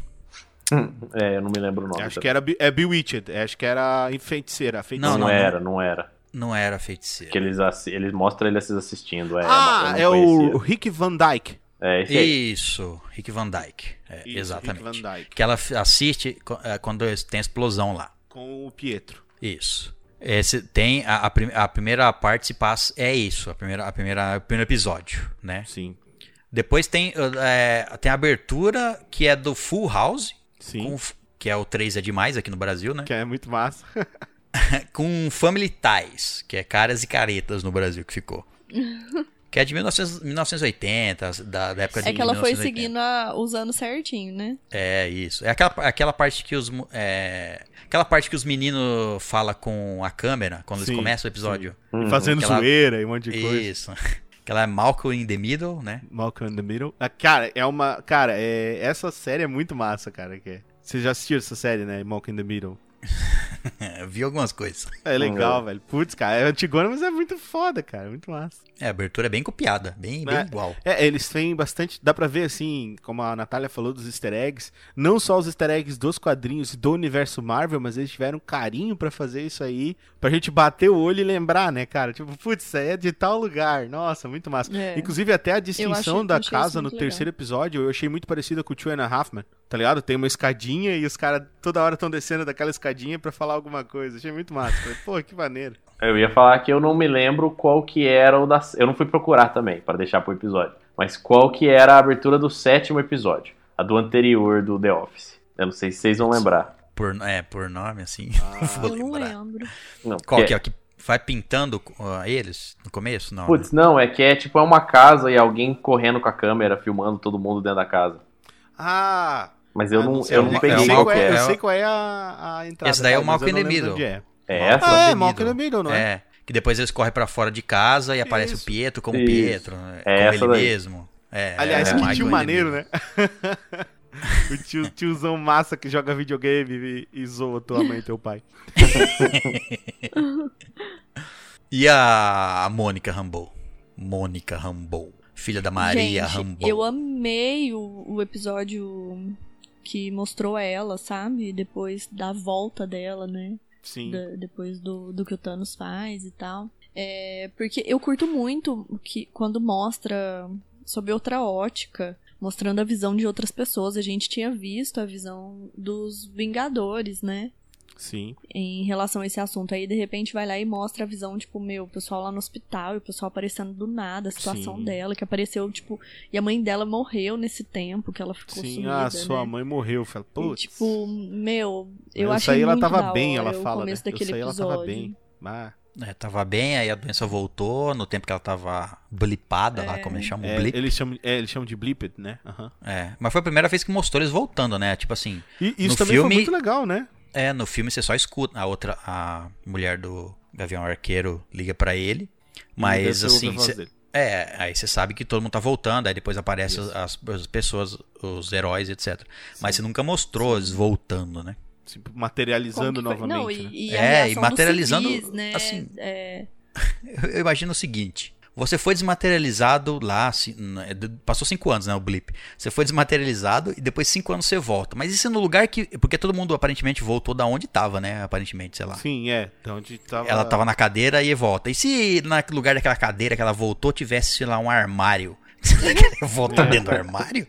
É, eu não me lembro o nome. Acho também. que era é Bewitched. é, Acho que era a feiticeira. A feiticeira. Não, Não, não, era, não era. Não era feiticeira. Que eles, eles mostram eles assistindo. É, ah, é o. Rick Van Dyke. É esse aí. Isso, Rick Van Dyke. É, Isso, exatamente. Rick Van Dyke. Que ela assiste é, quando tem a explosão lá. Com o Pietro. Isso. Esse tem a, a, prim- a primeira parte se passa é isso, a primeira a primeira o primeiro episódio, né? Sim. Depois tem é, tem a abertura que é do Full House, Sim. com que é o 3 é demais aqui no Brasil, né? Que é muito massa. com Family Ties, que é caras e caretas no Brasil que ficou. Que é de 1900 1980, da, da época de É que ela foi 1980. seguindo a- os anos certinho, né? É, isso. É aquela, aquela parte que os. É, aquela parte que os meninos falam com a câmera quando Sim, eles começam o episódio. Uhum. Fazendo Aquela- zoeira e um monte de coisa. Isso. Aquela é Malcolm in the Middle, né? Malcolm in the Middle. Ah, cara, é uma. Cara, é... essa série é muito massa, cara. Que é. Você já assistiu essa série, né? Malcolm in the Middle. Vi algumas coisas. É legal, Uhum. velho. Putz, cara, é antigona, mas é muito foda, cara. Muito massa. É, a abertura é bem copiada, bem, bem É. igual. É, eles têm bastante. Dá pra ver, assim, como a Natália falou dos easter eggs. Não só os easter eggs dos quadrinhos e do universo Marvel, mas eles tiveram carinho pra fazer isso aí. Pra gente bater o olho e lembrar, né, cara? Tipo, putz, isso aí é de tal lugar. Nossa, muito massa. É. Inclusive, até a distinção achei- da achei casa no legal. terceiro episódio eu achei muito parecida com o Two and a Half Men. Tá ligado? Tem uma escadinha e os caras toda hora estão descendo daquela escadinha pra falar alguma coisa. Achei muito massa. Falei, pô, que maneiro. Eu ia falar que eu não me lembro qual que era o da. Eu não fui procurar também, para deixar pro episódio. Mas qual que era a abertura do sétimo episódio? A do anterior do The Office. Eu não sei se vocês vão lembrar. Por, é, por nome, assim. Ah, vou eu não lembrar. lembro. Não, Qual que é? Que vai pintando uh, eles no começo? Não. Putz, não, é que é tipo é uma casa e alguém correndo com a câmera, filmando todo mundo dentro da casa. Ah! Mas eu ah, não, sei, eu é não eu peguei sei qual é, é. Eu sei qual é a, a entrada. Esse daí é o Malcolm eu in não the lembro Middle. onde é. É essa? Ah, é, Malcolm in the Middle. Middle, não é? É, que depois eles correm pra fora de casa e aparece Isso. o Pietro como Isso. Pietro, É como essa ele daí. mesmo. É, Aliás, é, que tio maneiro, né? o tio, tiozão massa que joga videogame e, e zoa tua mãe e teu pai. E a, a Mônica Rambeau. Mônica Rambeau. Filha da Maria Gente, Rambeau. eu amei o, o episódio que mostrou ela, sabe? Depois da volta dela, né? Sim. Da- depois do, do que o Thanos faz e tal. É, porque eu curto muito que quando mostra sob outra ótica, mostrando a visão de outras pessoas. A gente tinha visto a visão dos Vingadores, né? Sim. Em relação a esse assunto. Aí, de repente, vai lá e mostra a visão, tipo, meu, o pessoal lá no hospital e o pessoal aparecendo do nada, a situação Sim. dela, que apareceu, tipo, e a mãe dela morreu nesse tempo que ela ficou Sim, sumida, ah, sua né? mãe morreu. Fala, E, putz. tipo, meu, eu eu achei saí, ela muito tava bem, ela fala, né? começo Eu saí, ela tava bem. Ah, É, tava bem, aí a doença voltou, no tempo que ela tava blipada lá, É. como eles chamam, é, blip. eles, chamam, é, eles chamam de Blipped, né? Aham. É, mas foi a primeira vez que mostrou eles voltando, né? Tipo assim, E isso No também filme- foi muito legal, né? É, no filme você só escuta, a outra, a mulher do Gavião Arqueiro liga pra ele, mas assim, cê- é, aí você sabe que todo mundo tá voltando, aí depois aparecem as, as pessoas, os heróis, etc. Mas você nunca mostrou eles voltando, né? Tipo, materializando novamente. Não, né? e, e É, e materializando, civis, né? assim, É, eu imagino o seguinte: você foi desmaterializado lá, assim, d- passou cinco anos, né? O blip. Você foi desmaterializado e depois cinco anos você volta. Mas isso é no lugar que. Porque todo mundo aparentemente voltou da onde tava, né? Aparentemente, sei lá. Sim, é. Então, onde tava... Ela tava na cadeira e volta. E se no lugar daquela cadeira que ela voltou tivesse, sei lá, um armário? Será que ela volta dentro do armário?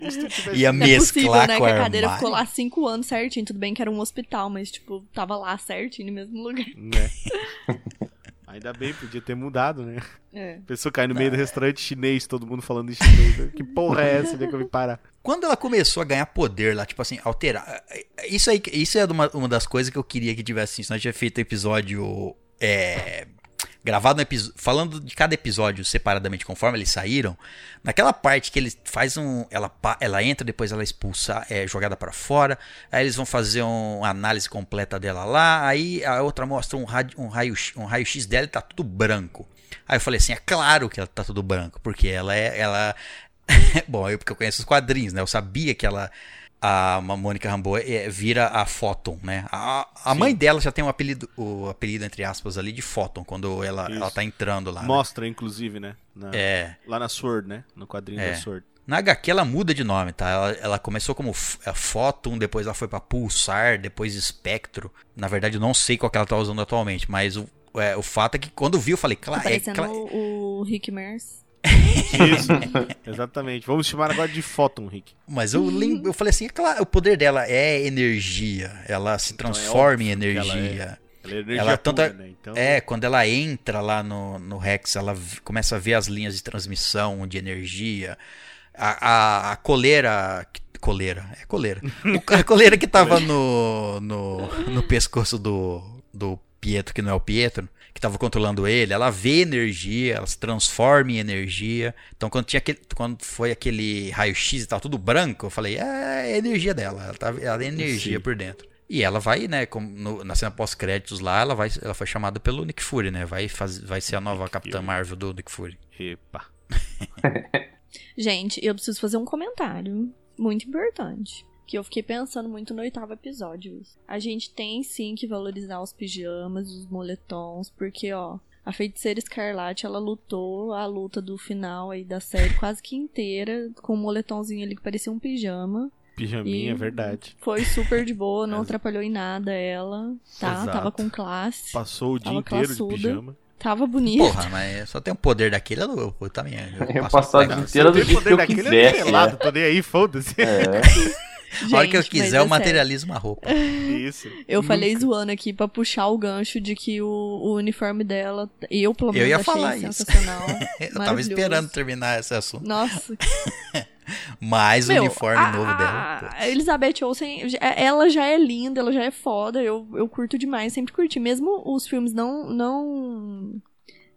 E tivesse- Ia não é possível, mesclar né? com Que o a cadeira armário? ficou lá cinco anos certinho. Tudo bem que era um hospital, mas, tipo, tava lá certinho, no mesmo lugar. Né? Ainda bem, podia ter mudado, né? É. Pessoa cai no meio do restaurante chinês, todo mundo falando em chinês. que porra é essa? Onde é que eu vim parar? Quando ela começou a ganhar poder lá, tipo assim, alterar. Isso aí, isso é uma, uma das coisas que eu queria que tivesse assim. Se nós tivéssemos feito episódio. É, gravado no. Falando de cada episódio separadamente, conforme eles saíram. Naquela parte que eles faz um. Ela, ela entra, depois ela expulsa, é jogada pra fora. Aí eles vão fazer um- uma análise completa dela lá. Aí a outra mostra um, raio, um, raio, um raio-x dela e tá tudo branco. Aí eu falei assim, é claro que ela tá tudo branco, porque ela é. Ela... Bom, eu porque eu conheço os quadrinhos, né? Eu sabia que ela. A Mônica Rambeau é, vira a Photon, né? A, a mãe dela já tem um apelido, o apelido, entre aspas, ali de Photon, quando ela, Isso. ela tá entrando lá. né? Mostra, inclusive, né? Na- É. Lá na Sword, né? No quadrinho É. da Sword. Na HQ ela muda de nome, tá? Ela, ela começou como é, Photon, depois ela foi pra Pulsar, depois Spectro. Na verdade, eu não sei qual que ela tá usando atualmente, mas o, é, o fato é que quando vi, eu falei, Tá claro, é, parecendo cla- o, o Rick Mers. Isso, exatamente. Vamos chamar agora de Photon, Rick. Mas eu lembro, eu falei assim, é claro, o poder dela é energia, ela se Então é transforma em é. energia. Ela é energia Ela tanto pura, é- né? Então, É, quando ela entra lá no, no Rex, ela começa a ver as linhas de transmissão de energia. A, a, a coleira. Coleira, é coleira. O- a coleira que tava no, no, no pescoço do, do Pietro, que não é o Pietro, que tava controlando ele, ela vê energia, ela se transforma em energia. Então quando tinha aquele, quando foi aquele raio-x e tal, tudo branco, eu falei, é, é a energia dela, ela, tá, ela tem energia Sim. por dentro. E ela vai, né, como no- na cena pós-créditos lá, ela vai, ela foi chamada pelo Nick Fury, né? Vai faz, vai ser a nova Capitã. Marvel do Nick Fury. Epa. Gente, eu preciso fazer um comentário muito importante. Que eu fiquei pensando muito no oitavo episódio. A gente tem sim que valorizar os pijamas, os moletons, porque, ó, a feiticeira escarlate, ela lutou a luta do final aí da série quase que inteira, com um moletomzinho ali que parecia um pijama. Pijaminha, E- verdade. Foi super de boa, não atrapalhou em nada ela, tá? Exato. Tava com classe, Passou o dia inteiro classuda. de pijama. tava bonito. Porra, mas só tem um poder daquele, eu, eu, eu também. Eu, Eu passo passar o legal. dia inteiro do jeito que eu quiser. é pelado, tô nem aí, foda-se. É. A hora que eu Gente, quiser, eu é sério. materializo uma roupa. Isso. Eu Nunca. falei zoando aqui pra puxar o gancho de que o, o uniforme dela, eu pelo Eu menos ia achei falar isso. sensacional. Eu tava esperando terminar esse assunto. Nossa, Mas o meu, uniforme a, novo a- dela. pô. A Elizabeth Olsen, já- ela já é linda, ela já é foda, eu, eu curto demais, sempre curti. Mesmo os filmes não, não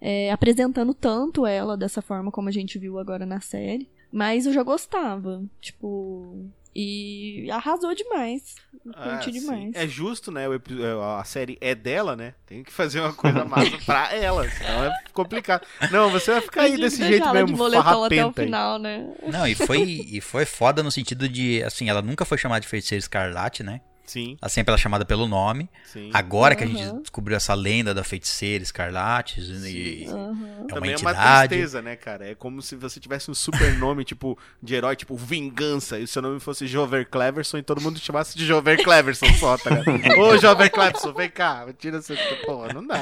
é, apresentando tanto ela dessa forma como a gente viu agora na série. Mas eu já gostava, tipo... E arrasou demais. Ah, curti sim. demais. É justo, né? o epi- A série é dela, né? Tem que fazer uma coisa massa pra ela, senão é complicado. Não, você vai ficar aí desse jeito de mesmo, moletom até o final, né? Não, e foi, e foi foda no sentido de, assim, ela nunca foi chamada de feiticeira escarlate, né? Sim, Ela sempre ela é chamada pelo nome. sim. Agora que a Uhum. gente descobriu essa lenda da feiticeira escarlate, e Aham. é uma Também é uma entidade. tristeza, né, cara? É como se você tivesse um super nome, tipo, de herói, tipo, Vingança, e o seu nome fosse Jover Cleverson e todo mundo te chamasse de Jover Cleverson só, tá ligado? Ô, Jover Cleverson, vem cá, tira essa... Porra, não dá.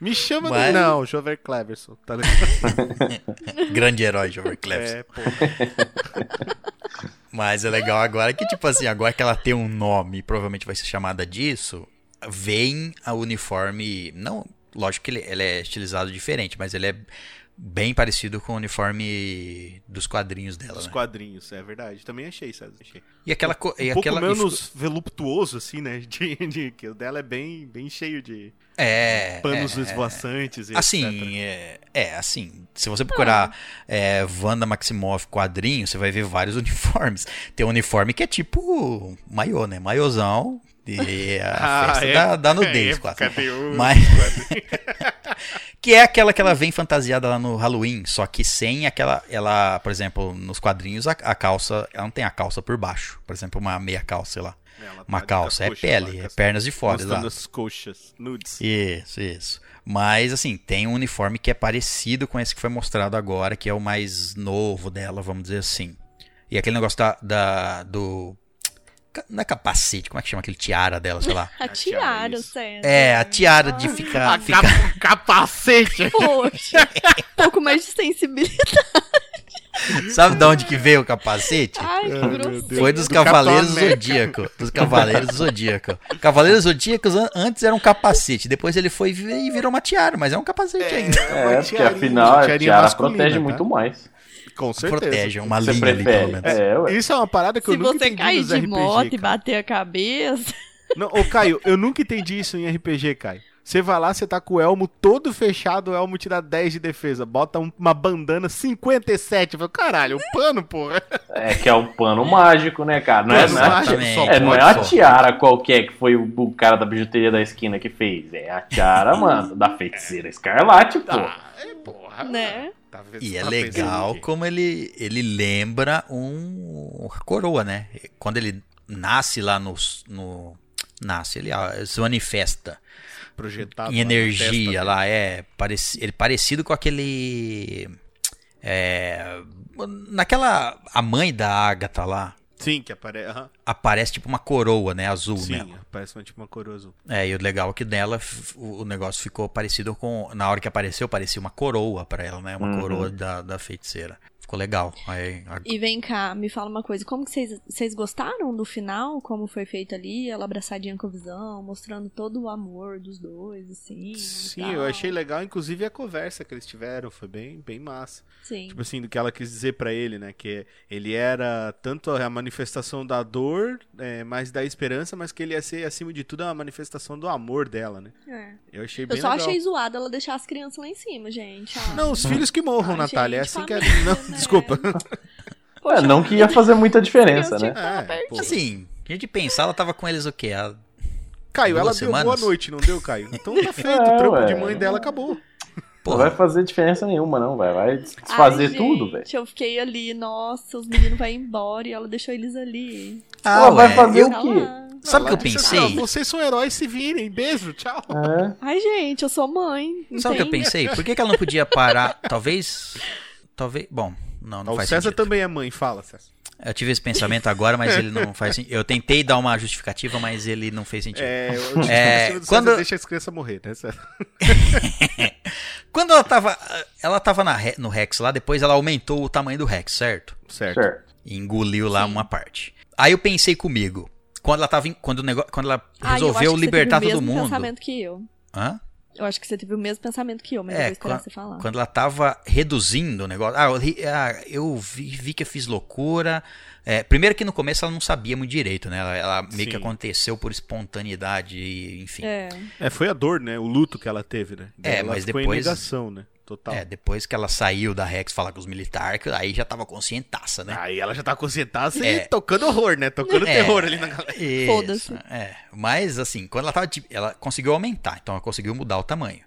Me chama Mas- do... Não, Jover Cleverson, tá ligado? Grande herói, Jover Cleves. É, pô. Mas é legal agora que, tipo assim, agora que ela tem um nome e provavelmente vai ser chamada disso, vem a uniforme. Não, lógico que ele, ele é estilizado diferente, mas ele é bem parecido com o uniforme dos quadrinhos dela, Os né? quadrinhos, é verdade. Também achei, César. Achei. E aquela. co- E Um pouco aquela e menos voluptuoso, assim, né? De, de- que o dela é bem, bem cheio de É. panos é, esvoaçantes e. Assim, é, é, assim, se você procurar é, Wanda Maximoff quadrinho, você vai ver vários uniformes. Tem um uniforme que é tipo maiô, né? Maiôzão. E a Ah, festa é. da, da nudez, É, quase. Mas, que é aquela que ela vem fantasiada lá no Halloween, só que sem aquela, ela, por exemplo, nos quadrinhos a, a calça, ela não tem a calça por baixo, por exemplo, uma meia calça, sei lá. Ela tá Uma de calça, é coxa pele, é com pernas de fora, Mostrando as coxas, nudes. Isso, isso. Mas, assim, tem um uniforme que é parecido com esse que foi mostrado agora, que é o mais novo dela, vamos dizer assim. E aquele negócio da, da- do. Não é capacete, como é que chama aquele tiara dela, sei lá? A A tiara. César. É, a tiara de ficar. A ficar... capa- capacete! Poxa, um pouco mais de sensibilidade. Sabe de onde que veio o capacete? Ai. Foi dos Do Cavaleiros Capitão Zodíaco. Dos Cavaleiros Zodíaco. Cavaleiros Zodíacos an- antes era um capacete, depois ele foi e virou uma tiara, mas é um capacete ainda. É, Uma porque afinal a tiara protege tá? muito mais. Com certeza. Protege, é uma Você linha ali, pelo prefere? menos. É, ué. Isso é uma parada que Se eu nunca você entendi cair nos de RPG, moto e bater a cabeça. Não, ô Caio, eu nunca entendi isso em RPG, Caio. Você vai lá, você tá com o elmo todo fechado, o elmo te dá 10 de defesa. Bota um- uma bandana 57. Eu falo, caralho, o pano, porra. É que é o pano mágico, né, cara? Não é, não é, mágico, Exatamente. só é, não é a tiara qualquer que foi o, o cara da bijuteria da esquina que fez. É a tiara, mano, da feiticeira escarlate, pô. Ah, é, porra. Né? Tá E é legal como ele, ele lembra um uma coroa, né? Quando ele nasce lá no. no nasce, ele ah, se manifesta projetado em lá energia testa lá, é pareci, ele parecido com aquele. É, naquela. A mãe da Agatha lá. Sim, que aparece. aham. aparece tipo uma coroa, né? Azul Sim, nela. parece uma, tipo uma coroa azul. É, e o legal é que dela f- o negócio ficou parecido com. Na hora que apareceu, parecia uma coroa pra ela, né? Uma Uhum. coroa da, da feiticeira. Ficou legal. Aí, a- E vem cá, me fala uma coisa. Como que vocês, vocês gostaram do final? Como foi feito ali? Ela abraçadinha com a visão, mostrando todo o amor dos dois, assim. Sim, eu achei legal, inclusive a conversa que eles tiveram, foi bem, bem massa. Sim. Tipo assim, do que ela quis dizer pra ele, né? Que ele era tanto a manifestação da dor, é, mas da esperança, mas que ele ia ser, acima de tudo, a manifestação do amor dela, né? É. Eu achei Eu bem só legal. achei zoado ela deixar as crianças lá em cima, gente. Ah, Não, os filhos que morram, Ai, Natália. é gente, assim que é. Não, né? Desculpa. É, não que ia fazer muita diferença, né? É, pertinho. pô. Assim, a gente pensar, ela tava com eles o quê? A- Caio, ela deu boa noite, não deu, Caio? Então tá feito, É, o trampo ué. de mãe dela acabou. Não vai fazer diferença nenhuma, não, velho. Vai desfazer Ai, tudo, velho. gente, Eu fiquei ali, nossa, os meninos vão embora e ela deixou eles ali. ah, Ela vai fazer eu- o quê? Sabe o que eu pensei? assim, ó, vocês são heróis, se virem. Beijo, tchau. É. Ai, gente, eu sou mãe. Sabe o que eu pensei? Por que, que ela não podia parar? Talvez. Talvez. Bom, não, não o faz César sentido. também é mãe, fala, César. Eu tive esse pensamento agora, mas ele não faz sentido. Eu tentei dar uma justificativa, mas ele não fez sentido. É, É, é, do quando- deixa as crianças morrer, né, César? Quando ela tava. Ela tava na no Rex lá, depois ela aumentou o tamanho do Rex, certo? Certo. Certo. E engoliu lá uma parte. Aí eu pensei comigo. Quando ela tava. em- Quando, o negócio, quando ela Ai, eu acho resolveu que libertar você teve todo o mesmo mundo. pensamento que eu. Hã? Eu acho que você teve o mesmo pensamento que eu, mas eu É, vou esperar quan- você falar. Quando ela tava reduzindo o negócio. Ah, eu, ah, eu vi, vi que eu fiz loucura. É, primeiro que no começo ela não sabia muito direito, né? Ela, ela meio que Sim. aconteceu por espontaneidade, enfim. É. É, foi a dor, né? O luto que ela teve, né? É, ela mas ficou depois- em negação, né? Total. É, depois que ela saiu da Rex falar com os militares, que aí já tava conscientaça, né? Aí ela já tá conscientada É. e tocando horror, né? Tocando É, terror ali na galera. Foda-se. É, mas assim, quando ela tava. de- Ela conseguiu aumentar, então ela conseguiu mudar o tamanho.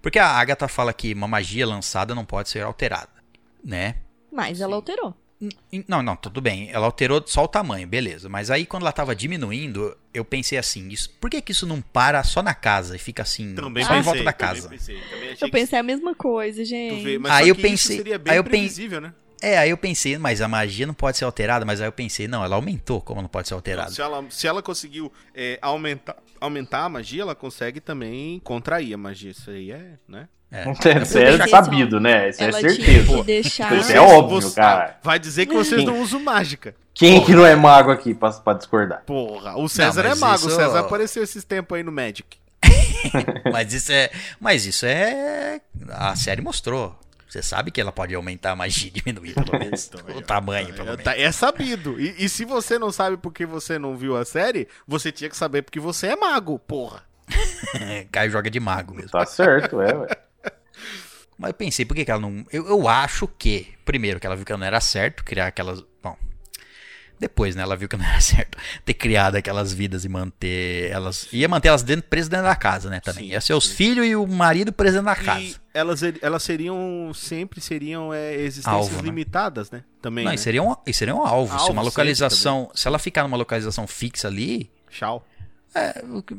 Porque a Agatha fala que uma magia lançada não pode ser alterada, né? Mas ela alterou. Não, não, tudo bem. Ela alterou só o tamanho, beleza. Mas aí quando ela tava diminuindo, eu pensei assim, isso, por que que isso não para só na casa e fica assim, Também só pensei, em volta da também casa? pensei, também Eu que pensei a mesma coisa, tu gente. vê, mas Aí só eu que pensei- Isso seria bem aí eu pen- previsível, né? É, aí eu pensei, mas a magia não pode ser alterada, mas aí eu pensei, não, ela aumentou, como não pode ser alterada? Se ela, se ela conseguiu é, aumentar, aumentar a magia, ela consegue também contrair a magia. Isso aí é, né? É. Isso é deixar- sabido, né? Isso é certeza. deixar. Isso é óbvio, cara. Vai dizer que vocês Sim. não usam mágica. Quem que não é mago aqui pra, pra discordar? Porra, o César Não, é mago. isso- O César apareceu esses tempos aí no Magic. Mas isso é. Mas isso é. A série mostrou. Você sabe que ela pode aumentar a magia e diminuir, pelo menos. o tamanho, pelo É, menos. tá- é sabido. E, e se você não sabe porque você não viu a série, você tinha que saber porque você é mago, porra. Caio joga de mago mesmo. Tá certo, é, ué. Mas eu pensei, por que, que ela não. Eu, eu acho que, primeiro, que ela viu que não era certo criar aquelas. Bom. Depois, né? Ela viu que não era certo ter criado aquelas vidas e manter elas. Ia manter elas dentro, presas dentro da casa, né? Também. Sim, Ia ser os filhos e o marido presos dentro da E casa. elas, elas seriam, sempre seriam é, existências Alvo, né? limitadas, né? Também, Não, né? e seria um, e seria um alvo. se uma localização. Se ela ficar numa localização fixa ali. Tchau. É, o que-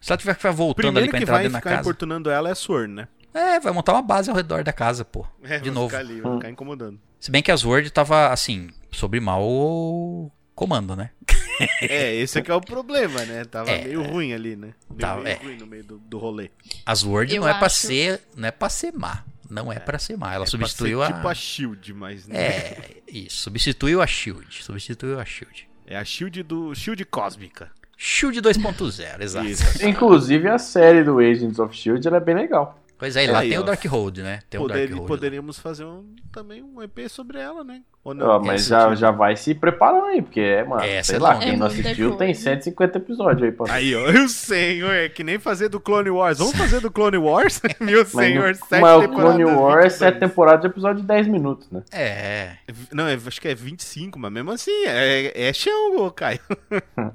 se ela tiver que ficar voltando ali Primeiro pra que entrar vai dentro da ficar casa. importunando ela é Sword, né? É, vai montar uma base ao redor da casa, pô. É, de vai novo. Ficar ali, vai ficar incomodando. Se bem que a Sword tava, assim, sobre mau comando, né? É, esse aqui é o problema, né? Tava É. meio ruim ali, né? Meio, Tava, meio é. ruim no meio do, do rolê. A Sword Eu não é pra acho- ser, não é para ser má. Não é, pra ser má. Ela É pra substituiu ser a Tipo a Shield, mas. Né? É, isso, substituiu a Shield, substituiu a Shield. É a Shield do. Shield cósmica. Shield 2.0, exato. Isso. Inclusive a série do Agents of Shield ela é bem legal. Pois é, e lá Aí, tem ó. o Darkhold, né? Tem o Poder- Darkhold. poderíamos fazer um, também um EP sobre ela, né? Ou Ó, mas já, tipo. já vai se preparando aí, porque é, mano, Essa sei é lá, quem É não muita assistiu tem coisa. 150 episódios aí pra Aí, ó, eu senhor, é que nem fazer do Clone Wars. Vamos fazer do Clone Wars? Meu Mas, senhor, no- sete mas o temporadas, Clone Wars é 22. sete temporadas de episódio de 10 minutos, né? É, Não, é- acho que é 25, mas mesmo assim, é, é chão, ô, Caio.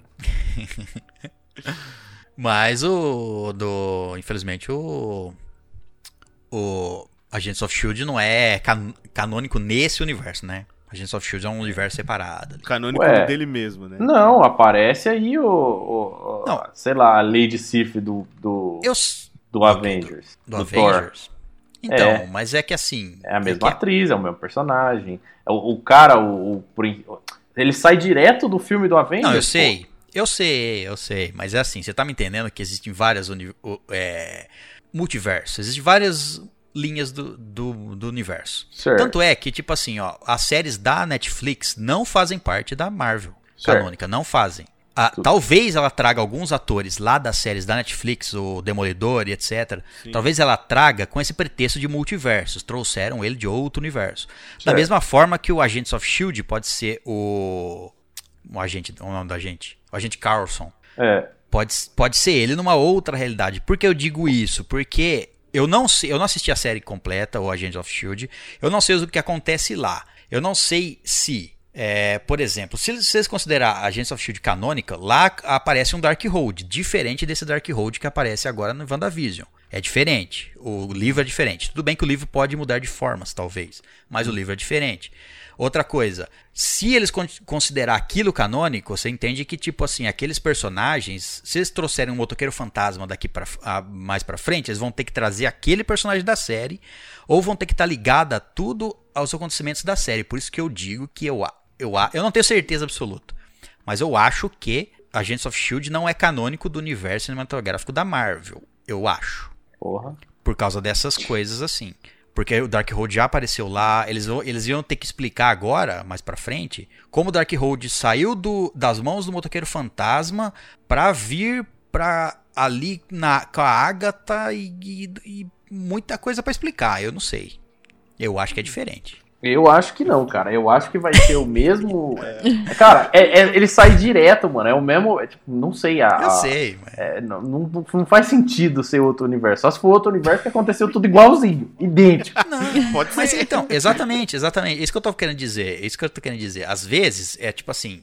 mas o do, infelizmente o o Agents of Shield não é can- canônico nesse universo, né? Agents of Shield é um universo separado. ali. Canônico Ué. dele mesmo, né? Não, aparece aí o, o- o- Não. sei lá, a Lady Sif do, do, Eu do Avengers, do, do, Thor. Avengers. Então, É. mas é que assim, É a mesma que- atriz, é o mesmo personagem. É O, o cara, o, ele sai direto do filme do Avengers. Não, eu pô. sei. Eu sei, eu sei. Mas é assim, você tá me entendendo que existem várias uni- é, multiversos. Existem várias linhas do, do, do universo. Certo. Tanto é que, tipo assim, ó, as séries da Netflix não fazem parte da Marvel Certo. canônica, não fazem. Ah, talvez ela traga alguns atores lá das séries da Netflix, o Demolidor e etc. Talvez ela traga com esse pretexto de multiversos. Trouxeram ele de outro universo. Da Certo. mesma forma que o Agents of Shield pode ser o. O agente. O nome do agente? O agente Carlson. É. Pode, pode ser ele numa outra realidade. Por que eu digo isso? Porque eu não sei, eu não assisti a série completa, o Agents of Shield. Eu não sei o que acontece lá. Eu não sei se, é, por exemplo, se vocês considerar Agents of Shield canônica, lá aparece um Darkhold, diferente desse Darkhold que aparece agora no WandaVision. É diferente. O livro é diferente. Tudo bem que o livro pode mudar de formas, talvez, mas o livro é diferente. Outra coisa, se eles con- considerar aquilo canônico, você entende que, tipo assim, aqueles personagens, se eles trouxerem um motoqueiro fantasma daqui pra, a- mais pra frente, eles vão ter que trazer aquele personagem da série, ou vão ter que estar ligado a tudo aos acontecimentos da série. Por isso que eu digo que eu, eu, eu não tenho certeza absoluta, mas eu acho que Agents of Shield não é canônico do universo cinematográfico da Marvel. Eu acho Porra. por causa dessas coisas assim. Porque o Darkhold já apareceu lá, eles, eles iam ter que explicar agora, mais pra frente, como o Darkhold saiu do, das mãos do motoqueiro fantasma pra vir pra ali na, com a Agatha e, e- e muita coisa pra explicar, eu não sei. Eu acho que é diferente. Eu acho que não, cara. Eu acho que vai ser o mesmo. Cara, é- é- ele sai direto, mano. É o mesmo. é tipo, não sei. A, Eu sei, mas... é, não, não, não faz sentido ser outro universo. Só se for outro universo que aconteceu tudo igualzinho, idêntico. Pode Mas ser. então, exatamente, exatamente. Isso que eu tô querendo dizer. Isso que eu tô querendo dizer. Às vezes, é tipo assim.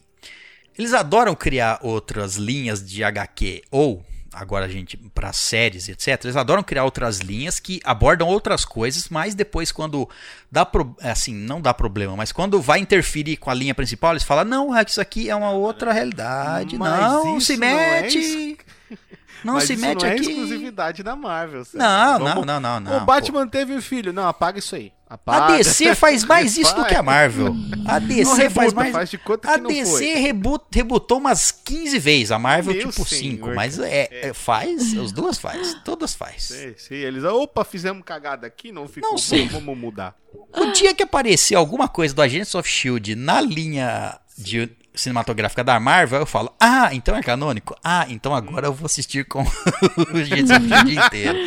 Eles adoram criar outras linhas de HQ. Ou, agora a gente, para séries, etc. Eles adoram criar outras linhas que abordam outras coisas, mas depois, quando dá pro, assim, não dá problema, mas quando vai interferir com a linha principal, eles falam: não, é que isso aqui é uma outra realidade. Mas não se não é mete. Não Mas se mete não é aqui. exclusividade da Marvel. sério. Não, Vamos- não, não, não, não. O Batman teve um filho. Não, apaga isso aí. A. DC faz mais isso do que a Marvel. A Não DC rebuta, faz mais. faz de conta A que não DC foi. rebu- rebutou umas 15 vezes, a Marvel Meu tipo senhor, 5, mas é, é, faz, as duas faz, todas faz. Sim, eles, opa, fizemos cagada aqui, não ficou Não bom, sei. vamos mudar. O dia que aparecer alguma coisa do Agents of Shield na linha de cinematográfica da Marvel, eu falo: "Ah, então é canônico. Ah, então agora eu vou assistir com o Agents of Shield inteiro".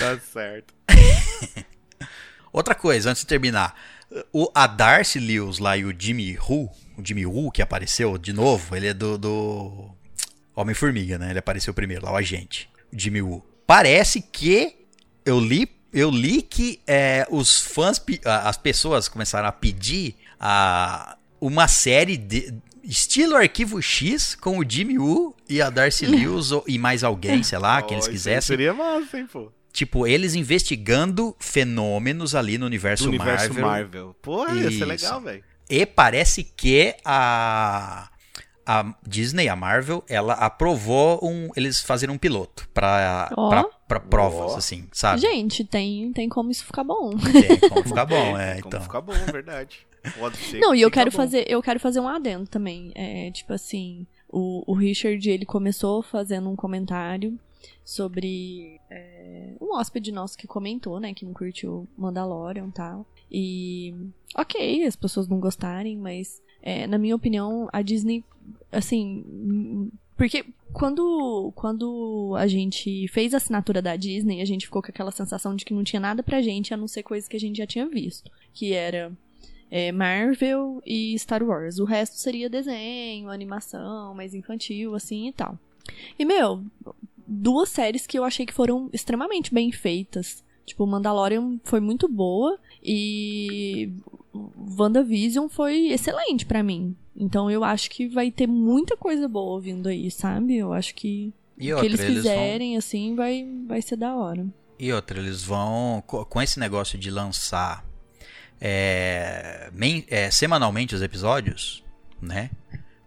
Tá certo. Outra coisa, antes de terminar. O, a Darcy Lewis lá e o Jimmy Woo, o Jimmy Woo que apareceu de novo, ele é do, do Homem-Formiga, né? Ele apareceu primeiro lá, o agente, o Jimmy Woo. Parece que eu li, eu li que é, os fãs, as pessoas começaram a pedir a, uma série de estilo Arquivo X com o Jimmy Woo e a Darcy Lewis e mais alguém, sei lá, quem eles quisessem. Seria massa, hein, pô. Tipo, eles investigando fenômenos ali no universo, Do universo Marvel. Marvel. Pô, ia ser Isso. legal, velho. E parece que a, a Disney, a Marvel, ela aprovou um, eles fazerem um piloto pra, Ó. pra, pra provas, Ó. assim, sabe? Gente, tem, tem como isso ficar bom. Tem como ficar bom, é, Como então. ficar bom, verdade. Pode ser Não, e eu quero bom. fazer, eu quero fazer um adendo também. É, tipo assim, o, o Richard, ele começou fazendo um comentário sobre é, um hóspede nosso que comentou, né, que não curtiu Mandalorian e tal. E ok, as pessoas não gostarem, mas é, na minha opinião, a Disney, assim, porque quando, quando a gente fez a assinatura da Disney, a gente ficou com aquela sensação de que não tinha nada pra gente, a não ser coisas que a gente já tinha visto. Que era é, Marvel e Star Wars. O resto seria desenho, animação, mais infantil, assim e tal. E, meu, duas séries que eu achei que foram extremamente bem feitas. Tipo, Mandalorian foi muito boa e WandaVision foi excelente pra mim. Então eu acho que vai ter muita coisa boa vindo aí, sabe? Eu acho que E o que eles eles vão, fizerem, assim, vai, vai ser da hora. e outra, eles vão, co- com esse negócio de lançar é, men- é, semanalmente os episódios, né?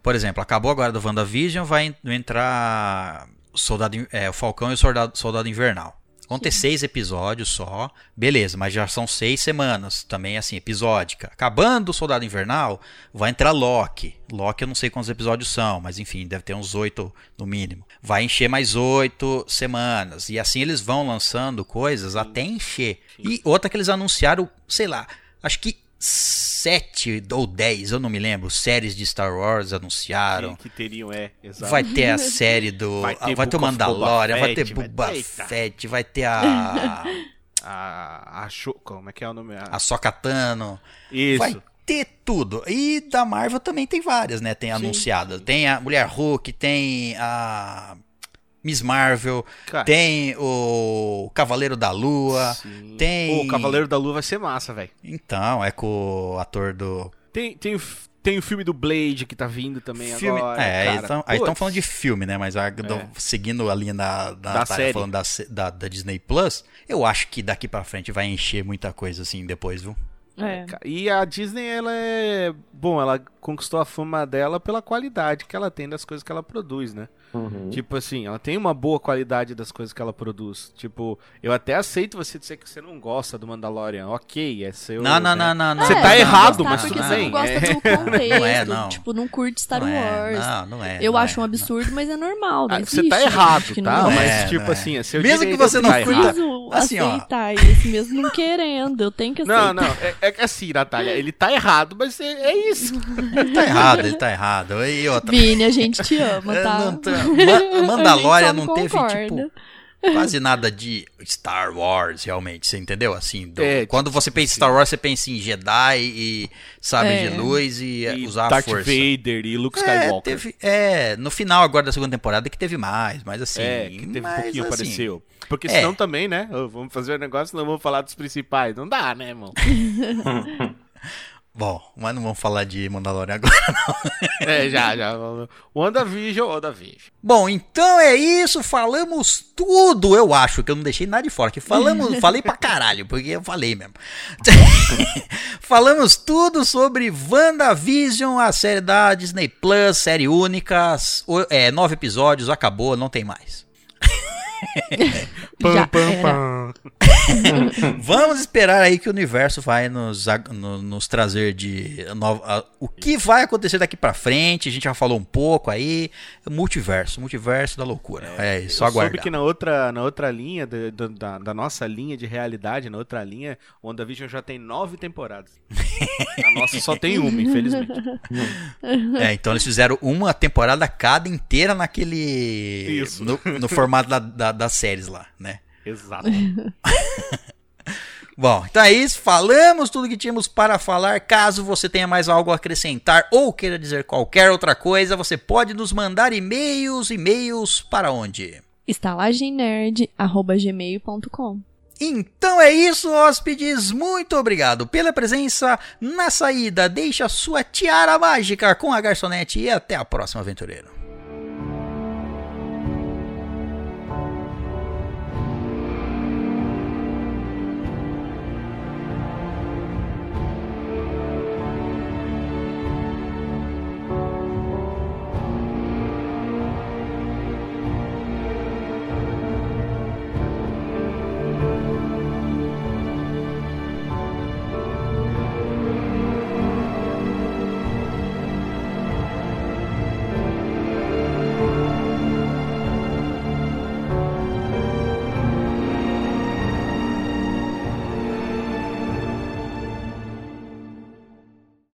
Por exemplo, acabou agora do WandaVision, vai en- entrar Soldado, é, o Falcão e o Soldado, Soldado Invernal. Vão ter seis episódios só. Beleza, mas já são seis semanas. Também, assim, episódica. Acabando o Soldado Invernal, vai entrar Loki. Loki eu não sei quantos episódios são, mas enfim, deve ter uns oito no mínimo. Vai encher mais oito semanas. E assim eles vão lançando coisas até encher. E outra que eles anunciaram, sei lá, acho que sete ou dez, eu não me lembro, séries de Star Wars anunciaram. Que teriam, é, exato. Vai ter a série do. Vai ter ter, vai ter o Mandalorian, vai ter Boba. Fett, vai ter a. A, a show, como é que é o nome? A- a Sokatano. Isso. Vai ter tudo. E da Marvel também tem várias, né? Tem anunciadas. Tem a Mulher Hulk, tem a. Miss Marvel, Cara, tem o Cavaleiro da Lua. sim. tem- o Cavaleiro da Lua vai ser massa, velho. Então, é com o ator do Tem, tem, o, tem o filme do Blade que tá vindo também filme. agora. é, cara. então- aí estão falando de filme, né? Mas a- do- É. seguindo a linha da, da, Da Natália série. falando da, da, da Disney Plus, eu acho que daqui pra frente vai encher muita coisa assim depois, viu? É. Ca- E a Disney, ela é. Bom, ela conquistou a fama dela pela qualidade que ela tem das coisas que ela produz, né? Uhum. Tipo assim, ela tem uma boa qualidade das coisas que ela produz. Tipo, eu até aceito você dizer que você não gosta do Mandalorian. Ok, é seu. Não, não, né? não, não, não. Você É, tá não errado, mas tudo você bem. não gosta É. do contexto. Não é, não. Tipo, não curte Star Não é, Wars. não, não é. Eu não acho é, um não. absurdo, mas é normal. Não Ah, Você existe tá gente errado, que tá? Não Mas, É, tipo é. assim, é seu Mesmo que você não tá Eu curta- preciso Assim, ó. aceitar isso mesmo não querendo. Eu tenho que aceitar. Não, não, é, é que assim, Natália, ele tá errado, mas é, é isso. Ele tá errado, ele tá errado. E outra. Vini, a gente te ama, É, tá? não tá- Ma- Mandalorian A não teve, tipo, quase nada de Star Wars, realmente, você entendeu? Assim, do- É, quando você pensa em Star Wars, você pensa em Jedi e sabe É. de luz e, E usar a Darth força. Vader e Luke É, Skywalker. teve, é, no final agora da segunda temporada que teve mais, mas assim, É, que teve um mas, pouquinho, assim, apareceu. Porque é. senão também, né? Vamos fazer o negócio, senão vamos falar dos principais. Não dá, né, irmão? Bom, mas não vamos falar de Mandalorian agora. É, já, já. WandaVision, WandaVision. Bom, então é isso, falamos tudo, eu acho, que eu não deixei nada de fora, que falamos, falei pra caralho, porque eu falei mesmo. falamos tudo sobre WandaVision, a série da Disney Plus, série única, é, nove episódios, acabou, não tem mais. Já era. Vamos esperar aí que o universo vai nos, nos trazer de no- a- o que vai acontecer daqui pra frente. A gente já falou um pouco aí. Multiverso, multiverso da loucura. É, isso, só Eu soube aguardar. que na outra, na outra linha, da- da, da- da nossa linha de realidade, na outra linha, o WandaVision já tem nove temporadas. A nossa só tem uma, infelizmente. É, então eles fizeram uma temporada cada inteira naquele. Isso. No, no formato da- da- das séries lá, né? Exato. Bom, então é isso. Falamos tudo que tínhamos para falar. Caso você tenha mais algo a acrescentar ou queira dizer qualquer outra coisa, você pode nos mandar e-mails. E-mails para onde? estalagemnerd.gmail.com Então é isso, hóspedes. Muito obrigado pela presença. Na saída, deixe a sua tiara mágica com a garçonete e até a próxima, aventureiro.